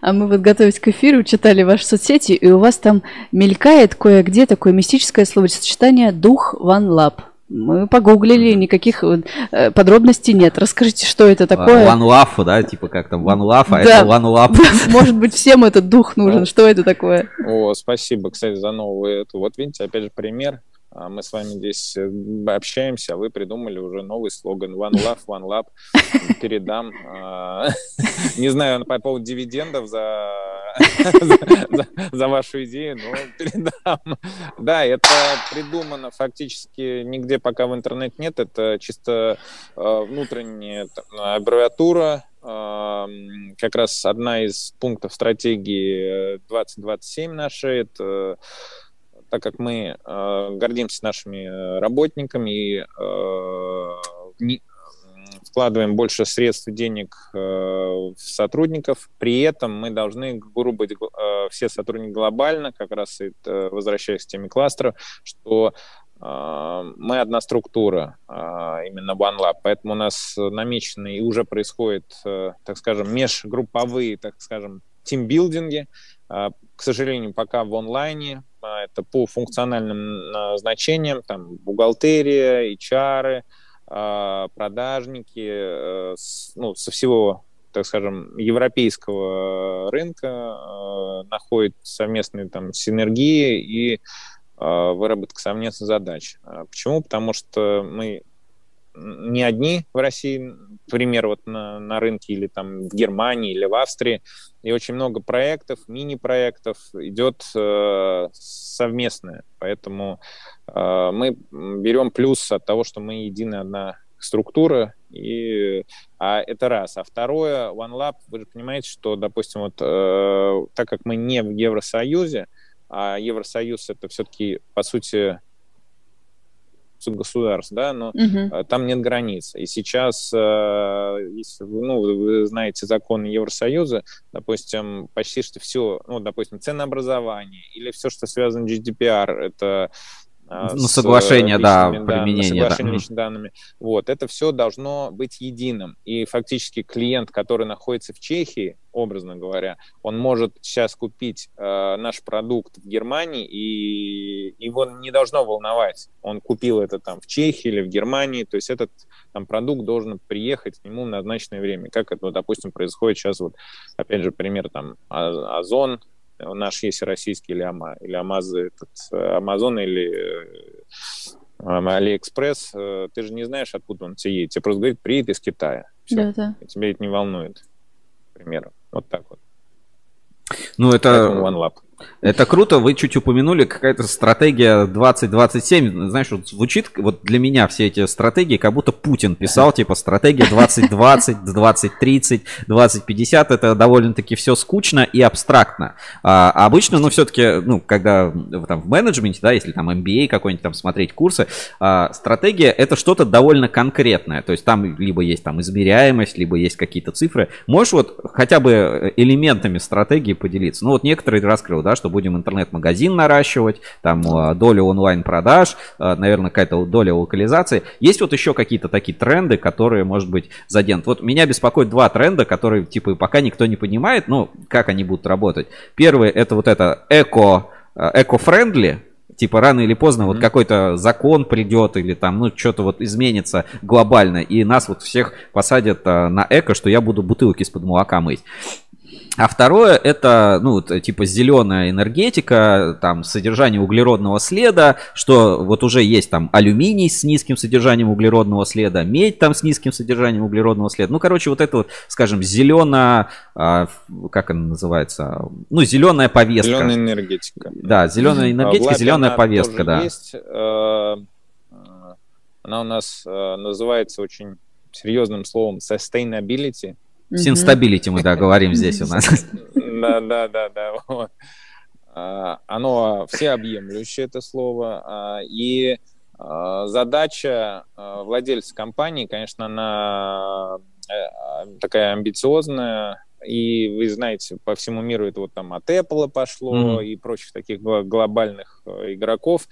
А мы вот готовясь к эфиру, читали ваши соцсети, и у вас там мелькает кое-где такое мистическое словосочетание «дух One Lab». Мы погуглили, никаких э, подробностей нет. Расскажите, что это такое? One Love, да, типа как там One Love, а Да. это One Love. [LAUGHS] Может быть, всем этот дух нужен. Что это такое? О, спасибо, кстати, за новую эту. Вот видите, опять же, пример. А, Мы с вами здесь э, общаемся, а вы придумали уже новый слоган One Love, One Lab. Передам. а, [LAUGHS] Не знаю по поводу дивидендов за, [LAUGHS] за, за- вашу идею, но передам. Да, это придумано фактически нигде пока в интернете нет. Это чисто э, внутренняя аббревиатура. э, Как раз одна из пунктов стратегии э, 2027 нашей. Это так как мы э, гордимся нашими э, работниками и э, не- вкладываем больше средств и денег э, в сотрудников, при этом мы должны, грубо быть, э, все сотрудники глобально, как раз это, возвращаясь к теме кластеров, что э, мы одна структура, э, именно OneLab, поэтому у нас намечены и уже происходит, э, так скажем, межгрупповые, так скажем, тимбилдинги, к сожалению, пока в онлайне. А, Это по функциональным назначениям, там бухгалтерия, HR, а, продажники, э, ну, со всего так скажем, европейского рынка э, находят совместные там синергии и э, выработка совместных задач. А Почему? Потому что мы не одни в России, например, вот на, на рынке или там в Германии или в Австрии, и очень много проектов, мини-проектов идет э, совместное. Поэтому э, мы берем плюс от того, что мы единая одна структура, и, а это раз. А второе, OneLab, вы же понимаете, что, допустим, вот э, так как мы не в Евросоюзе, а Евросоюз это все-таки, по сути, государств, да, но э, там нет границ. И сейчас, э, если ну, вы знаете законы Евросоюза, допустим, почти что все, ну, допустим, ценообразование или все, что связано с GDPR, это Ну, с, соглашение, э, да, личными данными, применение, да. соглашение личными данными. Вот, это все должно быть единым. И фактически клиент, который находится в Чехии, образно говоря, он может сейчас купить э, наш продукт в Германии, и его не должно волновать. Он купил это там в Чехии или в Германии, то есть этот там продукт должен приехать к нему в назначенное время. Как это, ну, допустим, происходит сейчас, вот, опять же, пример там А- Озон, наш есть российский или, Ама, или Амаз, этот, Амазон или э, Алиэкспресс, э, ты же не знаешь, откуда он тебе едет. Тебе просто говорит, приедет из Китая. Всё. Да, да. И тебя это не волнует, к примеру. Вот так вот. Ну, это... Поэтому OneLab. Это круто, вы чуть упомянули, какая-то стратегия 2027, знаешь, вот звучит, вот для меня все эти стратегии, как будто Путин писал, типа, стратегия 2020, 2030, 2050, это довольно-таки все скучно и абстрактно. А, а обычно, ну, все-таки, ну, когда в- там в менеджменте, да, если там MBA какой-нибудь там смотреть курсы, а, стратегия это что-то довольно конкретное, то есть там либо есть там измеряемость, либо есть какие-то цифры. Можешь вот хотя бы элементами стратегии поделиться? Ну, вот некоторые раскрыл, да, да, что будем интернет-магазин наращивать, там э, долю онлайн-продаж, э, наверное, какая-то доля локализации. Есть вот еще какие-то такие тренды, которые, может быть, заденут. Вот меня беспокоит два тренда, которые, типа, пока никто не понимает, ну, как они будут работать. Первый, это вот это эко, э, эко-френдли, типа рано или поздно mm-hmm. вот какой-то закон придет или там, ну, что-то вот изменится глобально, и нас вот всех посадят а, на эко, что я буду бутылки из-под молока мыть. А второе это, ну, типа зеленая энергетика, там содержание углеродного следа, что вот уже есть там алюминий с низким содержанием углеродного следа, медь там с низким содержанием углеродного следа. Ну, короче, вот это вот, скажем, зеленая, а, как она называется, ну, зеленая повестка. Зеленая энергетика. Да, зеленая энергетика, зеленая повестка, да. Есть, э, она у нас э, называется очень серьезным словом sustainability. Sustainability мы, да, говорим здесь у нас. Да, да, да, да. Вот. А, оно всеобъемлющее, это слово. А, и а, задача владельца компании, конечно, она э, такая амбициозная, и вы знаете, по всему миру это вот там от Apple пошло mm-hmm. и прочих таких глобальных э, игроков.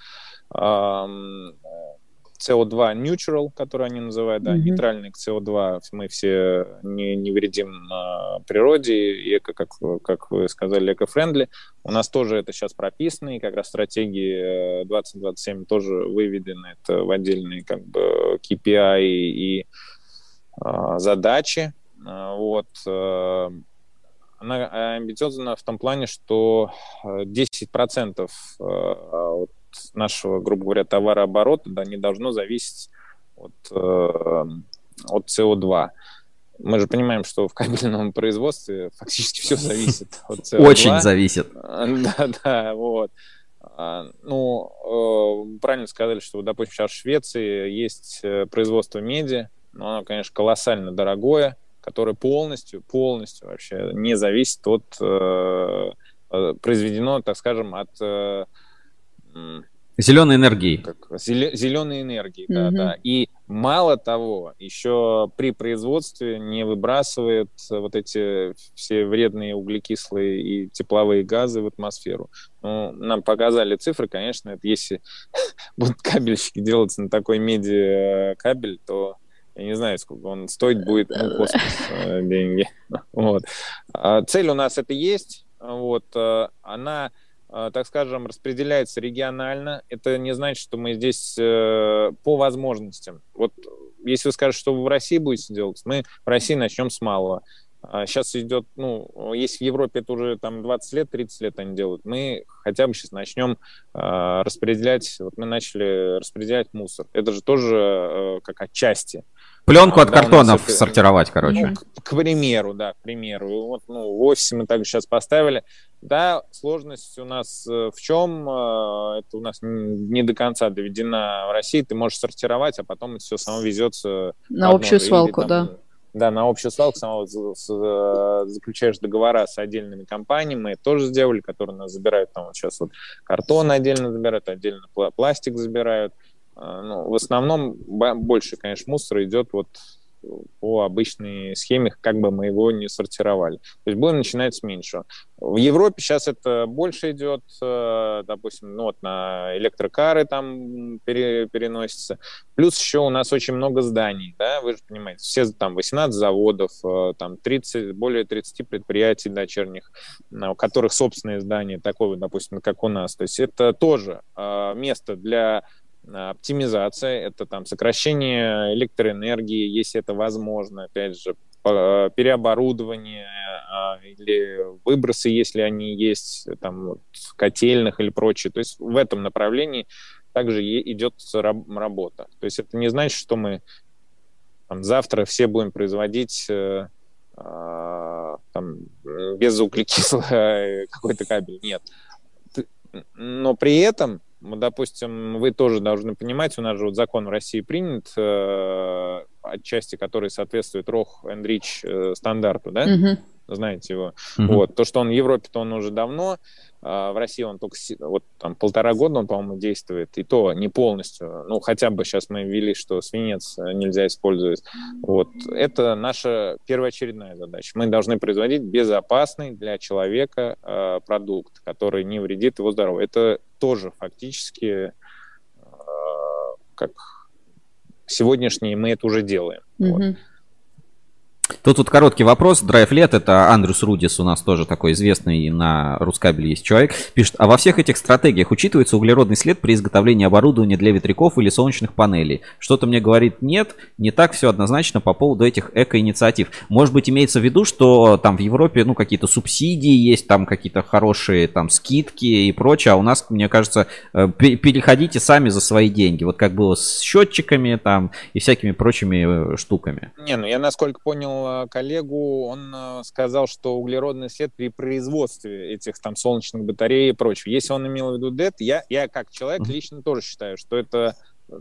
CO2 neutral, который они называют, да, mm-hmm. нейтральный к CO2, мы все не, не вредим а, природе, и эко, как, как вы сказали, эко-френдли. У нас тоже это сейчас прописано, и как раз стратегии 2027 тоже выведены это в отдельные как бы KPI и, и а, задачи. А, вот. А, она амбициозна в том плане, что 10% от нашего, грубо говоря, товарооборота да, не должно зависеть от, э, от СО2. Мы же понимаем, что в кабельном [LAUGHS] производстве фактически все зависит от СО2. Очень зависит. Да, да, вот. А, ну, э, правильно сказали, что, допустим, сейчас в Швеции есть э, производство меди, но оно, конечно, колоссально дорогое, которое полностью, полностью вообще не зависит от, произведено, так скажем, от Зеленой энергии. Как, зеленой энергии, mm-hmm. да, да. И мало того, еще при производстве не выбрасывает вот эти все вредные углекислые и тепловые газы в атмосферу. Ну, нам показали цифры, конечно, это если [LAUGHS] будут кабельщики делать на такой меди э, кабель, то я не знаю, сколько он стоить будет, ну, космос э, деньги. [LAUGHS] Вот. А цель у нас это есть, вот, э, она так скажем, распределяется регионально. Это не значит, что мы здесь э, по возможностям. Вот если вы скажете, что вы в России будете делать, мы в России начнем с малого. Сейчас а идет, ну, если в Европе это уже там 20 лет, 30 лет они делают, мы хотя бы сейчас начнем э, распределять, вот мы начали распределять мусор. Это же тоже э, как отчасти. Пленку от да, картонов это, сортировать, короче. Ну, к, к примеру, да, к примеру. Вот, ну, в офисе мы также сейчас поставили. Да, сложность у нас э, в чем? Э, это у нас не до конца доведена в России. Ты можешь сортировать, а потом это все само везется на общую свалку, или, там, да. Да, на общую свалку сама э, заключаешь договора с отдельными компаниями. Мы это тоже сделали, которые нас забирают. Там вот сейчас вот картон отдельно забирают, отдельно пластик забирают. А, ну, в основном больше, конечно, мусора идет вот по обычной схеме, как бы мы его не сортировали. То есть будем начинать с меньшего. В Европе сейчас это больше идет, э, допустим, ну вот на электрокары там пере, переносится. Плюс еще у нас очень много зданий, да, вы же понимаете, все там 18 заводов, э, там 30, более 30 предприятий дочерних, у которых собственные здания, такое, допустим, как у нас. То есть это тоже э, место для оптимизация, это там сокращение электроэнергии, если это возможно, опять же, переоборудование а, или выбросы, если они есть, там, вот, котельных или прочее. То есть в этом направлении также идет работа. То есть это не значит, что мы там, завтра все будем производить э, э, там, без углекислого [LAUGHS] какой-то кабель. Нет. Но при этом допустим, вы тоже должны понимать, у нас же вот закон в России принят, э, отчасти который соответствует REACH э, стандарту, да? Угу. Знаете его. Мгм. Вот. То, что он в Европе, то он уже давно. а В России он только вот там полтора года, он, по-моему, действует, и то не полностью. Ну, хотя бы сейчас мы ввели, что свинец э, нельзя использовать. Вот. Это наша первоочередная задача. Мы должны производить безопасный для человека э, продукт, который не вредит его здоровью. Это тоже фактически э, как сегодняшний мы это уже делаем. Вот. Тут тут короткий вопрос. Драйв лет, это Андрюс Рудис, у нас тоже такой известный на Рускабеле есть человек. Пишет, а во всех этих стратегиях учитывается углеродный след при изготовлении оборудования для ветряков или солнечных панелей? Что-то мне говорит нет, не так все однозначно по поводу этих эко-инициатив. Может быть, имеется в виду, что там в Европе, ну, какие-то субсидии есть, там какие-то хорошие там скидки и прочее, а у нас, мне кажется, э, пе- переходите сами за свои деньги. Вот как было с счетчиками там и всякими прочими э, штуками. Не, ну я насколько понял э, коллегу, он э, сказал, что углеродный след при производстве этих там солнечных батарей и прочего. Если он имел в виду ДЭТ, я, я как человек лично тоже считаю, что это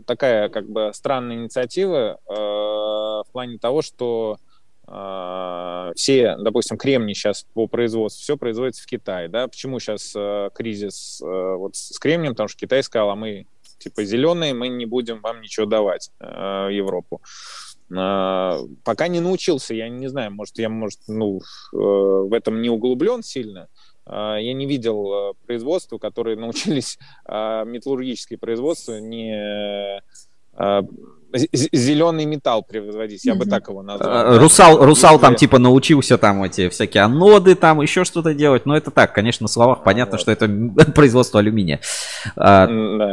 такая как бы странная инициатива э, в плане того, что э, все, допустим, кремний сейчас по производству, все производится в Китае, да? Почему сейчас кризис э, вот с кремнием? Потому что Китай сказал, а мы типа зеленые, мы не будем вам ничего давать э, Европу. А, Пока не научился, я не знаю, может, я, может, ну, э, в этом не углублен сильно. А, Я не видел э, производства, которые [LAUGHS] научились а, металлургические производства не зеленый металл производить, я бы так его назвал. Э. Русал, Русал там типа научился там эти всякие аноды, там еще что-то делать. Но это так, конечно, на словах понятно, вот. что это [LAUGHS] производство алюминия. Да,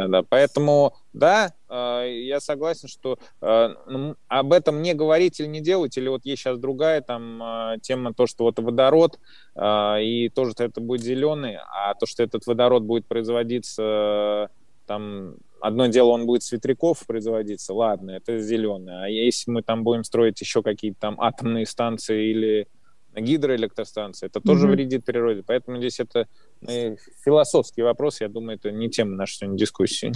да. Поэтому, да, э, я согласен, что э, ну, об этом не говорить или не делать, или вот есть сейчас другая там э, тема, то, что вот водород, и тоже это будет зеленый, а то, что этот водород будет производиться, там, одно дело, он будет с ветряков производиться, ладно, это зеленый, а если мы там будем строить еще какие-то там атомные станции или гидроэлектростанции, это тоже Мгм. вредит природе, поэтому здесь это э, философский вопрос, я думаю, это не тема нашей сегодня дискуссии.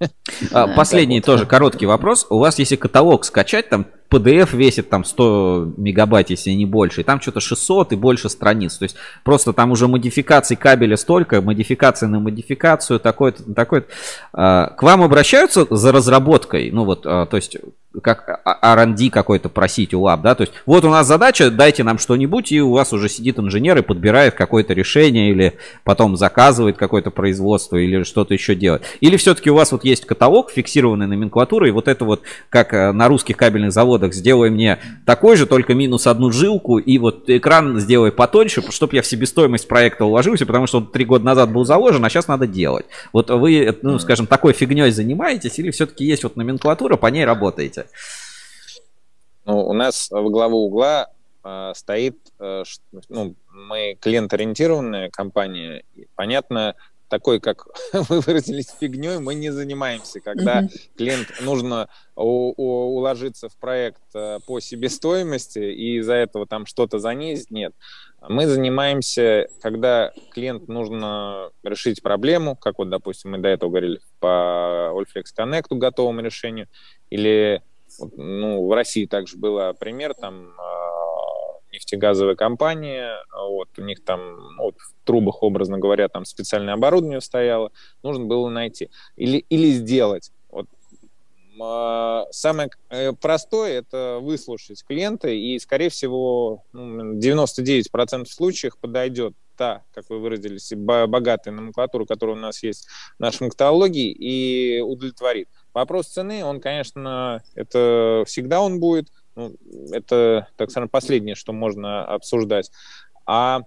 [LAUGHS] а, Последний тоже короткий вопрос. У вас, если каталог скачать, там PDF весит там 100 мегабайт, если не больше, и там что-то 600 и больше страниц. То есть просто там уже модификаций кабеля столько, модификации на модификацию, такой-то, такой К вам обращаются за разработкой? Ну вот, а, то есть как а- R&D какой-то просить у лаб, да? То есть вот у нас задача, дайте нам что-нибудь, и у вас уже сидит инженер и подбирает какое-то решение, или потом заказывает какое-то производство, или что-то еще делает. Или все-таки у вас вот есть каталог, фиксированной номенклатурой, вот это вот, как э, на русских кабельных заводах, сделай мне такой же, только минус одну жилку, и вот экран сделай потоньше, чтобы я в себестоимость проекта уложился, потому что он три года назад был заложен, а сейчас надо делать. Вот вы, э, ну, скажем, такой фигней занимаетесь, или все-таки есть вот номенклатура, по ней работаете? Ну, у нас в главу угла э, стоит, э, ну, мы клиент-ориентированная компания, и, понятно, такой, как [LAUGHS] вы выразились, фигней мы не занимаемся, когда Мгм. клиент нужно у- у- уложиться в проект э, по себестоимости и из-за этого там что-то занизить, нет. Мы занимаемся, когда клиент нужно решить проблему, как вот, допустим, мы до этого говорили по Allflex Connect готовому решению, или ну, в России также был пример, там э, нефтегазовая компания, вот, у них там ну, вот, в трубах, образно говоря, там специальное оборудование стояло, нужно было найти. Или, или сделать. Вот, э, самое э, простое – это выслушать клиента, и, скорее всего, ну, 99% случаев подойдет та, как вы выразились, бо- богатая номенклатура, которая у нас есть в нашем каталоге, и удовлетворит. Вопрос цены, он, конечно, это всегда он будет, ну, это, так скажем, последнее, что можно обсуждать. А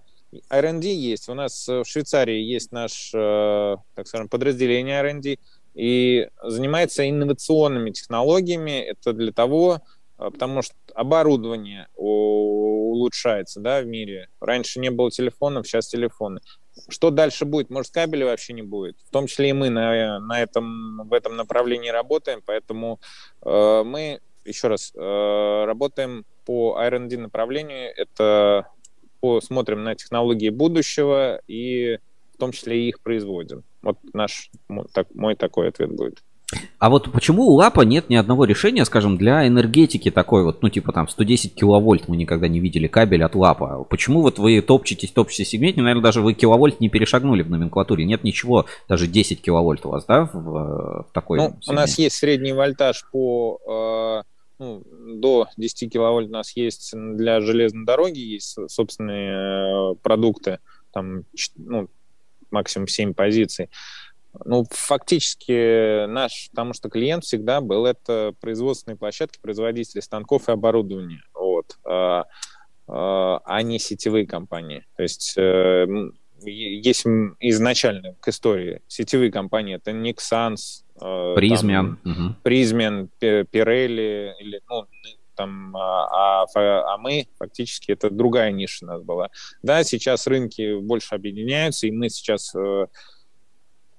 R&D есть. У нас в Швейцарии есть наш, э, так скажем, подразделение R&D, и занимается инновационными технологиями. Это для того, э, потому что оборудование улучшается да, в мире. Раньше не было телефонов, сейчас телефоны. Что дальше будет? Может, кабеля вообще не будет? В том числе и мы на, на этом, в этом направлении работаем, поэтому э, мы, еще раз, э, работаем по R&D направлению. Это по, смотрим на технологии будущего и в том числе и их производим. Вот наш так, мой такой ответ будет. А вот почему у Лапа нет ни одного решения, скажем, для энергетики такой вот, ну типа там 110 киловольт мы никогда не видели кабель от Лапа. Почему вот вы топчетесь, топчетесь сегменте, наверное, даже вы киловольт не перешагнули в номенклатуре. Нет ничего, даже 10 киловольт у вас, да, в, в такой Ну, у нас есть средний вольтаж по э, ну, до 10 киловольт у нас есть для железной дороги, есть собственные э, продукты, там, ну, максимум 7 позиций. Ну, фактически наш, потому что клиент всегда был это производственные площадки, производители станков и оборудования, вот, а, а а не сетевые компании. То есть э, м, е- есть м, изначально к истории сетевые компании, это Nexans, э, Призмен. Мгм. Призмен, Пирелли, или, ну, там, а, а а мы фактически это другая ниша у нас была. Да, сейчас рынки больше объединяются, и мы сейчас э,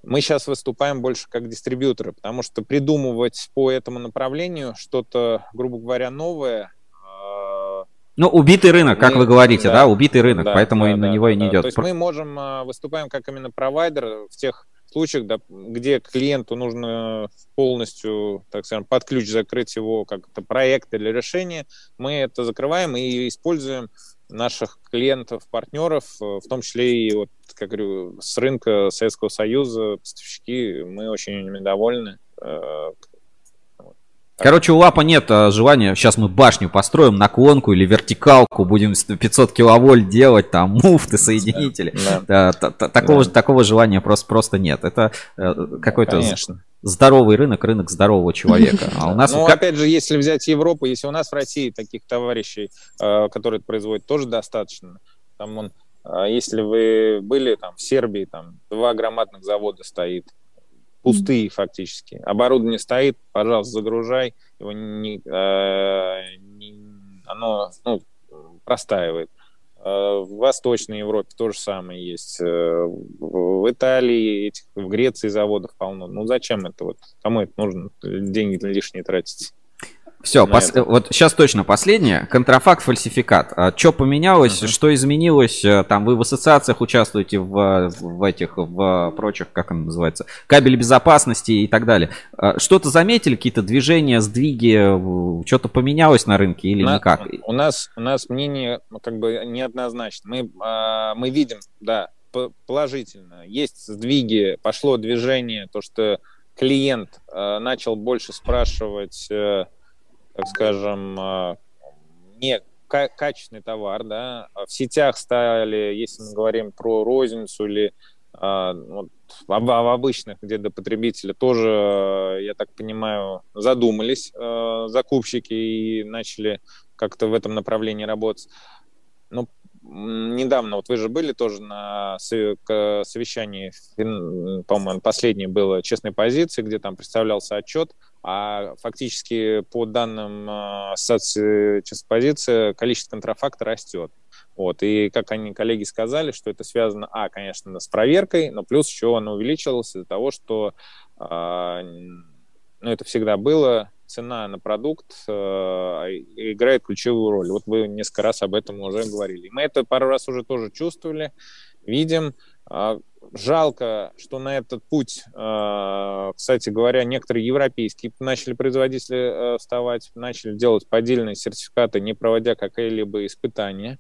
мы сейчас выступаем больше как дистрибьюторы, потому что придумывать по этому направлению что-то, грубо говоря, новое. э, Ну, убитый рынок, как мы- вы говорите, да, да. убитый рынок, да, поэтому да, на да, него и не да. идет. То есть мы можем э, выступаем как именно провайдер в тех случаях, да, где клиенту нужно полностью, так скажем, под ключ закрыть его как-то проект или решение, мы это закрываем и используем наших клиентов, партнеров, э, в том числе и вот, как говорю, с рынка Советского Союза поставщики, мы очень ими довольны. Короче, у Лапа нет а, желания, сейчас мы башню построим, наклонку или вертикалку, будем с 500 киловольт делать, там, [LAUGHS] муфты, соединители. да, Да, такого, желания просто, просто нет. Это э, какой-то здоровый рынок, рынок здорового человека. А у [LAUGHS] нас ну, как- опять же, если взять Европу, если у нас в России таких товарищей, э, которые это производят, тоже достаточно. Там он, э, если вы были там в Сербии, там два громадных завода стоит, пустые фактически. Оборудование стоит, пожалуйста, загружай, его не, э, не- оно ну, простаивает. Э, В Восточной Европе то же самое есть. Э, В Италии, этих, в Греции заводов полно. Ну зачем это вот? Кому это нужно? Деньги лишние тратить. Все, это. вот сейчас точно последнее. Контрафакт, фальсификат. что поменялось, Мгм. что изменилось? Э, Там вы в ассоциациях участвуете в, в этих, в прочих, как оно называется, кабель безопасности и так далее. А, Что-то заметили, какие-то движения, сдвиги, э, что-то поменялось на рынке или На- никак? У нас, у нас мнение ну, как бы неоднозначно. Мы, а, мы видим, да, положительно. Есть сдвиги, пошло движение, то, что клиент а, начал больше спрашивать, э, так скажем, а, не ка- качественный товар, да. А В сетях стали, если мы говорим про розницу или а, вот, об- обычных, где до потребителя тоже, я так понимаю, задумались э, закупщики и начали как-то в этом направлении работать. Ну, недавно, вот вы же были тоже на совещании, по-моему, последнее было честной позиции, где там представлялся отчет, а фактически по данным э, ассоциации честной позиции количество контрафакта растет. Вот, и как они, коллеги, сказали, что это связано, а, конечно, с проверкой, но плюс еще оно увеличилось из-за того, что а, ну, это всегда было, цена на продукт э, играет ключевую роль. Вот вы несколько раз об этом уже говорили. Мы это пару раз уже тоже чувствовали, видим. А, Жалко, что на этот путь, э, кстати говоря, некоторые европейские начали производители э, вставать, начали делать поддельные сертификаты, не проводя какие-либо испытания.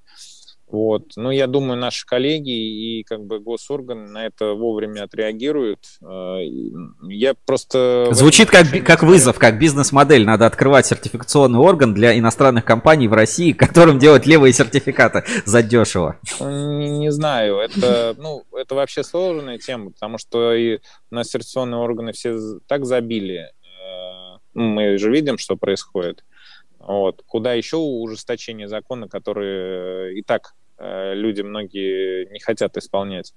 Вот. Ну, я думаю, наши коллеги и как бы госорганы на это вовремя отреагируют. Э, и Я просто... Звучит как, как вызов, как бизнес-модель. Надо открывать сертификационный орган для иностранных компаний в России, [LAUGHS] которым делать левые сертификаты задешево. Ну, Не, не знаю, это, ну, это вообще сложная тема, потому что и у нас сертификационные органы все так забили. Э, ну, Мы же видим, что происходит. Вот. Куда еще ужесточение закона, которые и так э, люди многие не хотят исполнять.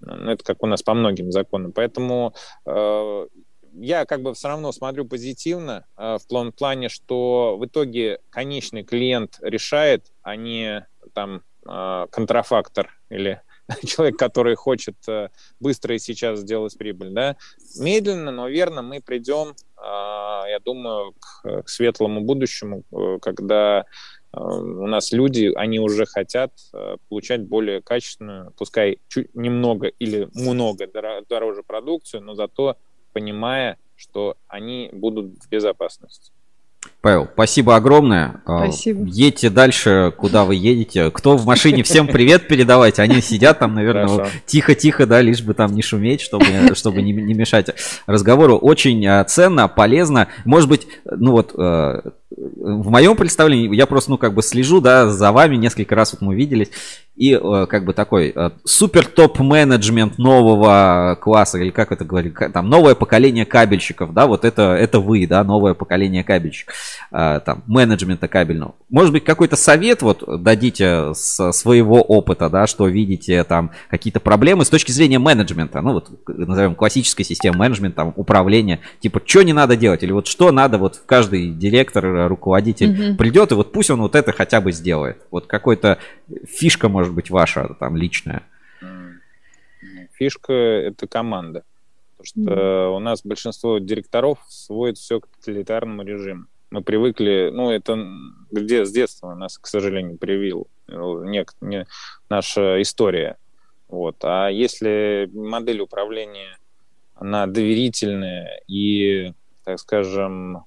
Ну, Это как у нас по многим законам. Поэтому э, я как бы все равно смотрю позитивно э, в план- плане, что в итоге конечный клиент решает, а не там э, контрафактор или [LAUGHS] человек, который хочет э, быстро и сейчас сделать прибыль. Да? Медленно, но верно мы придем, э, я думаю, к, светлому будущему, э, когда э, у нас люди, они уже хотят э, получать более качественную, пускай чуть немного или много доро- дороже продукцию, но зато понимая, что они будут в безопасности. Павел, спасибо огромное. А, Спасибо. Едьте дальше, куда вы едете. Кто в машине, всем привет передавайте. Они сидят там, наверное, тихо-тихо, да, лишь бы там не шуметь, чтобы, чтобы не, не мешать разговору. Очень ценно, полезно. Может быть, ну вот, э, в моем представлении, я просто, ну, как бы слежу, да, за вами, несколько раз вот мы виделись, и э, как бы такой э, супер топ менеджмент нового класса, или как это говорит, ка- там, новое поколение кабельщиков, да, вот это, это вы, да, новое поколение кабельщиков, э, там, менеджмента кабельного. Может быть, какой-то совет вот дадите с своего опыта, да, что видите там какие-то проблемы с точки зрения менеджмента, ну, вот, назовем классической системы менеджмента, там, управления, типа, что не надо делать, или вот что надо, вот каждый директор, э, руководитель Мгм. придет, и вот пусть он вот это хотя бы сделает. Вот какой-то фишка, может быть, ваша там личная. Фишка — это команда. Потому что у нас большинство директоров сводит все к тоталитарному режиму. Мы привыкли, ну, это где, с детства нас, к сожалению, привил э, нек- не, наша история. Вот. А если модель управления, она доверительная и, так скажем,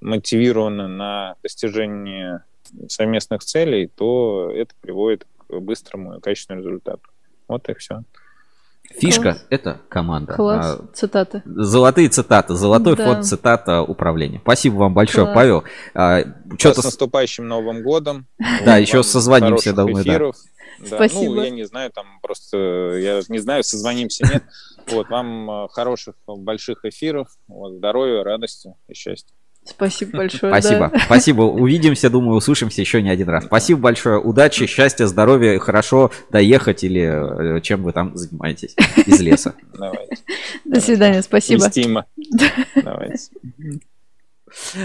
мотивирована на достижение совместных целей, то это приводит к быстрому и качественному результату. Вот и все. Фишка Класс. это команда. Класс. А, Цитаты. Золотые цитаты, золотой Да. фонд цитата управления. Спасибо вам большое, Класс. Павел. А, Что-то с наступающим Новым годом. [LAUGHS] Да, еще созвонимся, думаю, да. эфиров. Да, Спасибо. Ну, я не знаю, там просто, я не знаю, созвонимся, нет. [LAUGHS] Вот, вам э, хороших, больших эфиров, вот, здоровья, радости и счастья. Спасибо большое. Спасибо. да. Спасибо. Увидимся, думаю, услышимся еще не один раз. Спасибо большое. Удачи, счастья, здоровья, хорошо доехать или э, чем вы там занимаетесь из леса. Давайте. До свидания. Спасибо. Давайте.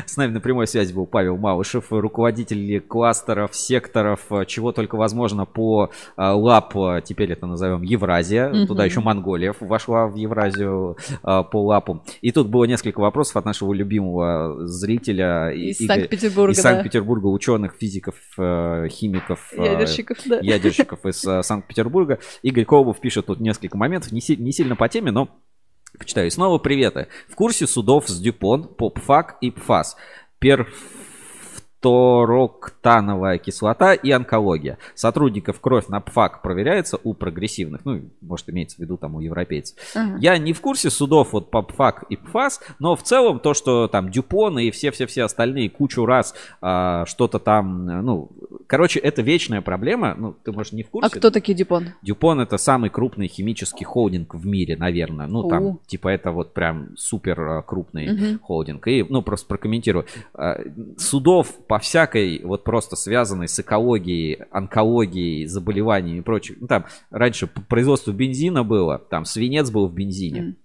С нами на прямой связи был Павел Малышев, руководитель кластеров, секторов, э, чего только возможно по э, ЛАП, э, теперь это назовем Евразия, Мгм. туда еще Монголия вошла в Евразию по ЛАПу. И тут было несколько вопросов от нашего любимого зрителя Из Игоря- Санкт-Петербурга, из да. Санкт-Петербурга, ученых, физиков, химиков, Ядерщиков, да. ядерщиков из Санкт-Петербурга. Игорь Колобов пишет тут несколько моментов, не сильно по теме, но почитаю. И снова приветы. В курсе судов с Дюпон, ПОПФАК и ПФАС. Перфтороктановая кислота и онкология. Сотрудников кровь на ПФАК проверяется у прогрессивных, ну, может, имеется в виду там у европейцев. Ага. Я не в курсе судов вот по ПФАК и ПФАС, но в целом то, что там Дюпон и все-все-все остальные кучу раз а, что-то там, ну, короче, это вечная проблема, ну, ты, может, не в курсе. А кто такие Дюпон? Дюпон это самый крупный химический холдинг в мире, наверное. Ну, там, У. типа, это вот прям супер а, крупный Мгм. холдинг. И, ну, просто прокомментирую. А, Судов по всякой, вот просто связанной с экологией, онкологией, заболеваниями и прочим. Ну, там раньше производство бензина было, там свинец был в бензине. М,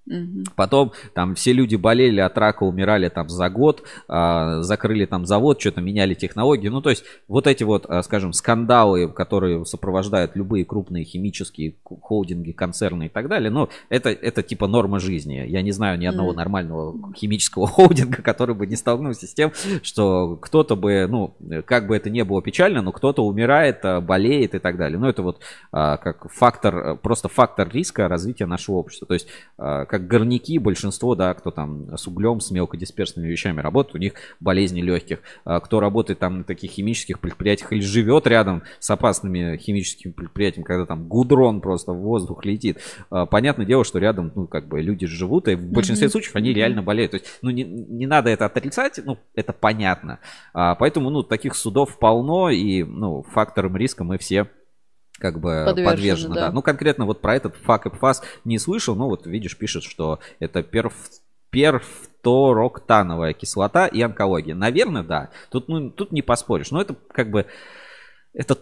Потом там все люди болели от рака, умирали там за год, а, закрыли там завод, что-то меняли технологии. Ну, то есть вот эти вот, а, скажем, скандалы, которые сопровождают любые крупные химические холдинги, концерны и так далее, ну, это, это типа норма жизни. Я не знаю ни одного нормального химического [LAUGHS] холдинга, который бы не столкнулся с тем, что кто-то бы, ну, как бы это не было печально, но кто-то умирает, а, болеет и так далее. Ну, это вот а, как фактор, просто фактор риска развития нашего общества. То есть а, как горняки, большинство, да, кто там с углем, с мелкодисперсными вещами работает, у них болезни легких. А кто работает там на таких химических предприятиях или живет рядом с опасными химическими предприятиями, когда там гудрон просто в воздух летит, а, понятное дело, что рядом, ну, как бы люди живут, и в большинстве Мгм. случаев они реально болеют. То есть, ну, не, не надо это отрицать, ну, это понятно. А, поэтому, ну, таких судов полно, и, ну, фактором риска мы все как бы Подвержены, подвержены, да. да. Ну, конкретно вот про этот фак и пфас не слышал, но вот видишь, пишет, что это перф перфтороктановая кислота и онкология. Наверное, да. Тут, ну, тут не поспоришь. Но это как бы это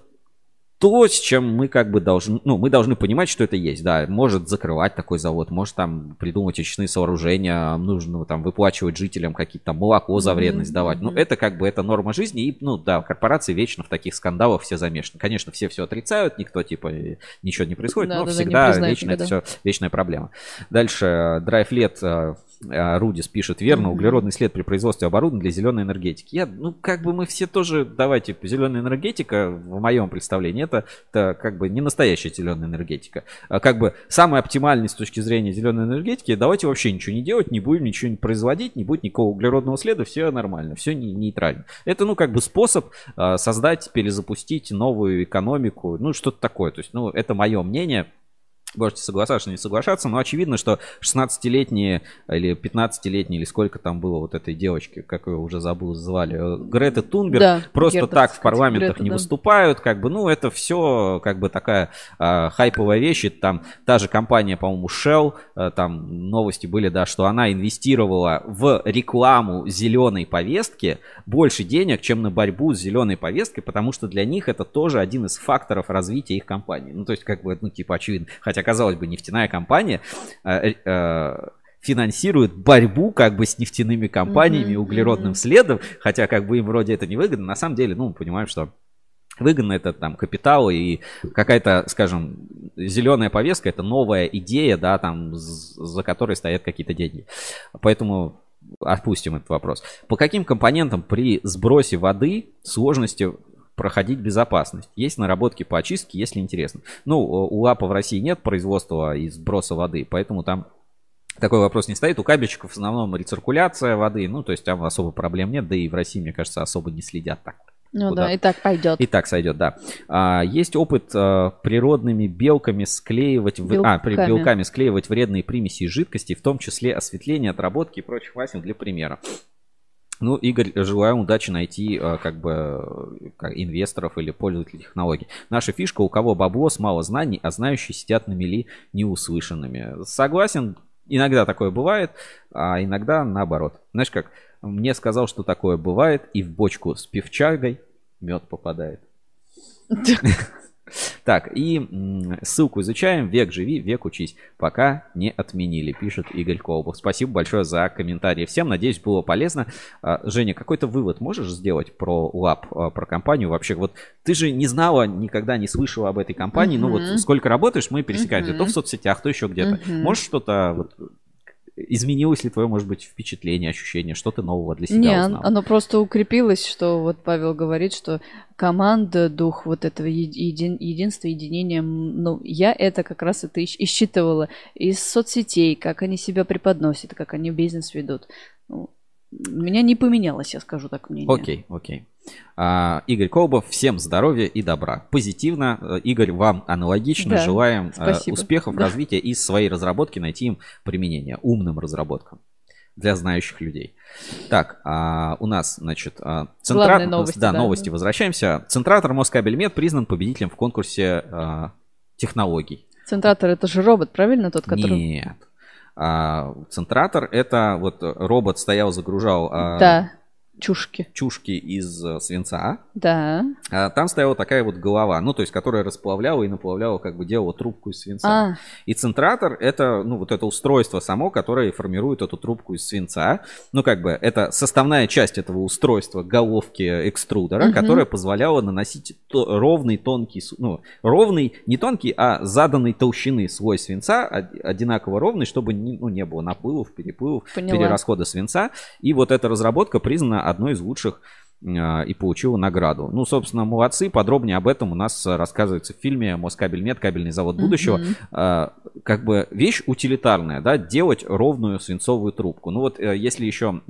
то, с чем мы как бы должны, ну, мы должны понимать, что это есть, да, может закрывать такой завод, может там придумать очистные сооружения, нужно там выплачивать жителям какие-то там молоко за вредность Мгм, давать, ну, это как бы, это норма жизни, и, ну, да, корпорации вечно в таких скандалах все замешаны, конечно, все все отрицают, никто, типа, э, ничего не происходит, Да, но да, да, всегда признают вечно это все, вечная проблема. Дальше, драйв лет, э, Рудис пишет, верно, углеродный след при производстве оборудования для зеленой энергетики. Я, ну, как бы мы все тоже, давайте, зеленая энергетика, в моем представлении, это, это как бы не настоящая зеленая энергетика. А как бы самый оптимальный с точки зрения зеленой энергетики, давайте вообще ничего не делать, не будем ничего не производить, не будет никакого углеродного следа, все нормально, все не, нейтрально. Это, ну, как бы способ а, создать, перезапустить новую экономику, ну, что-то такое. То есть, ну, это мое мнение. Можете соглашаться, не соглашаться, но очевидно, что 16-летние или 15-летние, или сколько там было вот этой девочки, как ее уже забыл, звали, э, Грета Тунберг, Да, просто Герта, так в кстати, парламентах Грета, не да. выступают, как бы, ну, это все как бы такая а, хайповая вещь, И там та же компания, по-моему, Shell, а, там новости были, да, что она инвестировала в рекламу зеленой повестки больше денег, чем на борьбу с зеленой повесткой, потому что для них это тоже один из факторов развития их компании. Ну, то есть, как бы, ну, типа, очевидно. Хотя, казалось бы, нефтяная компания э, э, финансирует борьбу как бы с нефтяными компаниями, Мгм, углеродным следом, хотя как бы им вроде это не выгодно. На самом деле, ну, мы понимаем, что выгодно это там капитал и какая-то, скажем, зеленая повестка, это новая идея, да, там, за которой стоят какие-то деньги. Поэтому отпустим этот вопрос. По каким компонентам при сбросе воды сложности проходить безопасность? Есть наработки по очистке, если интересно. Ну, у АПа в России нет производства и сброса воды, поэтому там такой вопрос не стоит. У кабельщиков в основном рециркуляция воды, ну, то есть там особо проблем нет, да и в России, мне кажется, особо не следят так. Ну Куда? да, и так пойдет. И так сойдет, да. А, есть опыт а, природными белками склеивать, в- а, при- Белками. белками склеивать вредные примеси и жидкости, в том числе осветление, отработки и прочих Васин для примера. Ну, Игорь, желаю удачи найти а, как бы э, инвесторов или пользователей технологий. Наша фишка, у кого бабло с мало знаний, а знающие сидят на мели неуслышанными. Согласен, иногда такое бывает, а иногда наоборот. Знаешь как, мне сказал, что такое бывает, и в бочку с пивчагой мед попадает. [LAUGHS] Так, и ссылку изучаем. Век живи, век учись. Пока не отменили, пишет Игорь Колбов. Спасибо большое за комментарии всем. Надеюсь, было полезно. А, Женя, какой-то вывод можешь сделать про лаб, а, про компанию? Вообще, вот ты же не знала, никогда не слышала об этой компании. Ну Мгм. вот сколько работаешь, мы пересекаемся. То в соцсетях, то еще где-то. Мгм. Можешь что-то вот, изменилось ли твое, может быть, впечатление, ощущение, что ты нового для себя Не, узнал? оно просто укрепилось, что вот Павел говорит, что команда, дух вот этого еди- един- единства, единения, ну, я это как раз это и и считывала из соцсетей, как они себя преподносят, как они бизнес ведут. Ну, меня не поменялось, я скажу так, мнение. Окей, окей. А, Игорь Колбов, всем здоровья и добра. Позитивно. Э, Игорь, вам аналогично. Да, Желаем э, спасибо. успехов, Да. развития и своей разработки найти им применение. Умным разработкам для знающих людей. Так, а, у нас, значит, а, Главные новости, да, да. новости. Возвращаемся. Центратор Москабельмет признан победителем в конкурсе а, технологий. Центратор это же робот, правильно, тот, который... Нет. А, центратор это вот робот стоял, загружал а, Да, чушки. чушки из э, свинца. Да. А там стояла такая вот голова, ну, то есть, которая расплавляла и наплавляла, как бы делала трубку из свинца. А, И центратор это, ну, вот это устройство само, которое формирует эту трубку из свинца. Ну, как бы, это составная часть этого устройства головки экструдера, Мгм. которая позволяла наносить то- ровный, тонкий, ну, ровный, не тонкий, а заданной толщины слой свинца, од- одинаково ровный, чтобы не, ну, не было наплывов, переплывов, Поняла. перерасхода свинца. И вот эта разработка признана одной из лучших а, и получила награду. Ну, собственно, молодцы. Подробнее об этом у нас а, рассказывается в фильме «Москабельмет. Кабельный завод будущего». А, Как бы вещь утилитарная, да, делать ровную свинцовую трубку. Ну вот, э, если еще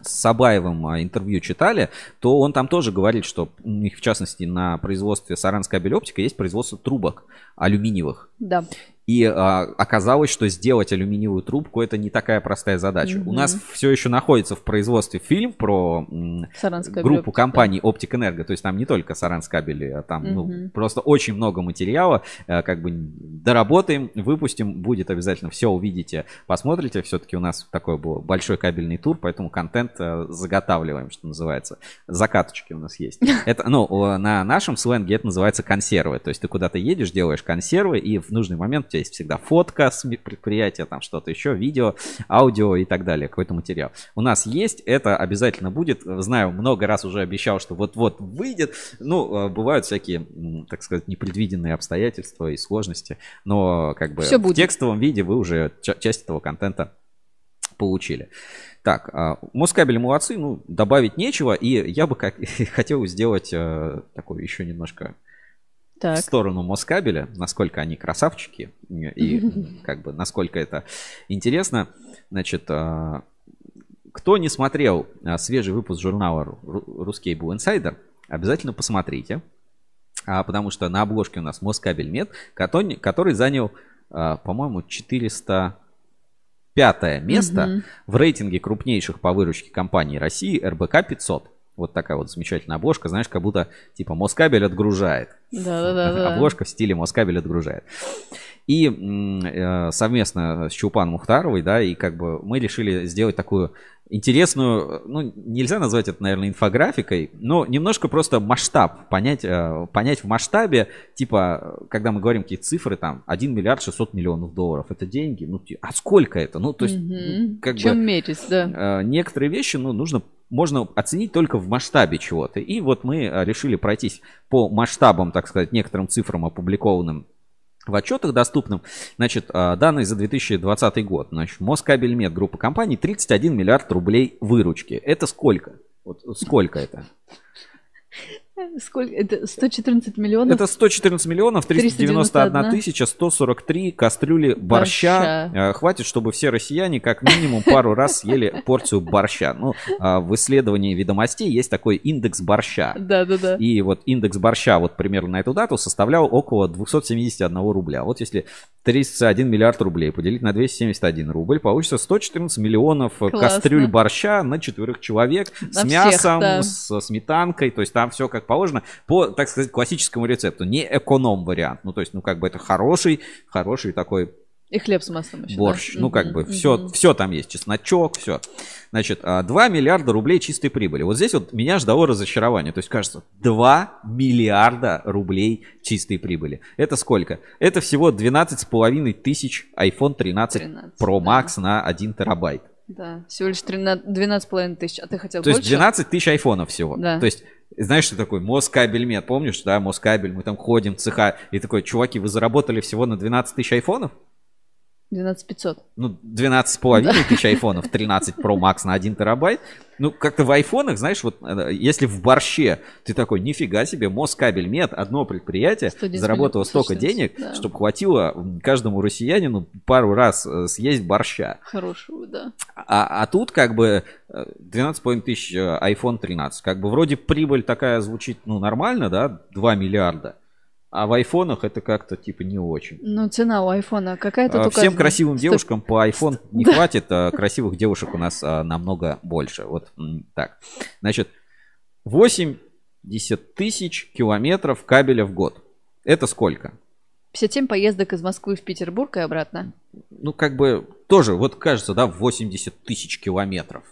с Сабаевым интервью читали, то он там тоже говорит, что у них, в частности, на производстве Саранская оптика есть производство трубок алюминиевых. Да. И а, оказалось, что сделать алюминиевую трубку это не такая простая задача. У Мгм. нас все еще находится в производстве фильм про м, группу биоптика. компаний Оптик Энерго. То есть там не только Саранскабели, а там ну, Мгм. просто очень много материала. Э, Как бы доработаем, выпустим, будет обязательно все увидите, посмотрите. Все-таки у нас такой был большой кабельный тур, поэтому контент э, заготавливаем, что называется. Закаточки у нас есть. [LAUGHS] Это, ну, на нашем сленге это называется консервы. То есть ты куда-то едешь, делаешь консервы, и в нужный момент у тебя есть всегда фотка с предприятия, там что-то еще, видео, аудио и так далее, какой-то материал. У нас есть, это обязательно будет. Знаю, много раз уже обещал, что вот-вот выйдет. Ну, э, бывают всякие, так сказать, непредвиденные обстоятельства и сложности, но как бы Всё в будет. текстовом виде вы уже ча- часть этого контента получили. Так, а, Москабель молодцы, ну, добавить нечего, и я бы как, [LAUGHS] хотел сделать э, такой еще немножко Так. в сторону Москабеля, насколько они красавчики, и [LAUGHS] как бы насколько это интересно. Значит, а, кто не смотрел а, свежий выпуск журнала Ру- Ruscable Insider, обязательно посмотрите. А, потому что на обложке у нас Москабель Мед, который, занял, по-моему, 405 место Мгм. в рейтинге крупнейших по выручке компаний России РБК 500. Вот такая вот замечательная обложка, знаешь, как будто типа Москабель отгружает. Да-да-да. [LAUGHS] Обложка в стиле Москабель отгружает. И э, совместно с Чулпан Мухтаровой, да, и как бы мы решили сделать такую интересную, ну, нельзя назвать это, наверное, инфографикой, но немножко просто масштаб, понять, э, понять в масштабе, типа, когда мы говорим какие цифры, там, 1 миллиард 600 миллионов долларов, это деньги, ну, а сколько это? Ну, то есть, ну, как Чем бы, мерить, да. э, некоторые вещи, ну, нужно, можно оценить только в масштабе чего-то. И вот мы э, решили пройтись по масштабам, так сказать, некоторым цифрам, опубликованным в отчетах доступным. Значит, э, данные за 2020 год. Значит, Москабельмет, группа компаний, 31 миллиард рублей выручки. Это сколько? Вот сколько это? Сколько? Это 114 миллионов? Это 114 миллионов 391 391 тысяча 143 кастрюли борща. Борща. Э, Хватит, чтобы все россияне как минимум пару раз съели порцию борща. Ну, а, в исследовании ведомостей есть такой индекс борща. Да-да-да. И вот индекс борща вот примерно на эту дату составлял около 271 рубля. Вот если 31 миллиард рублей поделить на 271 рубль, получится 114 миллионов Классно. кастрюль борща на четверых человек с всех, мясом, да. со сметанкой. То есть там все как положено по, так сказать, классическому рецепту. Не эконом вариант. Ну, то есть, ну, как бы это хороший, хороший такой И хлеб с маслом еще. борщ. да? Ну, как бы все, все там есть, чесночок, все. Значит, а, 2 миллиарда рублей чистой прибыли. Вот здесь вот меня ждало разочарование. То есть, кажется, 2 миллиарда рублей чистой прибыли. Это сколько? Это всего 12,5 тысяч iPhone 13 13, Pro да. Max на 1 терабайт. Да, всего лишь 13 12,5 тысяч. А ты хотел То есть больше? 12 тысяч айфонов всего. Да. То есть, знаешь, что такое? Москабельмет, помнишь, да, Москабель, мы там ходим, цеха, и такой, чуваки, вы заработали всего на 12 тысяч айфонов? 12 500. ну, 12,5 тысяч айфонов, 13 Pro Max на 1 терабайт. Ну, как-то в айфонах, знаешь, вот э, если в борще ты такой, нифига себе, Москабель Мед, одно предприятие 110 заработало столько 114, денег, да. чтобы хватило каждому россиянину пару раз э, съесть борща. Хорошую, да. А, а тут как бы э, 12,5 тысяч э, iPhone 13. Как бы вроде прибыль такая звучит, ну, нормально, да, 2 миллиарда. А в айфонах это как-то типа не очень. Ну, цена у айфона какая тут А, указана? Всем красивым Сто- девушкам по iPhone не [LAUGHS] Да. хватит, а красивых девушек у нас а, намного больше. Вот так. Значит, 80 тысяч километров кабеля в год. Это сколько? 57 поездок из Москвы в Петербург и обратно. Ну, как бы тоже, вот кажется, да, 80 тысяч километров.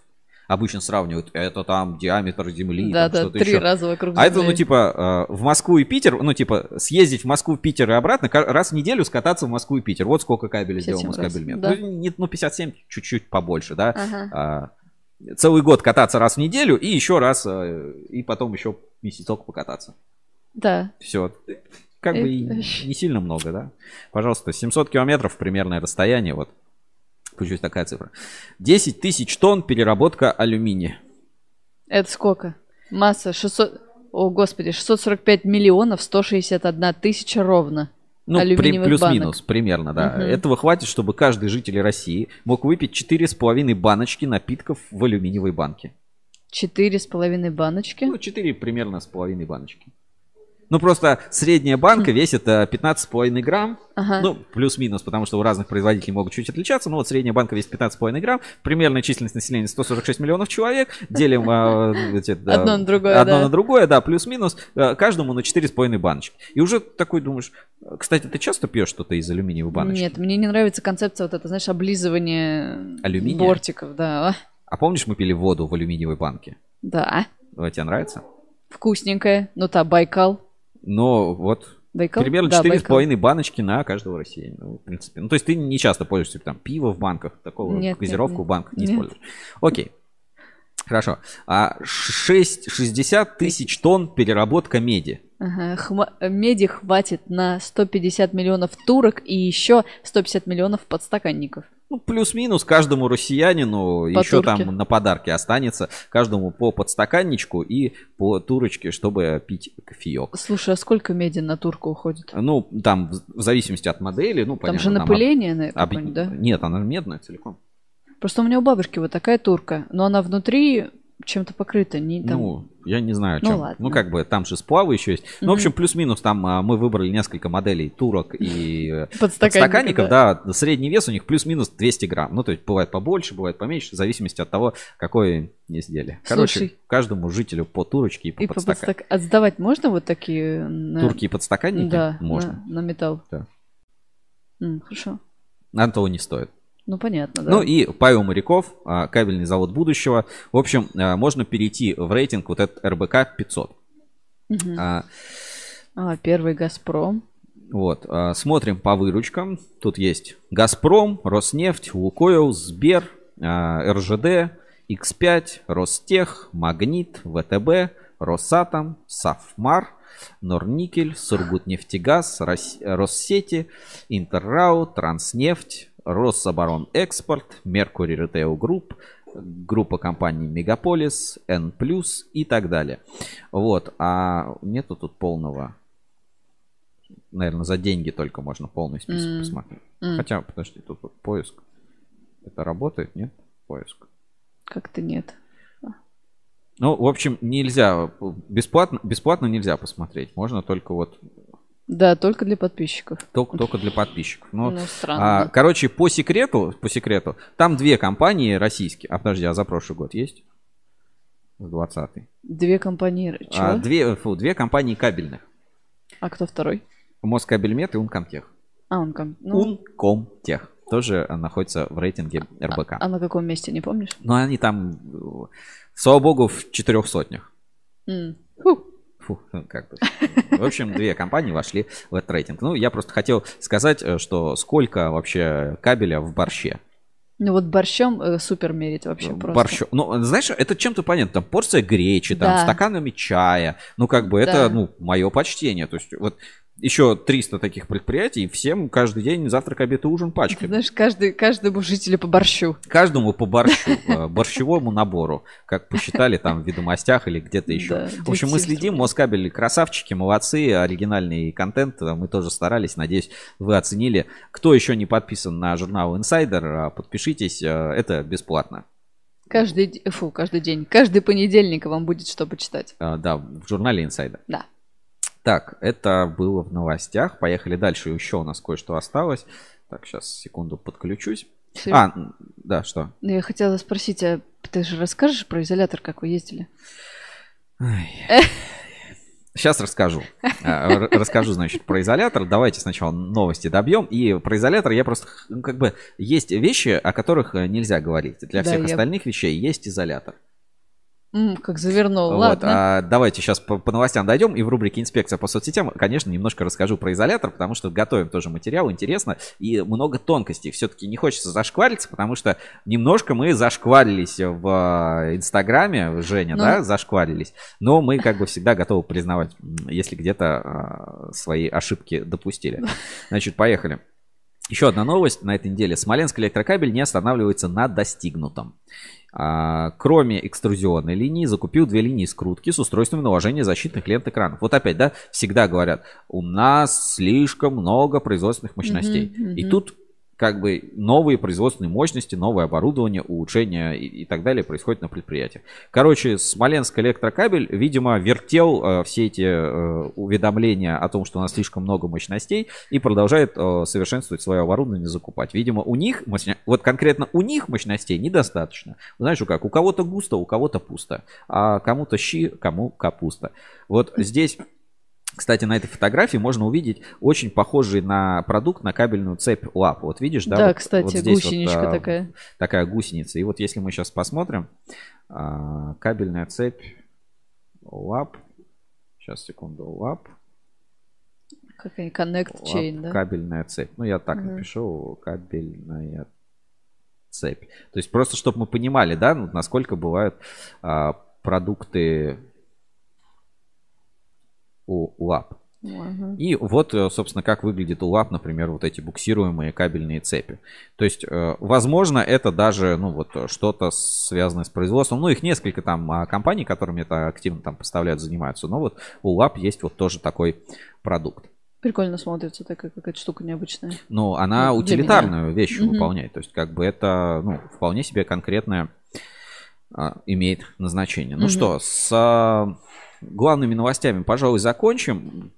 Обычно сравнивают, это там диаметр Земли, Да, там да, что-то три еще. раза вокруг А это, ну, Земли. типа, э, в Москву и Питер, ну, типа, съездить в Москву, Питер и обратно, раз в неделю скататься в Москву и Питер. Вот сколько кабеля сделал 57 раз, Москабельмет. да. Ну, не- ну, 57, чуть-чуть побольше, да. Ага. А, целый год кататься раз в неделю и еще раз, э, и потом еще месяцок покататься. Да. Все. Как бы и не сильно много, да? Пожалуйста, 700 километров примерное расстояние, вот. Пусть такая цифра. 10 тысяч тонн переработка алюминия. Это сколько? Масса 600... О, господи, 645 миллионов 161 тысяча ровно. Ну, при- плюс-минус, примерно, да. Мгм. Этого хватит, чтобы каждый житель России мог выпить 4,5 баночки напитков в алюминиевой банке. Четыре с половиной баночки. Ну, 4 примерно с половиной баночки. Ну, просто средняя банка весит э, 15,5 грамм. Ага. Ну, плюс-минус, потому что у разных производителей могут чуть отличаться. Ну, вот средняя банка весит 15,5 грамм. Примерная численность населения 146 миллионов человек. Делим э, [LAUGHS] Одно на другое, одно да. на другое, да, плюс-минус. э, Каждому на 4,5 баночки. И уже такой думаешь, э, кстати, ты часто пьешь что-то из алюминиевой баночки? Нет, мне не нравится концепция вот это, знаешь, облизывание бортиков, да. А помнишь, мы пили воду в алюминиевой банке? Да. Тебе нравится? Вкусненькая. Ну, та, Байкал. Но вот Байкал? примерно Да, 4,5 баночки на каждого россиянина. В принципе. Ну, то есть ты не часто пользуешься там пиво в банках, такого Нет, газировку нет, нет. в банках не Нет. используешь. Окей. Хорошо. А 6, 60 тысяч тонн переработка меди. Ага, хма- Меди хватит на 150 миллионов турок и еще 150 миллионов подстаканников. Ну, плюс-минус каждому россиянину По еще турке. там на подарки останется. Каждому по подстаканничку и по турочке, чтобы пить кофеек. Слушай, а сколько меди на турку уходит? Ну, там в зависимости от модели, ну, Там понятно. же об- напыление, наверное, об- какое-нибудь, да? Нет, она медная целиком. Просто у меня у бабушки вот такая турка, но она внутри чем-то покрыта, не там. Ну, я не знаю, о Ну, чем. ладно. Ну, как бы там же сплавы еще есть. Ну, в общем, плюс-минус там а, мы выбрали несколько моделей турок и э, Подстаканников, подстаканников. Да. средний вес у них плюс-минус 200 грамм. Ну, то есть бывает побольше, бывает поменьше, в зависимости от того, какое изделие. Короче, Слушай. каждому жителю по турочке и по И по подстаканнику. подстак- А сдавать можно вот такие? на- Турки и подстаканники Да, можно. На, на металл. Да. М, хорошо. На того не стоит. Ну, понятно, да. Ну и Павел Моряков, а, кабельный завод будущего. В общем, а, можно перейти в рейтинг вот этот РБК 500. Мгм. А, А, первый Газпром. Вот, а, смотрим по выручкам. Тут есть Газпром, Роснефть, Лукойл, Сбер, РЖД, X5, Ростех, Магнит, ВТБ, Росатом, Сафмар, Норникель, Сургутнефтегаз, Рос- Россети, Интер РАО, Транснефть, Рособоронэкспорт, Меркурий Ритейл Групп, группа компаний Мегаполис, En+, и так далее. Вот, а нету тут полного Наверное, за деньги только можно полный список М. посмотреть. М, Хотя, подожди, тут вот поиск. Это работает, нет? Поиск. Как-то нет. Ну, в общем, нельзя. Бесплатно, бесплатно нельзя посмотреть. Можно только вот Да, только для подписчиков. только, только для подписчиков. Но, Ну, а, странно. короче, по секрету, по секрету, там две компании российские. А подожди, а за прошлый год есть? С 20 Две компании. Чего? а, А, две, фу, две компании кабельных. кто второй? Москабельмет и Ункомтех. А, он ком... ну, Ункомтех. Тоже а, находится в рейтинге РБК. а на каком месте, не помнишь? Но они там, э, слава богу, в четырех сотнях. М. Фу. Фу, ну, как бы. В общем, две компании вошли в этот рейтинг. Ну, я просто хотел сказать, э, что сколько вообще кабеля в борще. Ну вот борщом э, супер мерить вообще просто. Борщу. Ну, знаешь, это чем-то понятно. Там порция гречи, там, Да. стаканами чая. Ну, как бы это, Да. ну, мое почтение. То есть, вот еще 300 таких предприятий, и всем каждый день завтрак, обед и ужин Ты пачками. знаешь, каждый, каждому жителю по борщу. Каждому по борщу, [LAUGHS] э, борщевому набору, как посчитали там в ведомостях или где-то еще. В общем, мы 270 следим. Москабель красавчики, молодцы, оригинальный контент, э, мы тоже старались, надеюсь, вы оценили. Кто еще не подписан на журнал Insider, э, подпишитесь, это бесплатно. Каждый, фу, каждый день. Каждый понедельник вам будет что почитать. Да, в журнале Insider. Да. Так, это было в новостях. Поехали дальше. Еще у нас кое-что осталось. Так, сейчас секунду подключусь. Всё. А, да, что? Ну, Я хотела спросить, а ты же расскажешь про изолятор, как вы ездили? Сейчас [LAUGHS] расскажу. А, Расскажу, значит, про изолятор. Давайте сначала новости добьем. И про изолятор я просто, ну, как бы, есть вещи, о которых э, нельзя говорить. Для Да, всех я- остальных вещей есть изолятор. Как завернул, Вот, ладно. а давайте сейчас по, по новостям дойдем. И в рубрике «Инспекция по соцсетям», конечно, немножко расскажу про изолятор, потому что готовим тоже материал, интересно. И много тонкостей. Все-таки не хочется зашквариться, потому что немножко мы зашкварились в э, Инстаграме, Женя, Ну. да, зашкварились. Но мы как бы всегда готовы признавать, если где-то э, свои ошибки допустили. Значит, поехали. Еще одна новость на этой неделе. Смоленск электрокабель не останавливается на достигнутом. А, кроме экструзионной линии, закупил две линии скрутки с устройствами наложения защитных лент экранов. Вот опять, да, всегда говорят, у нас слишком много производственных мощностей. Мгм, И мгм. тут как бы новые производственные мощности, новое оборудование, улучшения и, и так далее происходит на предприятиях. Короче, Смоленск электрокабель, видимо, вертел э, все эти э, уведомления о том, что у нас слишком много мощностей и продолжает э, совершенствовать свое оборудование, закупать. Видимо, у них, мощня- вот конкретно у них мощностей недостаточно. Знаешь, как, у кого-то густо, у кого-то пусто, а кому-то щи, кому капуста. Вот здесь кстати, на этой фотографии можно увидеть очень похожий на продукт, на кабельную цепь лап. Вот видишь, да? Да, вот- кстати, вот здесь вот, гусеничка а, такая. Такая гусеница. И вот если мы сейчас посмотрим, а, кабельная цепь лап. Сейчас, секунду, лап. Какая Connect лап, Chain, да? Кабельная цепь. Ну, я так Мгм. напишу. Кабельная цепь. То есть просто, чтобы мы понимали, да, ну, насколько бывают а, продукты у. Ага. И вот, э, собственно, как выглядит УЛАП, например, вот эти буксируемые кабельные цепи. То есть, э, возможно, это даже, ну, вот э, что-то связанное с производством. Ну, их несколько там а, компаний, которыми это активно там поставляют, занимаются. Но вот у УЛАП есть вот тоже такой продукт. Прикольно смотрится такая какая-то штука необычная. Ну, она Ну, для утилитарную вещь Мгм. выполняет. То есть, как бы это, ну, вполне себе конкретное а, имеет назначение. Ну Мгм. что, с главными новостями, пожалуй, закончим.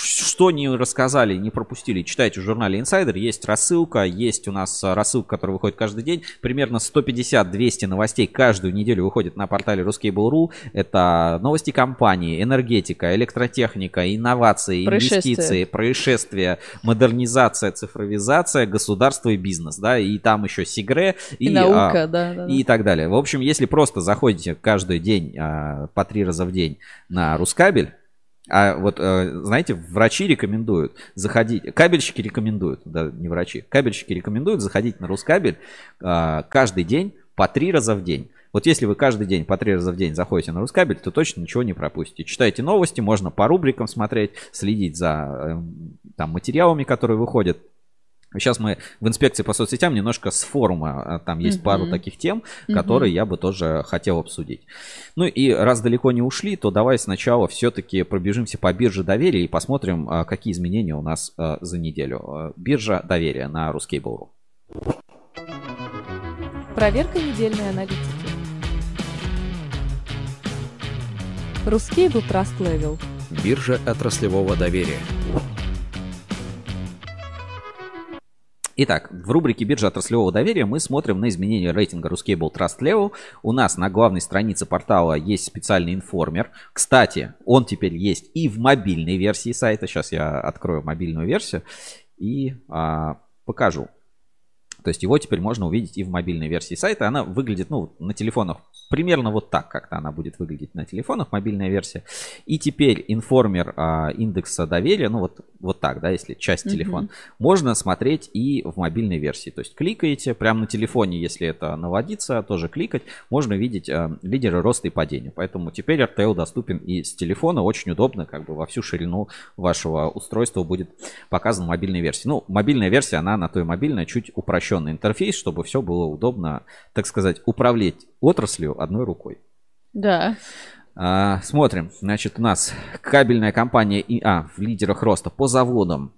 Что не рассказали, не пропустили, читайте в журнале Insider. Есть рассылка, есть у нас а, рассылка, которая выходит каждый день. Примерно 150-200 новостей каждую неделю выходит на портале Ruskable.ru. Это новости компании, энергетика, электротехника, инновации, Происшествия. инвестиции, происшествия, модернизация, цифровизация, государство и бизнес. Да, и там еще Сигре И, и, наука, а, да, да. да. и так далее. В общем, если просто заходите каждый день а, по три раза в день на Рускабель, а вот, э, знаете, врачи рекомендуют заходить, кабельщики рекомендуют, да, не врачи, кабельщики рекомендуют заходить на Рускабель а, каждый день по три раза в день. Вот если вы каждый день по три раза в день заходите на Рускабель, то точно ничего не пропустите. Читайте новости, можно по рубрикам смотреть, следить за эм, там, материалами, которые выходят. Сейчас мы в инспекции по соцсетям немножко с форума, а, там есть пару Мгм. таких тем, Мгм. которые я бы тоже хотел обсудить. Ну и раз далеко не ушли, то давай сначала все-таки пробежимся по бирже доверия и посмотрим, а, какие изменения у нас а, за неделю. Биржа доверия на Ruskable.ru. Проверка недельной аналитики. Русский Trust Level. Биржа отраслевого доверия. Итак, в рубрике биржа отраслевого доверия мы смотрим на изменение рейтинга Ruscable Trust Level. У нас на главной странице портала есть специальный информер. Кстати, он теперь есть и в мобильной версии сайта. Сейчас я открою мобильную версию и а, покажу. То есть его теперь можно увидеть и в мобильной версии сайта. Она выглядит, ну, на телефонах примерно вот так как-то она будет выглядеть на телефонах, мобильная версия. И теперь информер а, индекса доверия, ну вот, вот так, да, если часть телефона, можно смотреть и в мобильной версии. То есть кликаете прямо на телефоне, если это наводится, тоже кликать, можно видеть а, лидеры роста и падения. Поэтому теперь RTL доступен и с телефона, очень удобно, как бы во всю ширину вашего устройства будет показан в мобильной версии. Ну, мобильная версия, она на той мобильной чуть упрощенный интерфейс, чтобы все было удобно, так сказать, управлять отраслью одной рукой. Да. А, смотрим. Значит, у нас кабельная компания ИА в лидерах роста по заводам.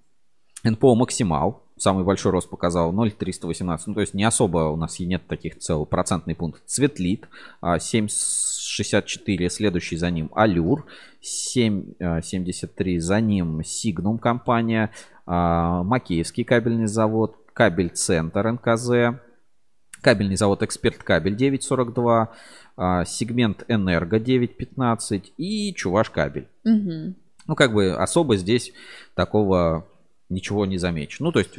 НПО Максимал. Самый большой рост показал 0,318. Ну, то есть не особо у нас и нет таких целый процентный пункт. Цветлит а, 7,64. Следующий за ним Алюр 7,73. За ним Сигнум компания. а, Макеевский кабельный завод. Кабель Центр НКЗ. Кабельный завод Эксперт Кабель 9,42. а, Сегмент Энерго 9,15. И Чуваш Кабель. Мгм. Ну, как бы особо здесь такого ничего не замечу. Ну, то есть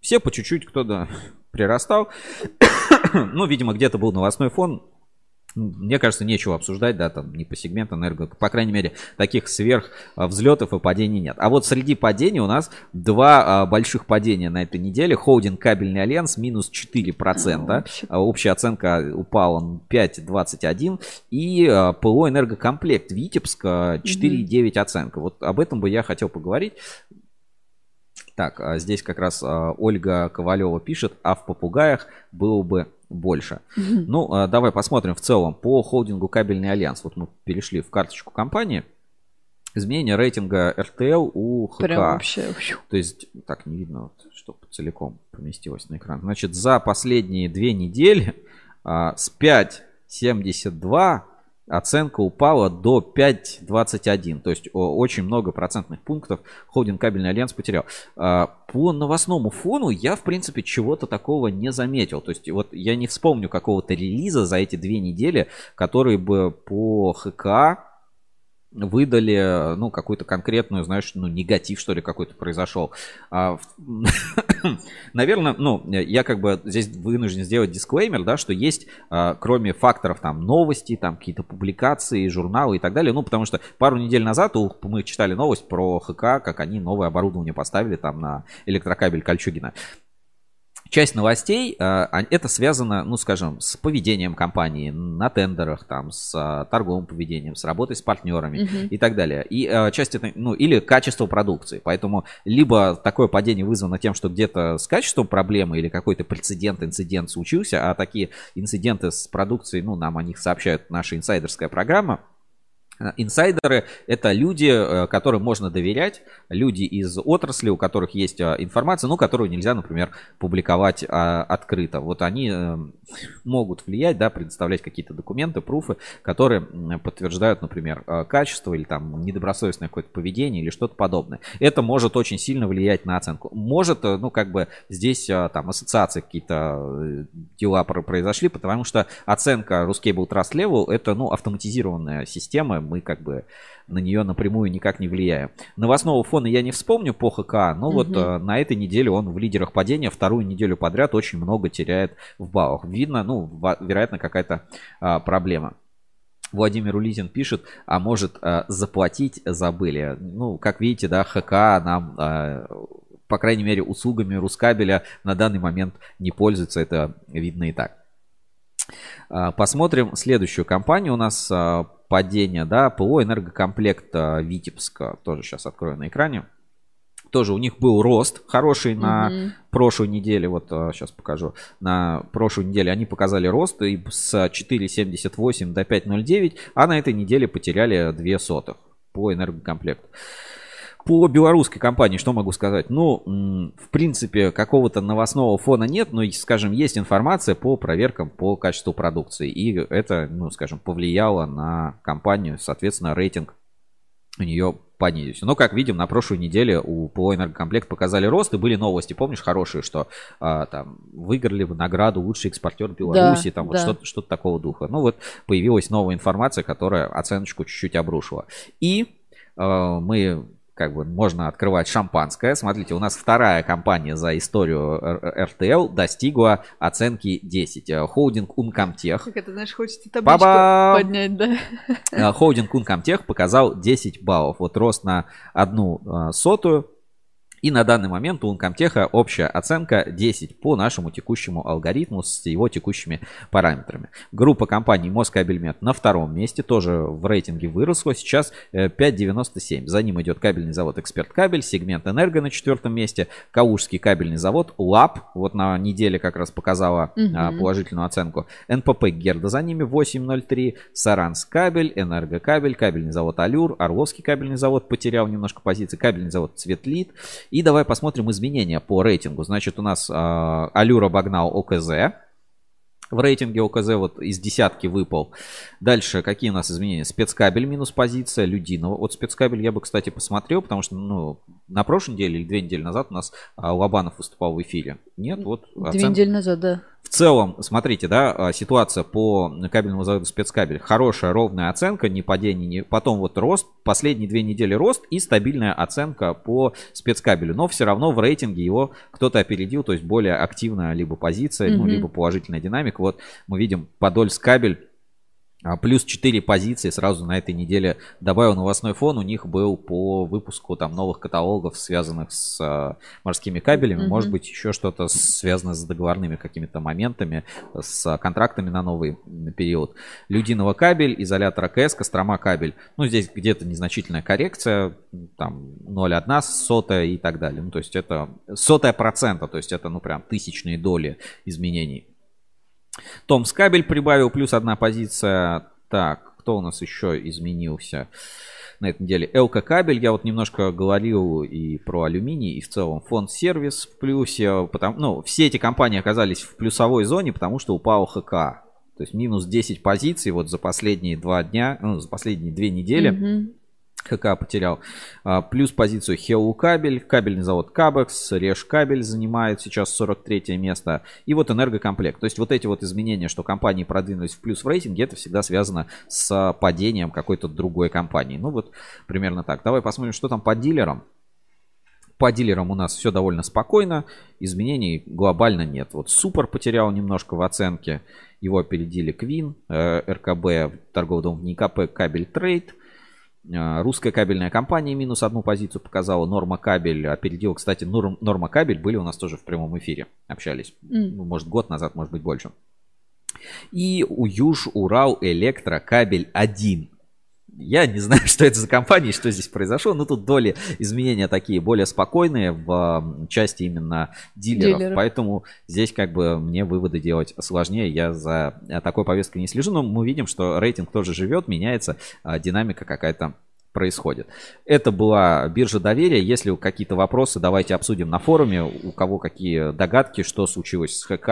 все по чуть-чуть кто-то [LAUGHS] прирастал. [COUGHS] ну, видимо, где-то был новостной фон. Мне кажется, нечего обсуждать, да, там, не по сегменту энерго. По крайней мере, таких сверх а, взлетов и падений нет. А вот среди падений у нас два а, больших падения на этой неделе. Холдинг Кабельный Альянс минус 4%. вообще. А Общая оценка упала на 5,21. И а, ПО Энергокомплект Витебск а, 4,9 оценка. Вот об этом бы я хотел поговорить. Так, а здесь как раз а, Ольга Ковалева пишет, а в попугаях было бы больше. Ну, а, давай посмотрим в целом по холдингу Кабельный Альянс. Вот мы перешли в карточку компании. Изменение рейтинга RTL у ХК. Прям вообще. То есть, так, не видно, вот, чтобы целиком поместилось на экран. Значит, за последние две недели а, с 5,72 оценка упала до 5,21. То есть очень много процентных пунктов холдинг кабельный альянс потерял. А, по новостному фону я, в принципе, чего-то такого не заметил. То есть вот я не вспомню какого-то релиза за эти две недели, который бы по ХК выдали, ну, какую-то конкретную, знаешь, ну, негатив, что ли, какой-то произошел. А, [COUGHS] Наверное, ну, я как бы здесь вынужден сделать дисклеймер, да, что есть, а, кроме факторов там новости, там какие-то публикации, журналы и так далее, ну, потому что пару недель назад у- мы читали новость про ХК, как они новое оборудование поставили там на электрокабель Кольчугина. Часть новостей, а, а, это связано, ну, скажем, с поведением компании на тендерах, там, с а, торговым поведением, с работой с партнерами Мгм. и так далее. И а, часть это, ну, или качество продукции. Поэтому либо такое падение вызвано тем, что где-то с качеством проблемы или какой-то прецедент, инцидент случился, а такие инциденты с продукцией, ну, нам о них сообщает наша инсайдерская программа. Инсайдеры – это люди, э, которым можно доверять, люди из отрасли, у которых есть э, информация, ну, которую нельзя, например, публиковать а, открыто. Вот они э, могут влиять, да, предоставлять какие-то документы, пруфы, которые подтверждают, например, качество или там недобросовестное какое-то поведение или что-то подобное. Это может очень сильно влиять на оценку. Может, ну, как бы здесь там ассоциации какие-то дела про- произошли, потому что оценка Ruscable Trust Level это, ну, автоматизированная система, мы как бы на нее напрямую никак не влияем. Новостного фона я не вспомню по ХК, но вот Мгм. э, на этой неделе он в лидерах падения вторую неделю подряд очень много теряет в баллах. Видно, ну, во- вероятно, какая-то а, проблема. Владимир Улитин пишет, а может а, заплатить забыли. Ну, как видите, да, ХК нам, а, по крайней мере, услугами Рускабеля на данный момент не пользуется. Это видно и так. А, Посмотрим следующую компанию. У нас а, падение, да, ПО энергокомплект а, Витебска. Тоже сейчас открою на экране. Тоже у них был рост хороший на Мгм. прошлой неделе, вот сейчас покажу, на прошлой неделе они показали рост и с 4,78 до 5,09, а на этой неделе потеряли 2 сотых по энергокомплекту. По белорусской компании что могу сказать? Ну, в принципе, какого-то новостного фона нет, но, скажем, есть информация по проверкам по качеству продукции. И это, ну, скажем, повлияло на компанию, соответственно, рейтинг у нее понизился. Но, как видим, на прошлой неделе у ПО «Энергокомплект» показали рост, и были новости, помнишь, хорошие, что а, там выиграли бы награду «Лучший экспортер Беларуси», там вот да. что-то, что-то такого духа. Ну вот появилась новая информация, которая оценочку чуть-чуть обрушила. И а, мы как бы можно открывать шампанское. Смотрите, у нас вторая компания за историю РТЛ достигла оценки 10. Э, Холдинг Uncomtech Как это, знаешь, хочется табличку Ба-бам! поднять, да? Э, Холдинг Uncomtech показал 10 баллов. Вот рост на одну э, сотую. И на данный момент у Uncomtech общая оценка 10 по нашему текущему алгоритму с его текущими параметрами. Группа компаний Москабельмет на втором месте, тоже в рейтинге выросла. Сейчас э, 5,97. За ним идет кабельный завод Эксперт Кабель, сегмент Энерго на четвертом месте, Калужский кабельный завод, ЛАП, вот на неделе как раз показала Мгм. положительную оценку. НПП Герда за ними 8.03, Саранс кабель, Энергокабель, кабельный завод Алюр, Орловский кабельный завод потерял немножко позиции, кабельный завод Цветлит. И давай посмотрим изменения по рейтингу. Значит, у нас а, Алюр обогнал ОКЗ. В рейтинге ОКЗ вот из десятки выпал. Дальше какие у нас изменения? Спецкабель минус позиция, Людинова. Вот спецкабель я бы, кстати, посмотрел, потому что, ну, на прошлой неделе или две недели назад у нас а, Лобанов выступал в эфире. Нет, вот Две оценка- недели назад, да. В целом, смотрите, да, а, ситуация по кабельному заводу спецкабель. Хорошая, ровная оценка, не падение, не... потом вот рост, последние две недели рост и стабильная оценка по спецкабелю. Но все равно в рейтинге его кто-то опередил, то есть более активная либо позиция, ну, Мгм. либо положительная динамика. Вот мы видим Подольскабель а, Плюс 4 позиции сразу на этой неделе добавил новостной фон. У них был по выпуску там новых каталогов, связанных с а, морскими кабелями. Мгм. Может быть, еще что-то связано с договорными какими-то моментами, с а, контрактами на новый период. Людиного кабель, изолятор АКС, Кострома кабель. Ну, здесь где-то незначительная коррекция, там 0,1 сотая и так далее. Ну, то есть это сотая процента, то есть это, ну, прям тысячные доли изменений. Томс кабель прибавил плюс одна позиция. Так, кто у нас еще изменился на этой неделе? ЛК кабель. Я вот немножко говорил и про алюминий, и в целом фонд сервис в плюсе. Потому, ну, все эти компании оказались в плюсовой зоне, потому что упал ХК. То есть минус 10 позиций вот за последние два дня, ну, за последние две недели. Мгм. ХК потерял. А, Плюс позицию Хеу кабель, кабельный завод Кабекс, Реж кабель занимает сейчас 43 место. И вот энергокомплект. То есть вот эти вот изменения, что компании продвинулись в плюс в рейтинге, это всегда связано с падением какой-то другой компании. Ну вот примерно так. Давай посмотрим, что там по дилерам. По дилерам у нас все довольно спокойно. Изменений глобально нет. Вот Супер потерял немножко в оценке. Его опередили Квин, э, РКБ, торговый дом НИКП, Кабель Трейд. А, Русская кабельная компания минус одну позицию показала. Норма кабель опередил. Кстати, Норм- Норма кабель были у нас тоже в прямом эфире. Общались. Ну, может, год назад, может быть, больше. И у Юж Урал Электро кабель 1. Я не знаю, [LAUGHS] что это за компания и что здесь произошло, но тут доли изменения такие более спокойные в части именно дилеров. Дилеров. Поэтому здесь как бы мне выводы делать сложнее. Я за э, такой повесткой не слежу, но мы видим, что рейтинг тоже живет, меняется, а динамика какая-то происходит. Это была биржа доверия. Если какие-то вопросы, давайте обсудим на форуме. У кого какие догадки, что случилось с ХК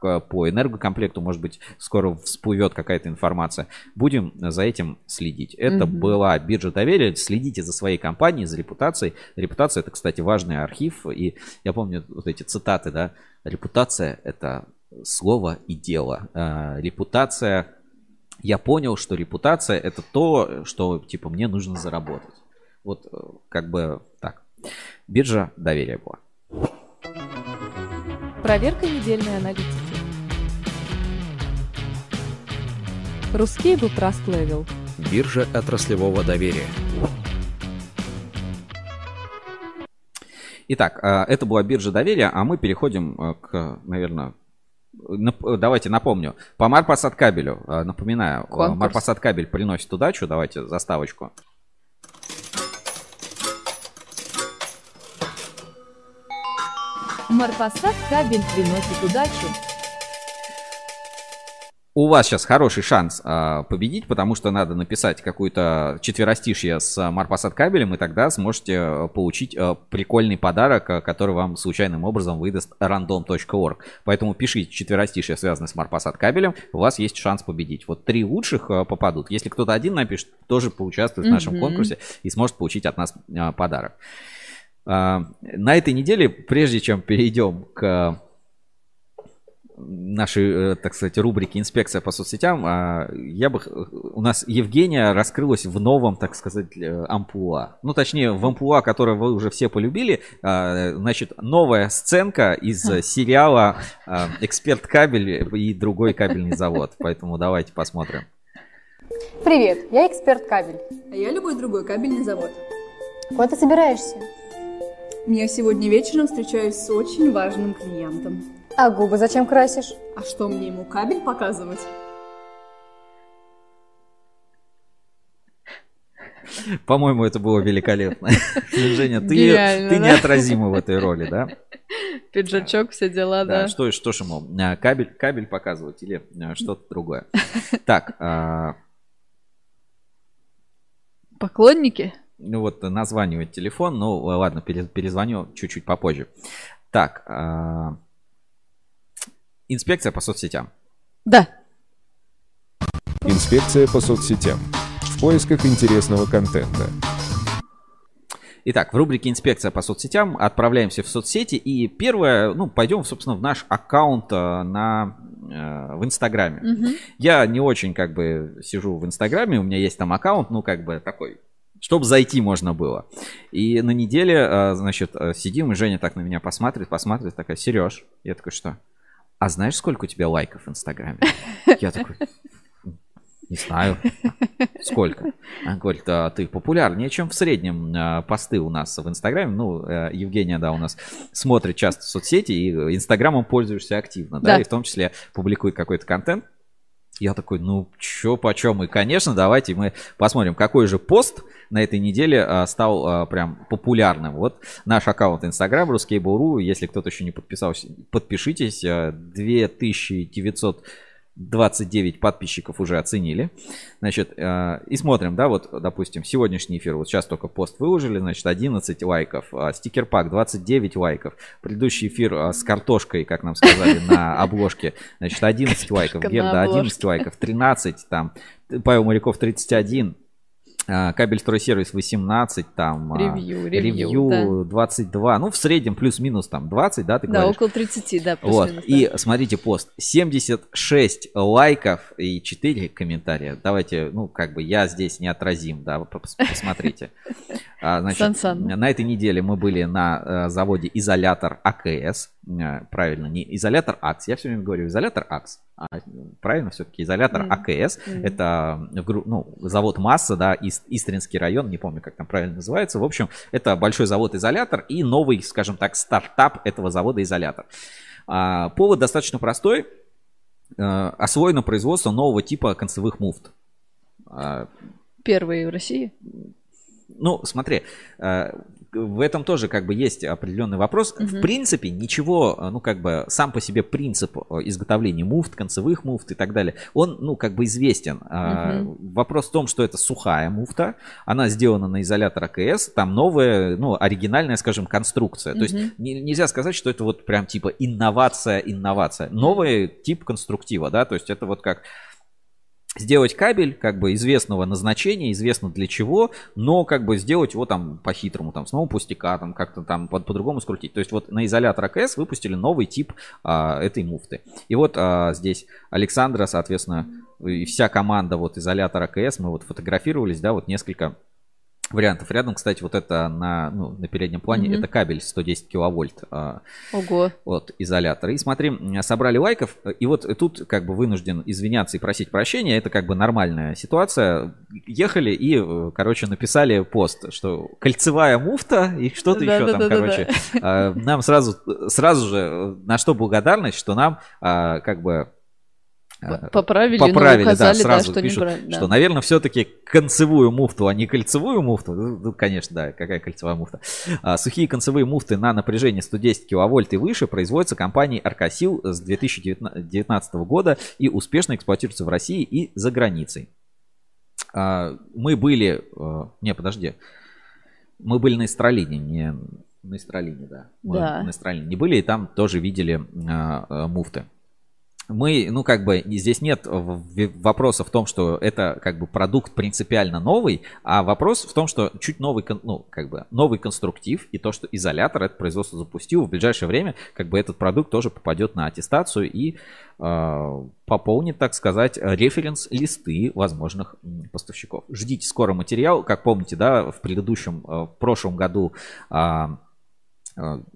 к- по энергокомплекту, может быть, скоро всплывет какая-то информация. Будем за этим следить. Это Мгм. была биржа доверия. Следите за своей компанией, за репутацией. Репутация это, кстати, важный архив. И я помню вот эти цитаты, да. Репутация это слово и дело. А, Репутация я понял, что репутация это то, что типа мне нужно заработать. Вот э, как бы так. Биржа доверия была. Проверка недельной аналитики. Русский был Trust Level. Биржа отраслевого доверия. Итак, э, это была биржа доверия, а мы переходим э, к, наверное, давайте напомню. По Марпасад кабелю, э, напоминаю, э, Конкурс. Марпасад кабель приносит удачу. Давайте заставочку. Марпасад кабель приносит удачу. У вас сейчас хороший шанс а, победить, потому что надо написать какую-то четверостишье с Марпасад кабелем, и тогда сможете э, получить э, прикольный подарок, э, который вам случайным образом выдаст random.org. Поэтому пишите четверостишье, связанное с Марпасад кабелем, у вас есть шанс победить. Вот три лучших э, попадут. Если кто-то один напишет, тоже поучаствует в нашем Мгм. конкурсе и сможет получить от нас э, подарок. А, На этой неделе, прежде чем перейдем к нашей, э, так сказать, рубрике «Инспекция по соцсетям», а, я бы... У нас Евгения раскрылась в новом, так сказать, э, амплуа. Ну, точнее, в амплуа, которое вы уже все полюбили. А, Значит, новая сценка из э, сериала а, «Эксперт кабель» и другой кабельный завод. Поэтому давайте посмотрим. Привет, я эксперт кабель. А я любой другой кабельный завод. Куда ты собираешься? Я сегодня вечером встречаюсь с очень важным клиентом. А губы зачем красишь? А что мне ему кабель показывать? По-моему, это было великолепно. [LAUGHS] Женя, ты, Гениально, ты да? неотразима в этой роли, да? Пиджачок, все дела, Да, да. что, что ж ему, а, кабель, кабель показывать или а, что-то другое. [LAUGHS] Так, а, Поклонники? ну вот названивает телефон, ну ладно, пере- перезвоню чуть-чуть попозже. Так, а, инспекция по соцсетям. Да. Инспекция по соцсетям. В поисках интересного контента. Итак, в рубрике «Инспекция по соцсетям» отправляемся в соцсети. И первое, ну, пойдем, собственно, в наш аккаунт э, на, э, в Инстаграме. Мгм. Я не очень, как бы, сижу в Инстаграме, у меня есть там аккаунт, ну, как бы, такой, чтобы зайти можно было. И на неделе, э, значит, э, сидим, и Женя так на меня посматривает, посматривает, такая, Сереж, я такой, что? А знаешь, сколько у тебя лайков в Инстаграме? [LAUGHS] Я такой, не знаю. Сколько? Она говорит, а ты популярнее, чем в среднем а, посты у нас в Инстаграме. Ну, э, Евгения, да, у нас смотрит часто соцсети, и Инстаграмом пользуешься активно, да, Да. и в том числе публикует какой-то контент. Я такой, ну чё почем? И, конечно, давайте мы посмотрим, какой же пост на этой неделе а, стал а, прям популярным. Вот наш аккаунт Инстаграм Ruskable.ru, если кто-то еще не подписался, подпишитесь. Э, 2900 29 подписчиков уже оценили. Значит, э, и смотрим, да, вот, допустим, сегодняшний эфир, вот сейчас только пост выложили, значит, 11 лайков, а, стикер-пак 29 лайков, предыдущий эфир а, с картошкой, как нам сказали, на [LAUGHS] обложке, значит, 11 лайков, Герда 11 лайков, 13, там, Павел Моряков 31, Кабель стройсервис 18, там, а, Ревью, ревью, ревью 22, ну, в среднем плюс-минус там 20, да, ты Да, говоришь? около 30, да, Вот, плюс-минус. и да. смотрите пост. 76 лайков и 4 комментария. Давайте, ну, как бы я здесь неотразим, да, вы пос- посмотрите. А, Значит, на этой неделе мы были на э, заводе Изолятор АКС, правильно, не изолятор АКС, я все время говорю изолятор АКС, а правильно все-таки изолятор Мгм. АКС, Мгм. это гру- ну, завод Масса, да, Ис- Истринский район, не помню, как там правильно называется, в общем, это большой завод-изолятор и новый, скажем так, стартап этого завода-изолятор. А, повод достаточно простой, Э, освоено производство нового типа концевых муфт. А, Первые в России. ну, смотри, э, в этом тоже как бы есть определенный вопрос. В Мгм. принципе, ничего, э, ну, как бы сам по себе принцип э, изготовления муфт, концевых муфт и так далее, он, ну, как бы известен. А, Вопрос в том, что это сухая муфта, она сделана на изолятор АКС, там новая, ну, оригинальная, скажем, конструкция. То есть не- нельзя сказать, что это вот прям типа инновация, инновация. Новый тип конструктива, да, то есть это вот как сделать кабель как бы известного назначения, известно для чего, но как бы сделать его там по-хитрому, там, с нового пустяка, там, как-то там по- по-другому скрутить. То есть вот на изолятор АКС выпустили новый тип а, этой муфты. И вот а, здесь Александра, соответственно, и вся команда вот изолятор АКС, мы вот фотографировались, да, вот несколько вариантов. Рядом, кстати, вот это на, ну, на переднем плане, Мгм. это кабель 110 киловольт. а, Ого. вот, изолятор. И смотри, собрали лайков, и вот тут как бы вынужден извиняться и просить прощения, это как бы нормальная ситуация. Ехали и, э, короче, написали пост, что кольцевая муфта и что-то еще там, короче. А, Нам сразу, сразу же, э, на что благодарность, что нам а, как бы Поправили, ну, поправили, указали, да, сразу что пишут, неправильно, да. что, наверное, все-таки концевую муфту, а не кольцевую муфту. Ну, ну, конечно, да, какая кольцевая муфта. А, сухие концевые муфты на напряжение 110 киловольт и выше производятся компанией Аркасил с 2019 года и успешно эксплуатируются в России и за границей. А, мы были... э, Не, подожди. Мы были на Истралине, не на Истралине, да. Мы Да. на Истралине не были, и там тоже видели а, а, муфты. Мы, ну, как бы, здесь нет вопроса в том, что это, как бы, продукт принципиально новый, а вопрос в том, что чуть новый, ну, как бы, новый конструктив, и то, что изолятор это производство запустил, в ближайшее время, как бы, этот продукт тоже попадет на аттестацию и э, пополнит, так сказать, референс-листы возможных поставщиков. Ждите скоро материал, как помните, да, в предыдущем, э, в прошлом году э,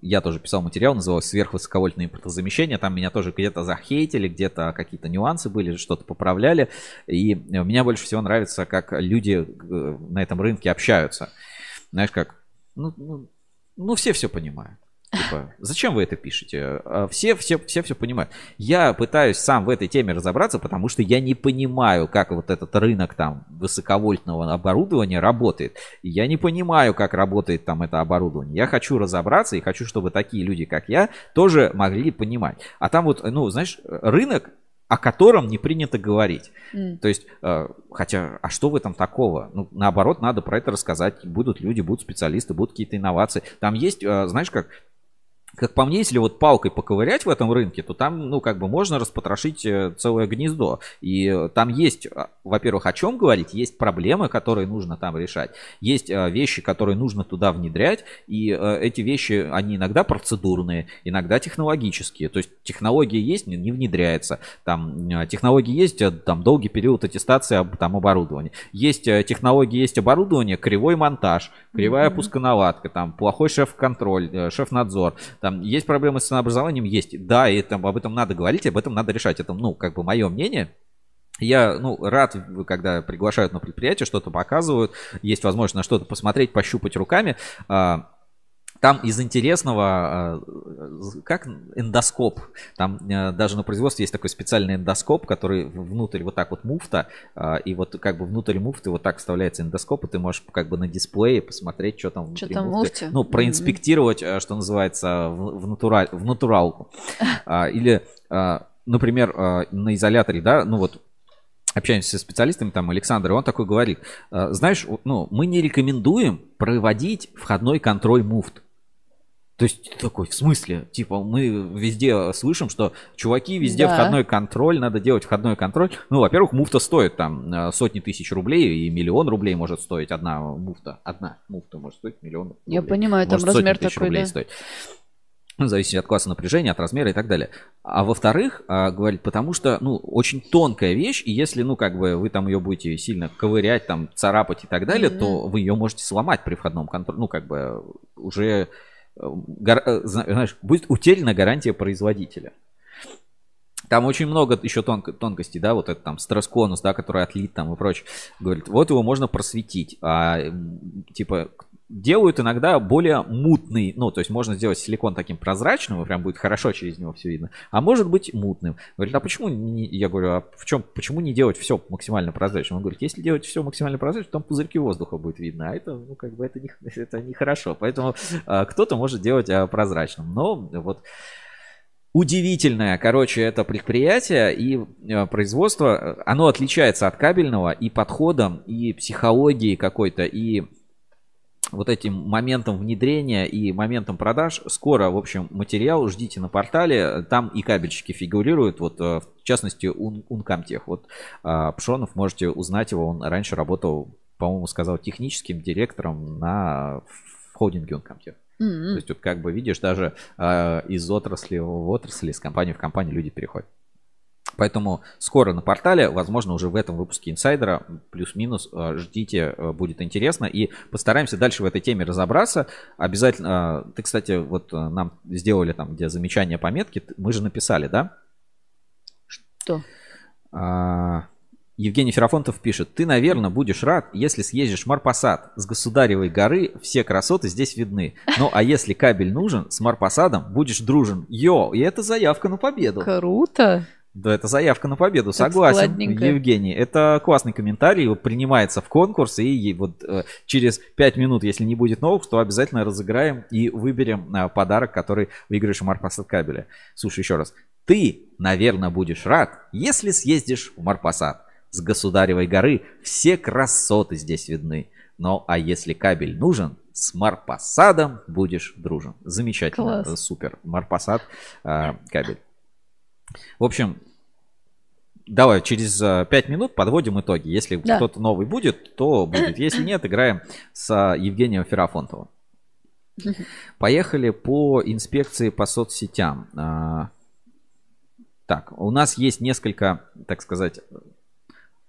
я тоже писал материал, назывался «Сверхвысоковольтное импортозамещение». Там меня тоже где-то захейтили, где-то какие-то нюансы были, что-то поправляли. И э, мне больше всего нравится, как люди э, на этом рынке общаются. Знаешь, как, ну, ну, ну, все все понимают. Типа, зачем вы это пишете? А Все, все, все все понимают. Я пытаюсь сам в этой теме разобраться, потому что я не понимаю, как вот этот рынок там высоковольтного оборудования работает. Я не понимаю, как работает там это оборудование. Я хочу разобраться и хочу, чтобы такие люди, как я, тоже могли понимать. А там вот, ну, знаешь, рынок, о котором не принято говорить. М. То есть, э, хотя, а что в этом такого? Ну, наоборот, надо про это рассказать. Будут люди, будут специалисты, будут какие-то инновации. Там есть, э, знаешь, как как по мне, если вот палкой поковырять в этом рынке, то там, ну, как бы можно распотрошить э, целое гнездо. И э, там есть, а, во-первых, о чем говорить, есть проблемы, которые нужно там решать, есть э, вещи, которые нужно туда внедрять, и э, эти вещи, они иногда процедурные, иногда технологические. То есть технология есть, не, не внедряется. Там э, технологии есть, э, там долгий период аттестации там оборудования. Есть э, технологии, есть оборудование, кривой монтаж, кривая пусконаладка, там плохой шеф-контроль, э, шеф-надзор. Там есть проблемы с ценообразованием, есть. Да, и там об этом надо говорить, об этом надо решать. Это, ну, как бы мое мнение. Я, ну, рад, когда приглашают на предприятие, что-то показывают, есть возможность на что-то посмотреть, пощупать руками. Там из интересного, а, как эндоскоп, там э, даже на производстве есть такой специальный эндоскоп, который внутрь вот так вот муфта, а, и вот как бы внутрь муфты вот так вставляется эндоскоп, и ты можешь как бы на дисплее посмотреть, что там внутри там муфты. муфте? Ну, проинспектировать, э, что называется, в, натураль, в натуралку. А, Или, например, на изоляторе, да, ну вот общаемся со специалистами, там Александр, и он такой говорит, «А, знаешь, ну, мы не рекомендуем проводить входной контроль муфт. То есть ты такой, в смысле? Типа, мы везде слышим, что чуваки, везде Да. входной контроль, надо делать входной контроль. Ну, во-первых, муфта стоит там э, сотни тысяч рублей, и миллион рублей может стоить одна муфта. Одна муфта может стоить миллион рублей. Я понимаю, там Может сотни размер тысяч такой, рублей да. стоить. Ну, зависит от класса напряжения, от размера и так далее. А во-вторых, а, говорит, потому что, ну, очень тонкая вещь, и если, ну, как бы вы там ее будете сильно ковырять, там, царапать и так далее, Мгм. то вы ее можете сломать при входном контроле. Ну, как бы уже знаешь, будет утеряна гарантия производителя. Там очень много еще тонко- тонкостей, да, вот это там стресс-конус, да, который отлит там и прочее. Говорит, вот его можно просветить. А, типа, делают иногда более мутный, ну, то есть можно сделать силикон таким прозрачным, и прям будет хорошо через него все видно, а может быть мутным. Говорит, а почему не, я говорю, а в чем, почему не делать все максимально прозрачным? Он говорит, если делать все максимально прозрачным, там пузырьки воздуха будет видно, а это, ну, как бы, это, не, [LAUGHS] это нехорошо. Поэтому а, кто-то может делать а, прозрачным. Но вот удивительное, короче, это предприятие и э, производство, э, оно отличается от кабельного и подходом, и психологией какой-то, и вот этим моментом внедрения и моментом продаж. Скоро, в общем, материал ждите на портале. Там и кабельщики фигурируют. Вот, э, в частности, Ун, Ункамтех. Вот а, Пшонов, можете узнать его. Он раньше работал, по-моему, сказал, техническим директором на холдинге Ункамтех. То М-м. есть тут как бы видишь, даже а, из отрасли в отрасли, из компании в компанию люди переходят. Поэтому скоро на портале, возможно, уже в этом выпуске инсайдера, плюс-минус, э, ждите, э, будет интересно. И постараемся дальше в этой теме разобраться. Обязательно, э, ты, кстати, вот нам сделали там, где замечания, пометки, мы же написали, да? Что? А, Евгений Ферафонтов пишет, ты, наверное, будешь рад, если съездишь в Марпасад. С Государевой горы все красоты здесь видны. Ну, а если кабель нужен, с Марпасадом будешь дружен. Йо, и это заявка на победу. Круто. Да, это заявка на победу, согласен. Евгений. Это классный комментарий, вот принимается в конкурс, и вот э, через 5 минут, если не будет новых, то обязательно разыграем и выберем э, подарок, который выиграешь у Марпасад кабеля. Слушай, еще раз. Ты, наверное, будешь рад, если съездишь в Марпасад. С Государевой горы все красоты здесь видны. Ну, а если кабель нужен, с Марпасадом будешь дружен. Замечательно, Класс. супер. Марпасад э, кабель. В общем, давай через э, 5 минут подводим итоги. Если Да. кто-то новый будет, то будет. [COUGHS] Если нет, играем с э, Евгением Ферафонтовым. Поехали по инспекции по соцсетям. А, Так, у нас есть несколько, так сказать,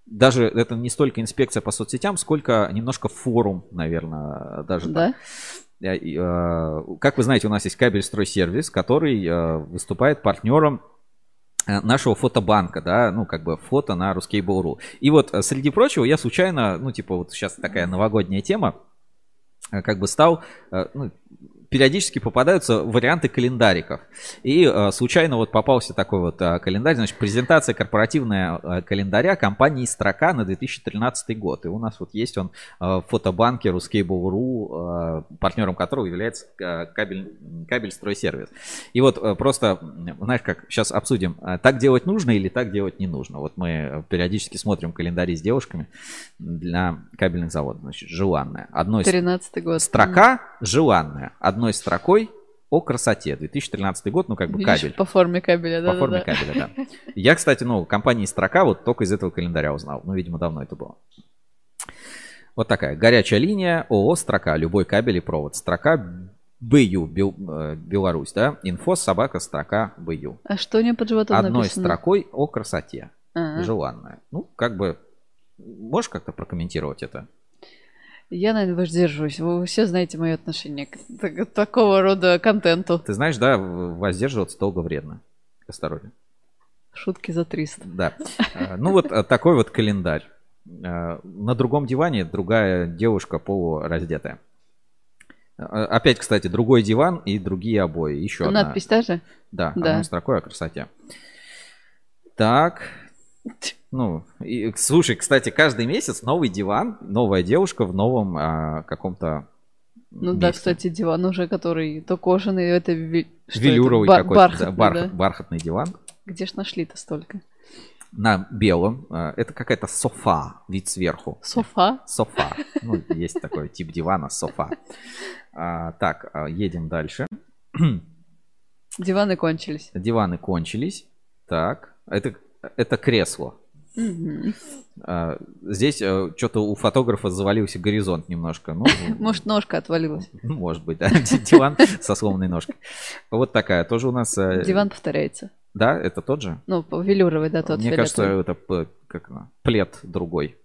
даже это не столько инспекция по соцсетям, сколько немножко форум, наверное, даже так. Да? Э, и, э, Как вы знаете, у нас есть кабель-стройсервис, который э, выступает партнером э, нашего фотобанка, да, ну, как бы фото на Ruskable.ru. И вот, э, среди прочего, я случайно, ну, типа, вот сейчас такая новогодняя тема, э, как бы стал, э, ну, периодически попадаются варианты календариков. И э, случайно вот попался такой вот э, календарь, значит, презентация корпоративная э, календаря компании «Строка» на 2013 год. И у нас вот есть он э, в фотобанке Ruskable.ru, э, партнером которого является э, кабель, кабель стройсервис. И вот э, просто, знаешь, как сейчас обсудим, э, так делать нужно или так делать не нужно. Вот мы периодически смотрим календари с девушками для кабельных заводов. Значит, желанное. Одной 13 год. Строка желанная. Одной строкой о красоте. 2013 год, ну как бы кабель. По форме кабеля, да. По форме кабеля, да. Я, кстати, ну, компании Строка вот только из этого календаря узнал. Ну, видимо, давно это было. Вот такая горячая линия ООО «Строка». Любой кабель и провод. Строка БЮ, Бел- э, Беларусь, да? Инфо, собака, строка, БЮ. А что у нее под животом Одной написано? строкой о красоте. А. Желанная. Ну, как бы, можешь как-то прокомментировать это? Я, наверное, воздерживаюсь. Вы все знаете мое отношение к, к такого рода контенту. Ты знаешь, да, воздерживаться долго вредно. Осторожно. Шутки за 300. Да. А, Ну вот а, такой вот календарь. А, На другом диване другая девушка полураздетая. Опять, кстати, другой диван и другие обои. Еще одна. Надпись та же? Да, Да. одной строкой о красоте. Так. Ну, и, слушай, кстати, каждый месяц новый диван, новая девушка в новом а, каком-то Ну да, месте. кстати, диван уже, который то кожаный, это что это? Велюровый Ба- какой-то, да, бархатный, барх- да. бархатный диван. Где ж нашли-то столько? на белом. А, Это какая-то софа, вид сверху. Софа? Софа. Ну, есть такой тип дивана, софа. А, так, а, едем дальше. Диваны кончились. Диваны кончились. Так, это, это кресло. А, Здесь что-то у фотографа завалился горизонт немножко. Ну, [LAUGHS] Может, ножка отвалилась. ну, может быть, да. [LAUGHS] Диван со сломанной ножкой. Вот такая. Тоже у нас... э, Диван повторяется. Да, это тот же? Ну, велюровый, да, тот Мне фиолетовый. кажется, это как плед другой.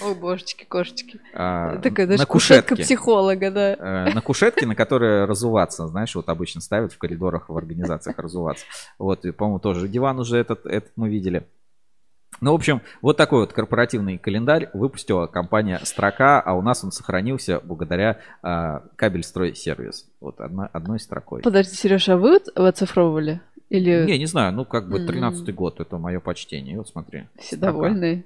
Ой, божечки, кошечки. А, Такая даже на кушетка психолога, да. Э, на кушетке, на которой разуваться, знаешь, вот обычно ставят в коридорах в организациях разуваться. Вот, и, по-моему, тоже диван уже этот, этот мы видели. Ну, в общем, вот такой вот корпоративный календарь выпустила компания Строка, а у нас он сохранился благодаря а, кабель сервис. Вот одной, одной строкой. Подожди, Сережа, а вы оцифровывали? Или Не, не знаю, ну как бы М. 13-й год, это мое почтение. Вот смотри. все строка. довольны?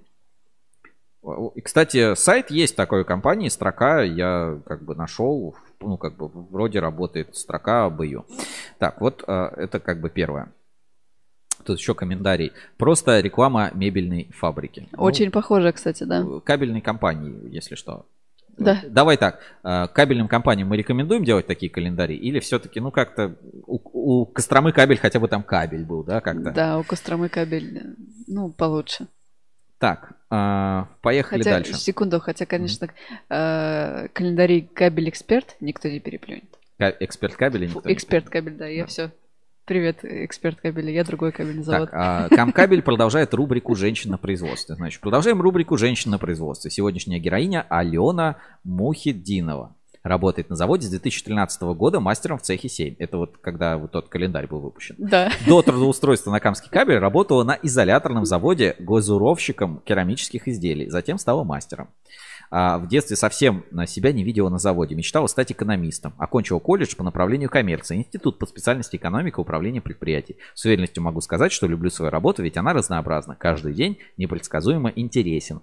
И, кстати, сайт есть такой компании, строка, я как бы нашел, ну, как бы вроде работает строка об ее. Так, вот а, это как бы первое. Тут еще комментарий. Просто реклама мебельной фабрики. Ну, Очень похоже, кстати, да. кабельной компании, если что. Да. Давай так, а, кабельным компаниям мы рекомендуем делать такие календари? Или все-таки, ну, как-то у, у Костромы кабель хотя бы там кабель был, да, как-то? Да, у Костромы кабель, э, ну, получше. Так, а, поехали Хотя, дальше. секунду, хотя, конечно, э, календарей кабель эксперт никто не переплюнет. Эксперт кабеля Фу, никто эксперт кабель, да, я все. Привет, эксперт кабеля, я другой кабельный завод. Так, а, Камкабель продолжает рубрику «Женщин на производстве». Значит, продолжаем рубрику «Женщин на производстве». Сегодняшняя героиня Алена Мухиддинова. Работает на заводе с 2013 года мастером в цехе 7. Это вот когда вот тот календарь был выпущен. Да. До трудоустройства на Камский кабель работала на изоляторном заводе глазуровщиком керамических изделий. Затем стала мастером. А в детстве совсем себя не видела на заводе. Мечтала стать экономистом. Окончила колледж по направлению коммерции. Институт по специальности экономика управления предприятий. С уверенностью могу сказать, что люблю свою работу, ведь она разнообразна. Каждый день непредсказуемо интересен.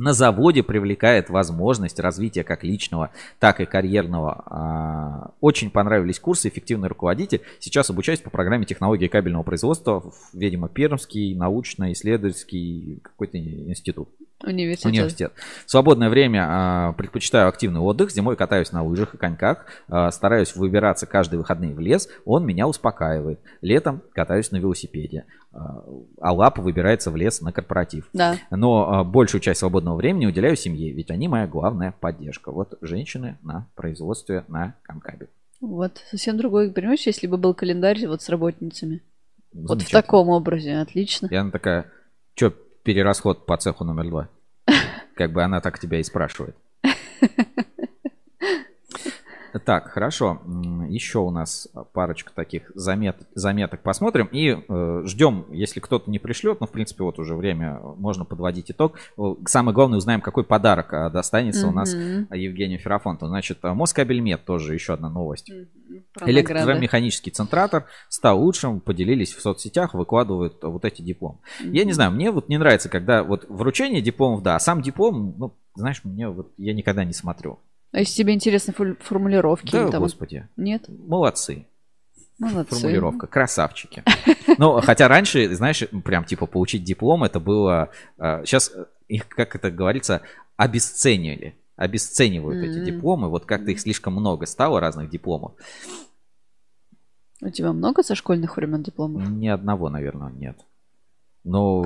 На заводе привлекает возможность развития как личного, так и карьерного. А, Очень понравились курсы «Эффективный руководитель». Сейчас обучаюсь по программе технологии кабельного производства видимо, Пермский научно-исследовательский какой-то институт. Университет. Университет. В свободное время а, предпочитаю активный отдых. Зимой катаюсь на лыжах и коньках. а, стараюсь выбираться каждые выходные в лес. Он меня успокаивает. Летом катаюсь на велосипеде. А, а лапа выбирается в лес на корпоратив. Да. Но а, большую часть свободного времени уделяю семье, ведь они моя главная поддержка. Вот женщины на производстве на Камкабе. Вот, совсем другой. Понимаешь, если бы был календарь вот с работницами. Вот в таком образе, отлично. И она такая, что перерасход по цеху номер два? [LAUGHS] Как бы она так тебя и спрашивает. [LAUGHS] Так, хорошо. Еще у нас парочка таких замет, заметок посмотрим. И э, ждем, если кто-то не пришлет, ну, в принципе, вот уже время, можно подводить итог. Э, Самое главное, узнаем, какой подарок а, достанется у нас. Евгению Ферафонту. Значит, Москабельмет тоже еще одна новость. Награды. Электромеханический центратор стал лучшим, поделились в соцсетях, выкладывают вот эти дипломы. Я не знаю, мне вот не нравится, когда вот вручение дипломов, да, а сам диплом, ну, знаешь, мне вот я никогда не смотрю. А если тебе интересны формулировки? Да, там- господи. Нет? Молодцы. Молодцы. Формулировка. Красавчики. Ну, хотя раньше, знаешь, прям типа получить диплом, это было... Сейчас их, как это говорится, обесценили. Обесценивают эти дипломы. Вот как-то их слишком много стало, разных дипломов. У тебя много со школьных времен дипломов? Ни одного, наверное, нет. Но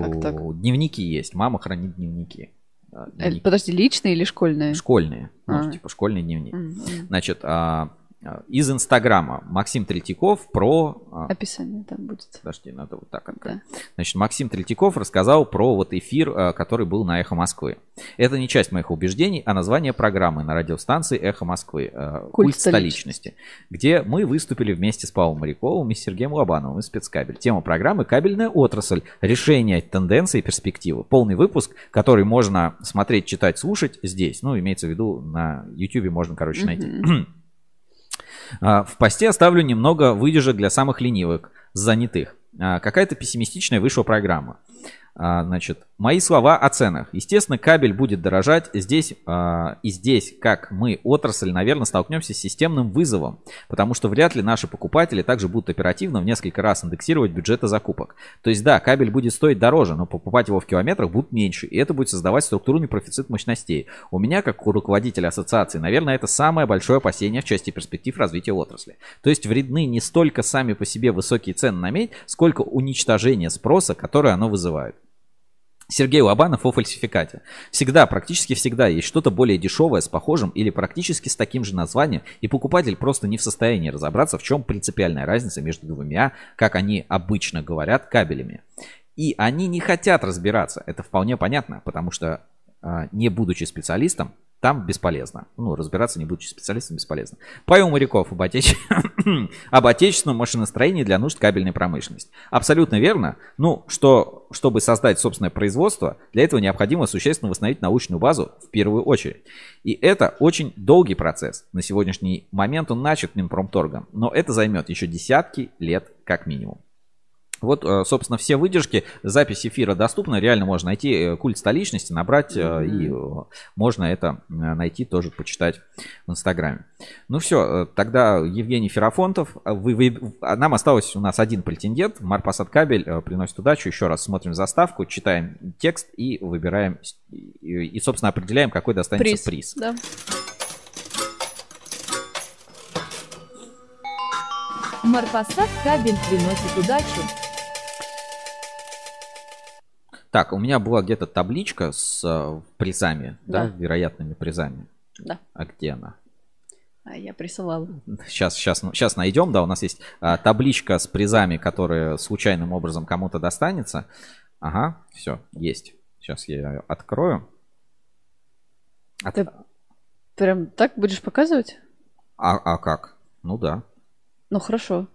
дневники есть. Мама хранит дневники. Подожди, личные или школьные? Школьные. Ну, А. типа школьный дневник. М. Значит, а, из Инстаграма Максим Третьяков про... а, Описание там будет. Подожди, надо вот так открыть. Значит, Максим Третьяков рассказал про вот эфир, а, который был на «Эхо Москвы». Это не часть моих убеждений, а название программы на радиостанции «Эхо Москвы» Культ «Культ столичности», где мы выступили вместе с Павлом Моряковым и Сергеем Лобановым из спецкабель. Тема программы «Кабельная отрасль. Решение тенденций и перспективы». Полный выпуск, который можно смотреть, читать, слушать здесь. Ну, имеется в виду на YouTube можно, короче, найти. А, [CLEARS THROAT] В посте оставлю немного выдержек для самых ленивых, занятых. А, Какая-то пессимистичная вышла программа. А, Значит, мои слова о ценах. Естественно, кабель будет дорожать. Здесь а, и здесь, как мы, отрасль, наверное, столкнемся с системным вызовом. Потому что вряд ли наши покупатели также будут оперативно в несколько раз индексировать бюджеты закупок. То есть, да, кабель будет стоить дороже, но покупать его в километрах будут меньше. И это будет создавать структурный профицит мощностей. У меня, как у руководителя ассоциации, наверное, это самое большое опасение в части перспектив развития отрасли. То есть вредны не столько сами по себе высокие цены на медь, сколько уничтожение спроса, которое оно вызывает. Сергей Лобанов о фальсификате. Всегда, практически всегда есть что-то более дешевое с похожим или практически с таким же названием, и покупатель просто не в состоянии разобраться, в чем принципиальная разница между двумя, как они обычно говорят, кабелями. И они не хотят разбираться. Это вполне понятно, потому что не будучи специалистом, там бесполезно. Ну, разбираться, не будучи специалистом, бесполезно. Павел Моряков об, отеч... [COUGHS] об отечественном машиностроении для нужд кабельной промышленности. Абсолютно верно. Ну, что, чтобы создать собственное производство, для этого необходимо существенно восстановить научную базу в первую очередь. И это очень долгий процесс. На сегодняшний момент он начат Минпромторгом, но это займет еще десятки лет как минимум. Вот, э, собственно, все выдержки, запись эфира доступна, реально можно найти э, культ столичности, набрать, mm-hmm. и можно это найти, тоже почитать в Инстаграме. Ну все, тогда Евгений Ферафонтов, вы, вы, нам осталось у нас один претендент, Марпасад Кабель приносит удачу, еще раз смотрим заставку, читаем текст и выбираем, и, и собственно, определяем, какой достанется приз. приз. Да. Марпасад Кабель приносит удачу. Так, у меня была где-то табличка с э, призами, да. да, вероятными призами. Да. А где она? А я присылала. Сейчас, сейчас, сейчас найдем, да, у нас есть а, табличка с призами, которые случайным образом кому-то достанется. Ага, все, есть. Сейчас я ее открою. От... Ты прям так будешь показывать? А, а как? Ну да. Ну хорошо.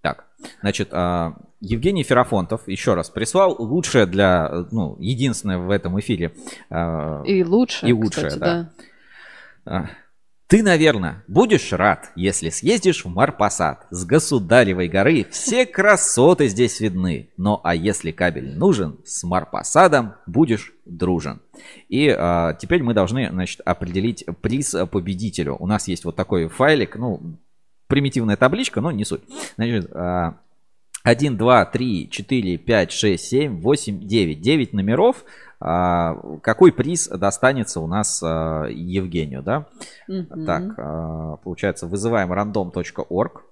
Так, значит, а, Евгений Ферафонтов, еще раз, прислал лучшее для, ну, единственное в этом эфире. А, и лучшее, И лучшее, кстати, да. да. Ты, наверное, будешь рад, если съездишь в Марпасад. С Государевой горы все красоты здесь видны. Но а если кабель нужен, с Марпасадом будешь дружен. И а, теперь мы должны, значит, определить приз победителю. У нас есть вот такой файлик, ну, примитивная табличка, но не суть. Значит, 1, 2, 3, 4, 5, 6, 7, 8, 9. 9 номеров. А, какой приз достанется у нас а, Евгению, да? Mm-hmm. Так, а, получается, вызываем random.org.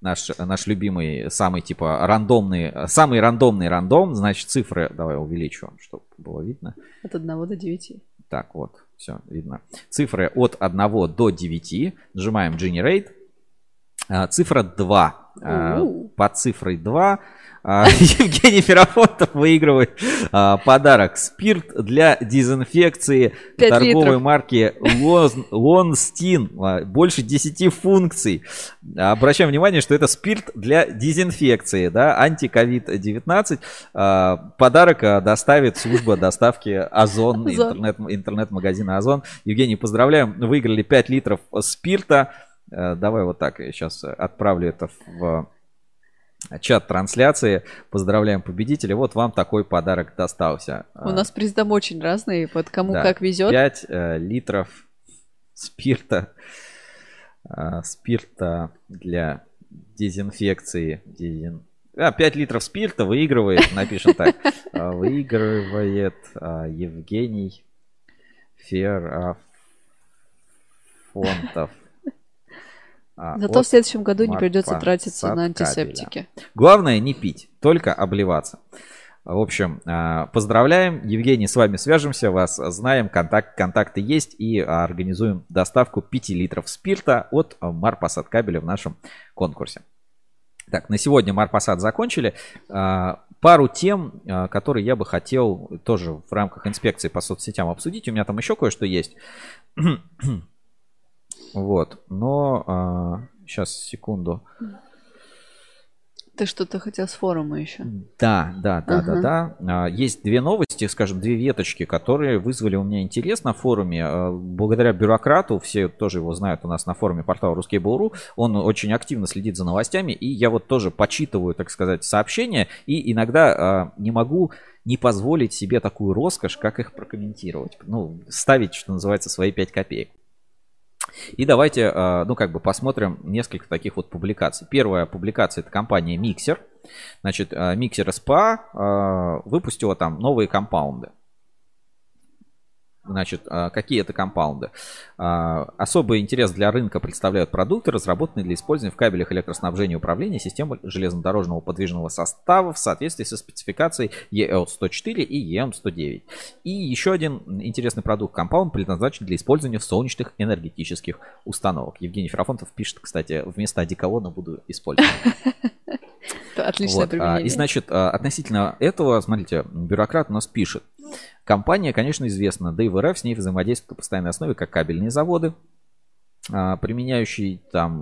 Наш, наш любимый, самый типа рандомный, самый рандомный рандом, значит цифры, давай увеличу, чтобы было видно. От 1 до 9. Так, вот, все, видно. Цифры от 1 до 9. Нажимаем Generate. Цифра 2. Uh-huh. Под цифрой 2 а, [LAUGHS] Евгений Ферафонтов выигрывает а, подарок. Спирт для дезинфекции торговой литров. марки Лонстин. Больше 10 функций. Обращаем внимание, что это спирт для дезинфекции, да, анти-ковид-19. Подарок доставит служба доставки Озон, интернет, интернет-магазина Озон. Евгений, поздравляем, выиграли 5 литров спирта. Э, давай вот так, я сейчас отправлю это в чат трансляции. Поздравляем победителя. Вот вам такой подарок достался. У нас приз там очень разный, вот кому да, как везет. 5 э, литров спирта. Э, спирта для дезинфекции. Дезин... А, 5 литров спирта выигрывает, напишем так. Э, выигрывает э, Евгений Ферафонтов. А, Зато в следующем году не придется тратиться на антисептики. Главное не пить, только обливаться. В общем, а, поздравляем. Евгений, с вами свяжемся, вас знаем, контакт, контакты есть и организуем доставку 5 литров спирта от Марпасад кабеля в нашем конкурсе. Так, на сегодня Марпасад закончили. А, пару тем, которые я бы хотел тоже в рамках инспекции по соцсетям обсудить. У меня там еще кое-что есть. [CLEARS THROAT] Вот, но а, сейчас секунду. Ты что-то хотел с форума еще? Да, да, да, uh-huh. да, да. Есть две новости, скажем, две веточки, которые вызвали у меня интерес на форуме. А, благодаря бюрократу, все тоже его знают у нас на форуме портала Русский Буру, он очень активно следит за новостями, и я вот тоже почитываю, так сказать, сообщения, и иногда а, не могу не позволить себе такую роскошь, как их прокомментировать. Ну, ставить, что называется, свои 5 копеек. И давайте, а, ну, как бы посмотрим несколько таких вот публикаций. Первая публикация это компания Mixer. Значит, а, Mixer SPA а, выпустила там новые компаунды. Значит, а, какие это компаунды? А, особый интерес для рынка представляют продукты, разработанные для использования в кабелях электроснабжения и управления системы железнодорожного подвижного состава в соответствии со спецификацией EL104 и EM109. И еще один интересный продукт компаунд предназначен для использования в солнечных энергетических установок. Евгений Ферафонтов пишет, кстати, вместо одеколона буду использовать. [LAUGHS] [LAUGHS] Отличное Вот, а, применение. И значит, а, относительно этого, смотрите, бюрократ у нас пишет. Компания, конечно, известна, да и в РФ с ней взаимодействуют на постоянной основе, как кабельные заводы, а, применяющий там,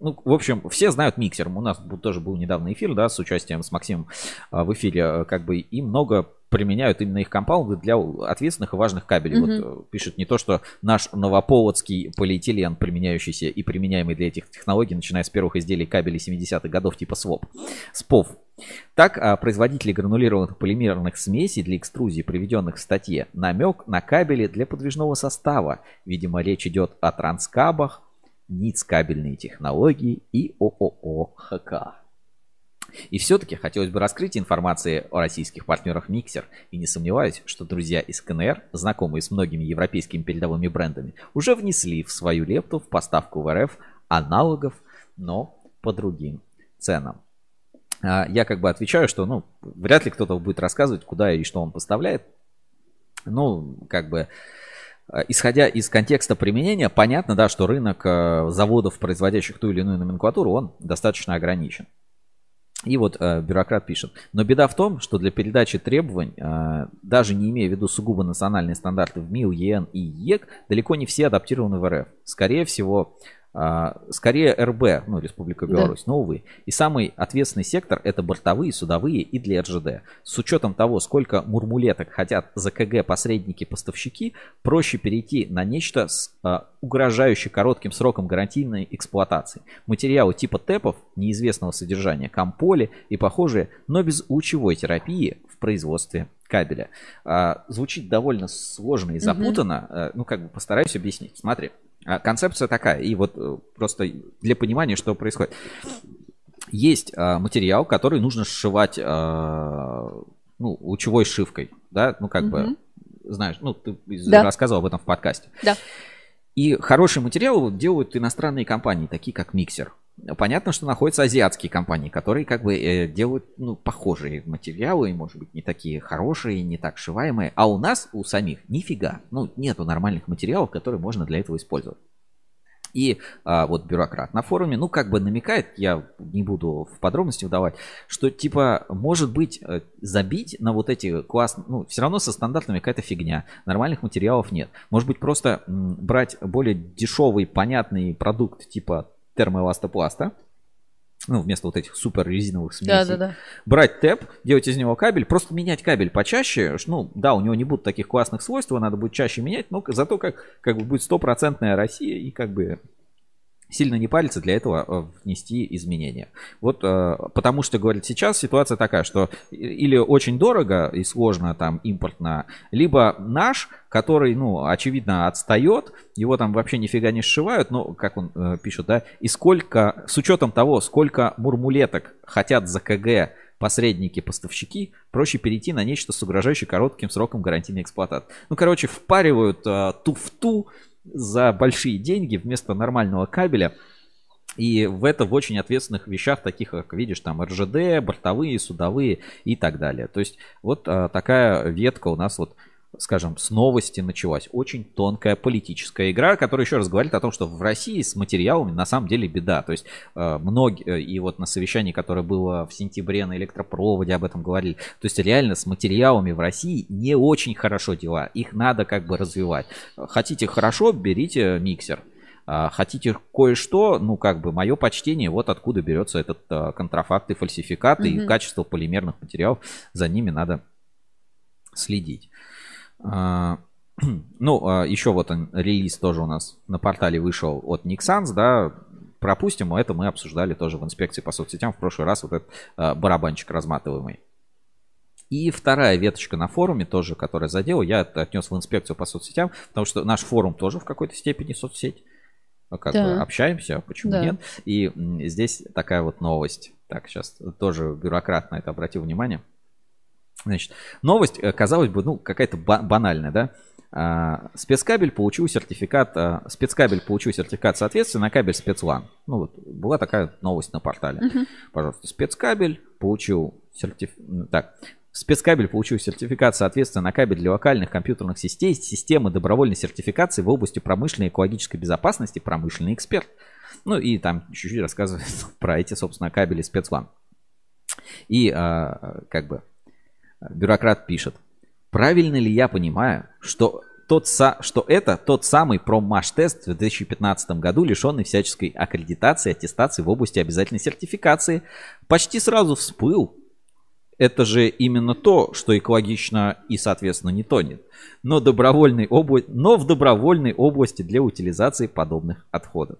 ну, в общем, все знают миксер. У нас тоже был недавно эфир, да, с участием с Максимом в эфире, как бы, и много применяют именно их компаунды для ответственных и важных кабелей. Мгм. Вот э, пишет не то, что наш новополоцкий полиэтилен, применяющийся и применяемый для этих технологий, начиная с первых изделий кабелей 70-х годов типа СВОП, СПОВ. Так, а, производители гранулированных полимерных смесей для экструзии, приведенных в статье, намек на кабели для подвижного состава. Видимо, речь идет о транскабах, НИЦ кабельные технологии и ООО ХК. И все-таки хотелось бы раскрыть информации о российских партнерах Миксер. И не сомневаюсь, что друзья из КНР, знакомые с многими европейскими передовыми брендами, уже внесли в свою лепту в поставку в РФ аналогов, но по другим ценам. А, Я как бы отвечаю, что ну, вряд ли кто-то будет рассказывать, куда и что он поставляет. Ну, как бы, э, исходя из контекста применения, понятно, да, что рынок э, заводов, производящих ту или иную номенклатуру, он достаточно ограничен. И вот э, бюрократ пишет. Но беда в том, что для передачи требований, э, даже не имея в виду сугубо национальные стандарты в МИЛ, ЕН и ЕК, далеко не все адаптированы в РФ. Скорее всего, скорее РБ, ну, Республика Да. Беларусь, но, увы. И самый ответственный сектор это бортовые, судовые и для РЖД. С учетом того, сколько мурмулеток хотят за КГ посредники-поставщики, проще перейти на нечто с э, угрожающе коротким сроком гарантийной эксплуатации. Материалы типа ТЭПов неизвестного содержания, комполи и похожие, но без лучевой терапии в производстве кабеля. А, звучит довольно сложно и запутанно. Э, Ну, как бы постараюсь объяснить. Смотри, а, концепция такая, и вот э, просто для понимания, что происходит. Есть а, материал, который нужно сшивать а, ну, лучевой шивкой, да, ну, как бы, Мгм. знаешь, ну, ты Да. рассказывал об этом в подкасте. Да. И хороший материал делают иностранные компании, такие как Миксер. Понятно, что находятся азиатские компании, которые как бы э, делают ну, похожие материалы, может быть, не такие хорошие, не так сшиваемые. А у нас, у самих, нифига. Ну, нету нормальных материалов, которые можно для этого использовать. И а, вот бюрократ на форуме, ну, как бы намекает, я не буду в подробности вдавать, что, типа, может быть, э, забить на вот эти классные, ну, все равно со стандартами какая-то фигня, нормальных материалов нет. Может быть, просто брать более дешевый, понятный продукт, типа термоэластопласта, ну, вместо вот этих супер резиновых смесей. Да-да-да. Брать тэп, делать из него кабель, просто менять кабель почаще. Ну, да, у него не будут таких классных свойств, его надо будет чаще менять, но зато как, как бы будет стопроцентная Россия и как бы сильно не париться для этого э, внести изменения. Вот э, потому что, говорит, сейчас ситуация такая, что или очень дорого и сложно там импортно, либо наш, который, ну, очевидно, отстает, его там вообще нифига не сшивают, но, как он э, пишет, да, и сколько, с учетом того, сколько мурмулеток хотят за КГ посредники, поставщики, проще перейти на нечто с угрожающей коротким сроком гарантийной эксплуатации. Ну, короче, впаривают э, туфту за большие деньги вместо нормального кабеля. И в это в очень ответственных вещах, таких как, видишь, там РЖД, бортовые, судовые и так далее. То есть вот а, такая ветка у нас вот, скажем, с новости началась. Очень тонкая политическая игра, которая еще раз говорит о том, что в России с материалами на самом деле беда. То есть э, многие, и вот на совещании, которое было в сентябре на электропроводе, об этом говорили. То есть реально с материалами в России не очень хорошо дела. Их надо как бы развивать. Хотите хорошо, берите миксер. А, Хотите кое-что, ну как бы мое почтение, вот откуда берется этот а, контрафакт и фальсификат и Мгм. качество полимерных материалов, за ними надо следить. А, [CLEARS THROAT] Ну, а, еще вот он, релиз тоже у нас на портале вышел от Nixans, да, пропустим, это мы обсуждали тоже в инспекции по соцсетям в прошлый раз, вот этот а, барабанчик разматываемый. И вторая веточка на форуме тоже, которая задела, я отнес в инспекцию по соцсетям, потому что наш форум тоже в какой-то степени соцсеть. Как Да. бы общаемся, а почему Да. нет? И здесь такая вот новость. Так, сейчас тоже бюрократ на это обратил внимание. Значит, новость, э, казалось бы, ну, какая-то ба- банальная, да? А, спецкабель получил сертификат, а, спецкабель получил сертификат соответствия на кабель спецлан. Ну, вот была такая новость на портале. Мгм. Пожалуйста, спецкабель получил сертификат. Так, спецкабель получил сертификат соответствия на кабель для локальных компьютерных сетей, системы добровольной сертификации в области промышленной и экологической безопасности, промышленный эксперт. Ну и там чуть-чуть рассказывает [LAUGHS] про эти, собственно, кабели спецлан. И а, как бы бюрократ пишет, правильно ли я понимаю, что тот, са- что это тот самый проммаш-тест в 2015 году, лишенный всяческой аккредитации, аттестации в области обязательной сертификации, почти сразу всплыл. Это же именно то, что экологично и, соответственно, не тонет. Но, добровольной обла... Но в добровольной области для утилизации подобных отходов.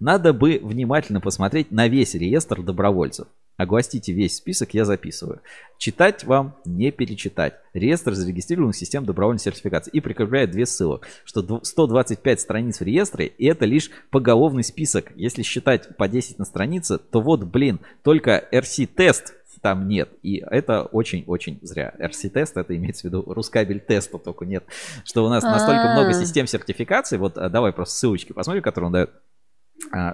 Надо бы внимательно посмотреть на весь реестр добровольцев. Огласите весь список, я записываю. Читать вам не перечитать. Реестр зарегистрированных систем добровольной сертификации. И прикрепляет две ссылок, что дв- 125 страниц в реестре, и это лишь поголовный список. Если считать по 10 на странице, то вот, блин, только RC-тест там нет. И это очень-очень зря. RC-тест, это имеется в виду Рускабель теста только нет. Что у нас настолько много А. систем сертификации. Вот а, давай просто ссылочки посмотрим, которые он дает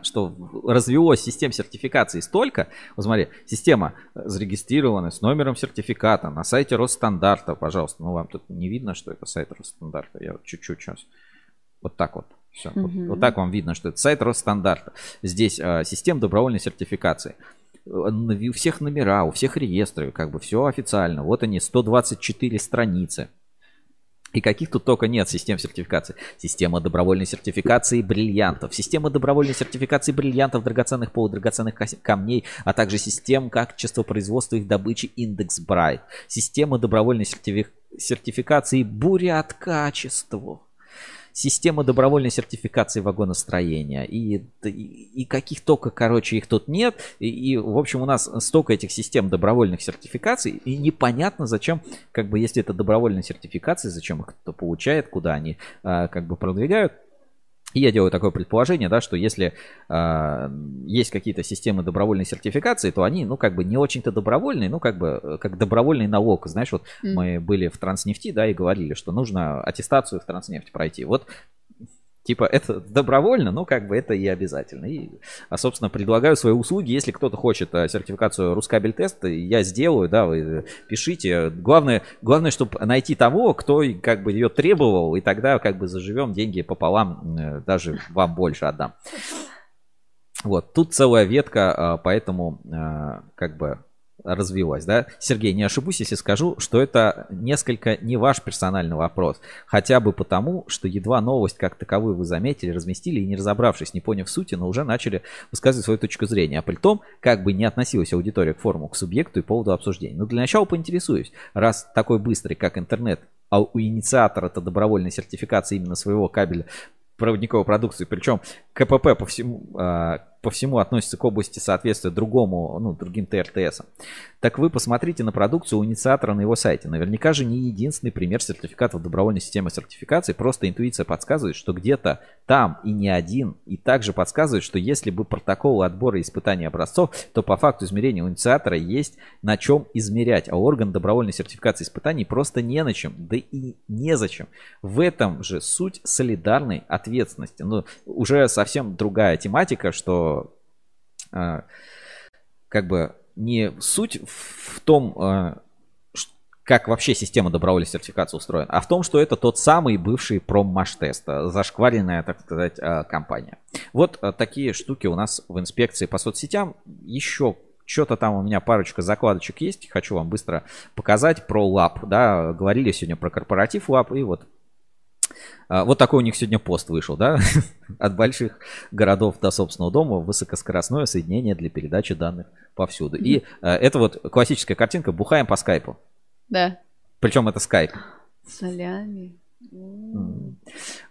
что развелось систем сертификации столько. Вот смотри, система э, зарегистрирована с номером сертификата на сайте Росстандарта, пожалуйста. Ну, вам тут не видно, что это сайт Росстандарта. Я вот чуть-чуть сейчас. Вот так вот. Все. Вот, Мгм. вот так вам видно, что это сайт Росстандарта. Здесь а, система добровольной сертификации. Э, У всех номера, у всех реестры, как бы все официально. Вот они, 124 страницы. И каких тут только нет систем сертификации. Система добровольной сертификации бриллиантов, система добровольной сертификации бриллиантов, драгоценных полудрагоценных камней, а также систем качества производства их добычи индекс Брайт, система добровольной сертифи- сертификации буря от качества, система добровольной сертификации вагоностроения и, и, и каких только, короче, их тут нет. И, и, в общем, у нас столько этих систем добровольных сертификаций, и непонятно, зачем, как бы, если это добровольные сертификации, зачем их кто получает, куда они, а, как бы, продвигают. И я делаю такое предположение, да, что если э, есть какие-то системы добровольной сертификации, то они, ну, как бы не очень-то добровольные, ну, как бы, э, как добровольный налог. Знаешь, вот Мгм. мы были в Транснефти, да, и говорили, что нужно аттестацию в Транснефть пройти. Вот Типа, это добровольно, но как бы это и обязательно. И, а, собственно, предлагаю свои услуги. Если кто-то хочет а, сертификацию Рускабель тест, я сделаю, да, вы э, пишите. Главное, главное, чтобы найти того, кто как бы ее требовал, и тогда как бы заживем, деньги пополам, э, даже вам больше отдам. Вот, тут целая ветка, а, поэтому а, как бы развилась, да? Сергей, не ошибусь, если скажу, что это несколько не ваш персональный вопрос. Хотя бы потому, что едва новость как таковую вы заметили, разместили и не разобравшись, не поняв сути, но уже начали высказывать свою точку зрения. А при том, как бы не относилась аудитория к форуму, к субъекту и поводу обсуждения. Но для начала поинтересуюсь, раз такой быстрый, как интернет, а у инициатора-то добровольной сертификации именно своего кабеля проводниковой продукции, причем КПП по всему, а, по всему относится к области соответствия другому, ну, другим ТРТСам. Так вы посмотрите на продукцию у инициатора на его сайте. Наверняка же не единственный пример сертификатов добровольной системы сертификации. Просто интуиция подсказывает, что где-то там и не один. И также подсказывает, что если бы протоколы отбора и испытания образцов, то по факту измерения у инициатора есть на чем измерять. А орган добровольной сертификации испытаний просто не на чем. Да и незачем. В этом же суть солидарной ответственности. Ну, уже совсем другая тематика, что как бы не суть в том, а, как вообще система добровольной сертификации устроена, а в том, что это тот самый бывший проммаш-тест, а, зашкваренная, так сказать, а, компания. Вот а, такие штуки у нас в инспекции по соцсетям. Еще что-то там у меня парочка закладочек есть, хочу вам быстро показать про лап, да, говорили сегодня про корпоратив лап, и вот а, Вот такой у них сегодня пост вышел, да? [LAUGHS] От больших городов до собственного дома высокоскоростное соединение для передачи данных повсюду. И а, это вот классическая картинка «Бухаем по скайпу». Да. Причем это скайп. Солями.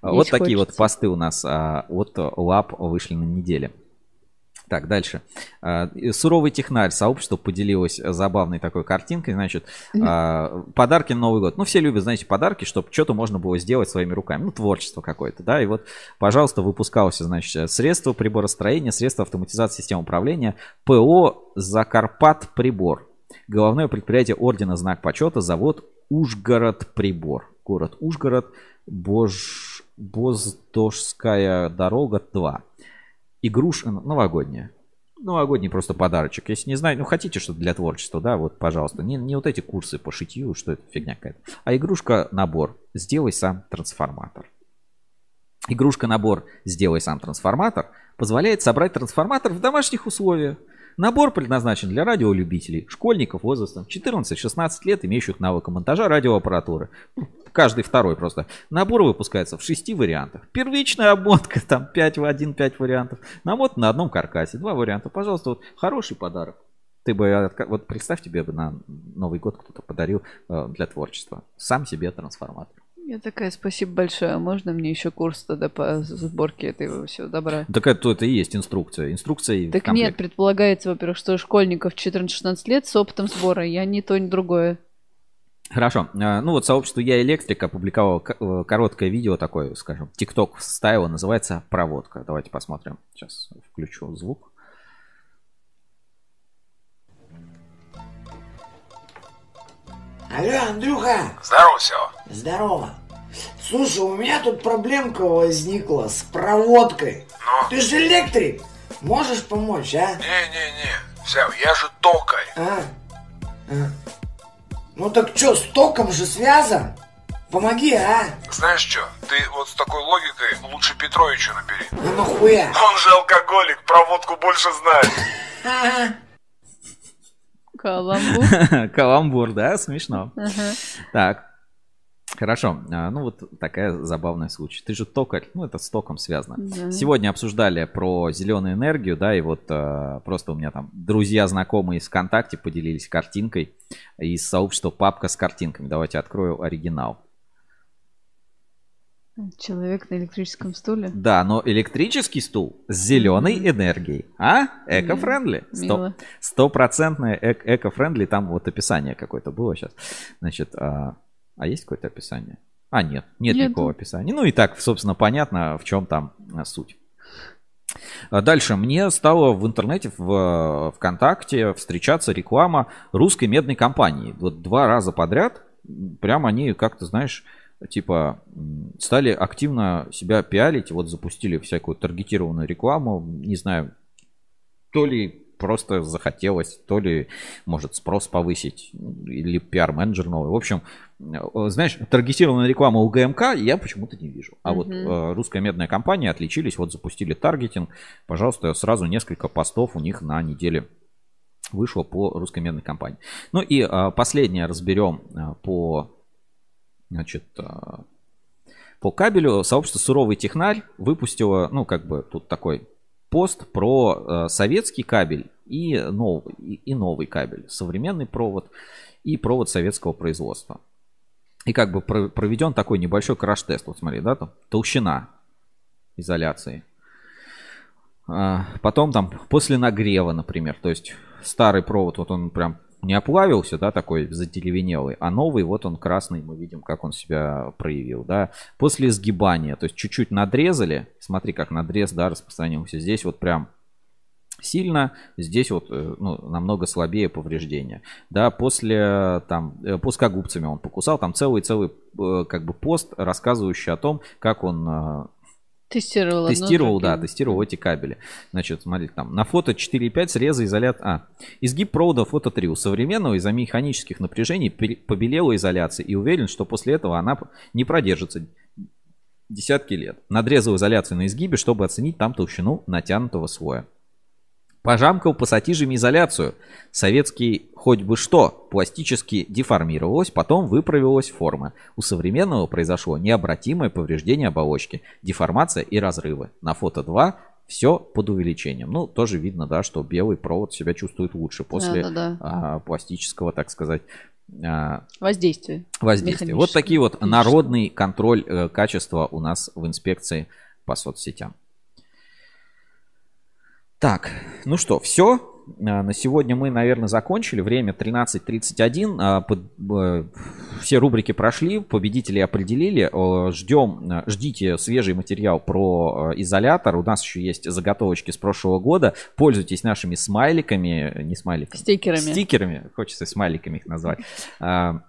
А, Вот такие вот посты у нас а, от лап вышли на неделе. Так, дальше. А, Суровый технарь. Сообщество поделилось забавной такой картинкой. Значит, а, подарки на Новый год. Ну, все любят, знаете, подарки, чтобы что-то можно было сделать своими руками. Ну, творчество какое-то, да. И вот, пожалуйста, выпускалось, значит, средства приборостроения, средства автоматизации систем управления, ПО «Закарпат прибор». Головное предприятие ордена «Знак почета», завод «Ужгород прибор». Город Ужгород, Бож... Боздожская дорога 2. Игруш новогодняя. Новогодний просто подарочек. Если не знаю, ну хотите что-то для творчества, да, вот, пожалуйста. Не, не вот эти курсы по шитью, что это фигня какая-то. А игрушка набор. Сделай сам трансформатор. Игрушка набор «Сделай сам трансформатор» позволяет собрать трансформатор в домашних условиях. Набор предназначен для радиолюбителей, школьников возрастом 14-16 лет, имеющих навык монтажа радиоаппаратуры. Каждый второй просто. Набор выпускается в шести вариантах. Первичная обмотка, [LAUGHS] там 5 в 1, 5 вариантов. Намотан на одном каркасе, два варианта. Пожалуйста, вот хороший подарок. Ты бы, отка- вот представь, тебе бы на Новый год кто-то подарил э, для творчества. Сам себе трансформатор. Я такая, спасибо большое. Можно мне еще курс тогда по сборке этого всего добра? Так это, это и есть инструкция. Инструкция и Так нет, предполагается, во-первых, что школьников 14-16 лет с опытом сбора. Я ни то, ни другое. Хорошо. А, Ну вот сообщество Я Электрик опубликовало э, короткое видео такое, скажем, TikTok стайл, называется «Проводка». Давайте посмотрим. Сейчас включу звук. Алло, Андрюха! Здорово, Сева. Здорово. Слушай, у меня тут проблемка возникла с проводкой. Ну? Ты же электрик. Можешь помочь, а? Не-не-не, Сев, я же токарь. А? А. Ну так что, с током же связан? Помоги, а? Знаешь что, ты вот с такой логикой лучше Петровича набери. Ну нахуя? Он же алкоголик, про водку больше знает. Каламбур. [LAUGHS] Каламбур, да? Смешно. Так. Хорошо. А, Ну вот такая забавная случай. Ты же токарь, ну это с током связано. Да. Сегодня обсуждали про зеленую энергию, да, и вот э, просто у меня там друзья, знакомые из ВКонтакте поделились картинкой из сообщества папка с картинками. Давайте открою оригинал. Человек на электрическом стуле. Да, но электрический стул с зеленой энергией. А? Эко-френдли. Стопроцентное эк- эко-френдли. Там вот описание какое-то было сейчас. Значит, а, есть какое-то описание? А, нет, нет Нету. никакого описания. Ну и так, собственно, понятно, в чем там а, суть. А Дальше. Мне стало в интернете, в э, ВКонтакте встречаться реклама русской медной компании. Вот два раза подряд. Прям они как-то, знаешь, типа стали активно себя пиалить. Вот запустили всякую таргетированную рекламу. Не знаю, то ли просто захотелось, то ли, может, спрос повысить, или пиар-менеджер новый. В общем, э, знаешь, таргетированная реклама у ГМК я почему-то не вижу. А вот Мгм. э, русская медная компания отличились, вот запустили таргетинг. Пожалуйста, сразу несколько постов у них на неделе вышло по русской медной компании. Ну и э, последнее разберем э, по, значит, э, по кабелю. Сообщество «Суровый технарь» выпустило, ну, как бы тут такой пост про э, советский кабель и новый, и, и новый кабель. Современный провод и провод советского производства. И как бы про- проведен такой небольшой краш-тест. Вот смотри, да, там толщина изоляции. А, Потом там после нагрева, например, то есть старый провод, вот он прям не оплавился, да, такой задеревенелый, а новый, вот он красный, мы видим, как он себя проявил, да. После сгибания, то есть чуть-чуть надрезали, смотри, как надрез, да, распространился. Здесь вот прям сильно, здесь вот э, ну, намного слабее повреждения. Да, после там э, плоскогубцами он покусал, там целый-целый э, как бы пост, рассказывающий о том, как он Тестировал. Тестировал, да, тестировал эти кабели. Значит, смотрите, там на фото 4.5 среза изолят... А, изгиб провода фото 3. У современного из-за механических напряжений побелела изоляция и уверен, что после этого она не продержится десятки лет. Надрезал изоляцию на изгибе, чтобы оценить там толщину натянутого слоя. Пожамкал пассатижами изоляцию. Советский хоть бы что пластически деформировалось, потом выправилась форма. У современного произошло необратимое повреждение оболочки, деформация и разрывы. На фото 2 все под увеличением. Ну, тоже видно, да, что белый провод себя чувствует лучше после Да-да-да. а, пластического, так сказать, а, Воздействие. воздействия. Вот такие вот народный контроль э, качества у нас в инспекции по соцсетям. Так, ну что, все. На сегодня мы, наверное, закончили. Время 13.31. А, Все рубрики прошли, победителей определили. Ждем, э, ждите свежий материал про изолятор. У нас еще есть заготовочки с прошлого года. Пользуйтесь нашими смайликами, не смайликами. Стикерами. Стикерами, хочется смайликами их назвать. А,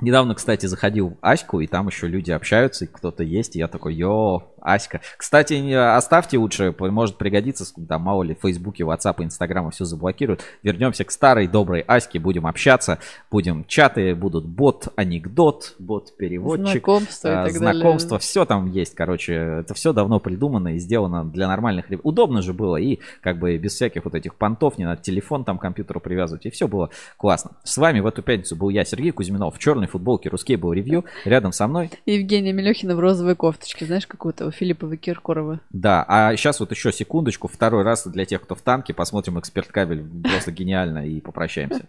Недавно, кстати, заходил в Аську, и там еще люди общаются, и кто-то есть, и я такой, йо, Аська. Кстати, оставьте лучше, может пригодиться, там, мало ли, в Фейсбуке, WhatsApp, Инстаграма все заблокируют. Вернемся к старой доброй Аське, будем общаться, будем чаты, будут бот, анекдот, бот, переводчик. Знакомства и а. Знакомства, все там есть, короче, это все давно придумано и сделано для нормальных ребят. Удобно же было, и как бы без всяких вот этих понтов, не надо телефон там компьютеру привязывать, и все было классно. С вами в эту пятницу был я, Сергей Кузьминов, в черной футболке, русский был ревью, рядом со мной Евгения Мелехина в розовой кофточке, знаешь, какого-то у Филиппова Киркорова. Да, а сейчас вот еще секундочку, второй раз для тех, кто в танке, посмотрим эксперт кабель, просто гениально, и попрощаемся.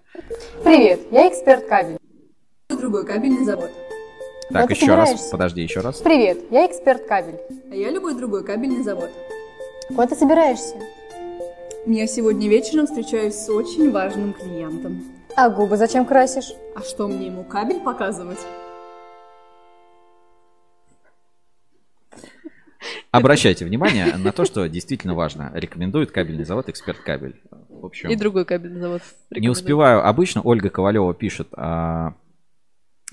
Привет, я эксперт кабель. Другой кабельный завод. Так, еще раз, подожди, еще раз. Привет, я эксперт кабель. А я любой другой кабельный завод. Куда ты собираешься? Я сегодня вечером встречаюсь с очень важным клиентом. А губы зачем красишь? А что мне ему кабель показывать? Обращайте внимание на то, что действительно важно. Рекомендует кабельный завод эксперт кабель. В общем, И другой кабельный завод. не успеваю обычно, Ольга Ковалева пишет, а,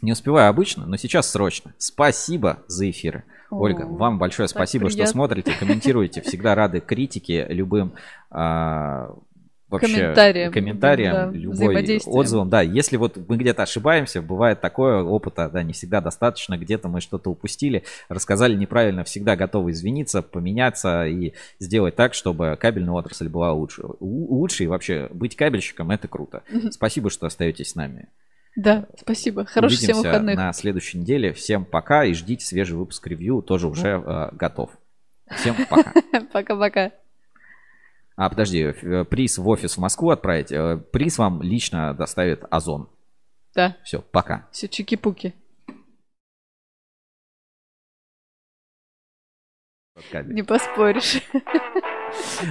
не успеваю обычно, но сейчас срочно. Спасибо за эфиры. Ольга, вам большое спасибо, что смотрите, комментируете. Всегда рады критике, любым а, вообще Комментариям, комментариям, да, любой отзывам. Да, если вот мы где-то ошибаемся, бывает такое, опыта, да, не всегда достаточно, где-то мы что-то упустили, рассказали неправильно, всегда готовы извиниться, поменяться и сделать так, чтобы кабельная отрасль была лучше. Лучше и вообще быть кабельщиком это круто. Спасибо, что остаетесь с нами. Да, спасибо. Хороших всем выходных. на следующей неделе. Всем пока и ждите свежий выпуск ревью, тоже уже э, готов. Всем пока. [LAUGHS] Пока-пока. А, подожди, э, приз в офис в Москву отправить. э, Приз вам лично доставит Озон. Да, Все, пока. все чики-пуки. Не поспоришь. [LAUGHS]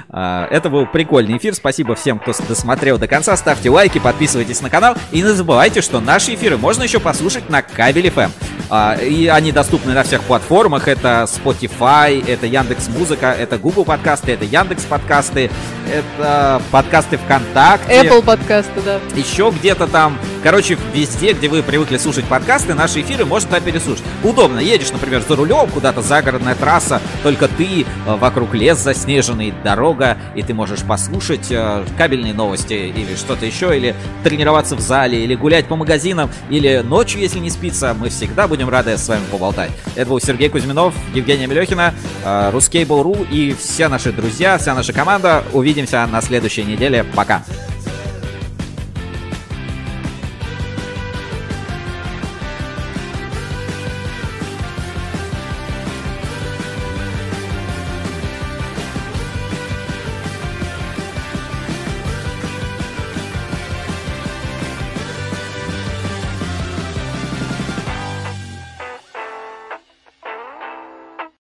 А, Это был прикольный эфир. Спасибо всем, кто досмотрел до конца. Ставьте лайки, подписывайтесь на канал. И не забывайте, что наши эфиры можно еще послушать на Кабель FM. А, И они доступны на всех платформах. Это Spotify, это Яндекс Музыка, это Google подкасты, это Яндекс подкасты, это подкасты ВКонтакте. Apple подкасты, да. еще где-то там. Короче, везде, где вы привыкли слушать подкасты, наши эфиры можно туда переслушать. Удобно. Едешь, например, за рулем, куда-то загородная трасса, только ты, э, вокруг лес заснеженный, дорога, и ты можешь послушать э, кабельные новости или что-то еще, или тренироваться в зале, или гулять по магазинам, или ночью, если не спится. Мы всегда будем рады с вами поболтать. Это был Сергей Кузьминов, Евгения Мелехина, э, Ruskable.ru и все наши друзья, вся наша команда. Увидимся на следующей неделе. Пока.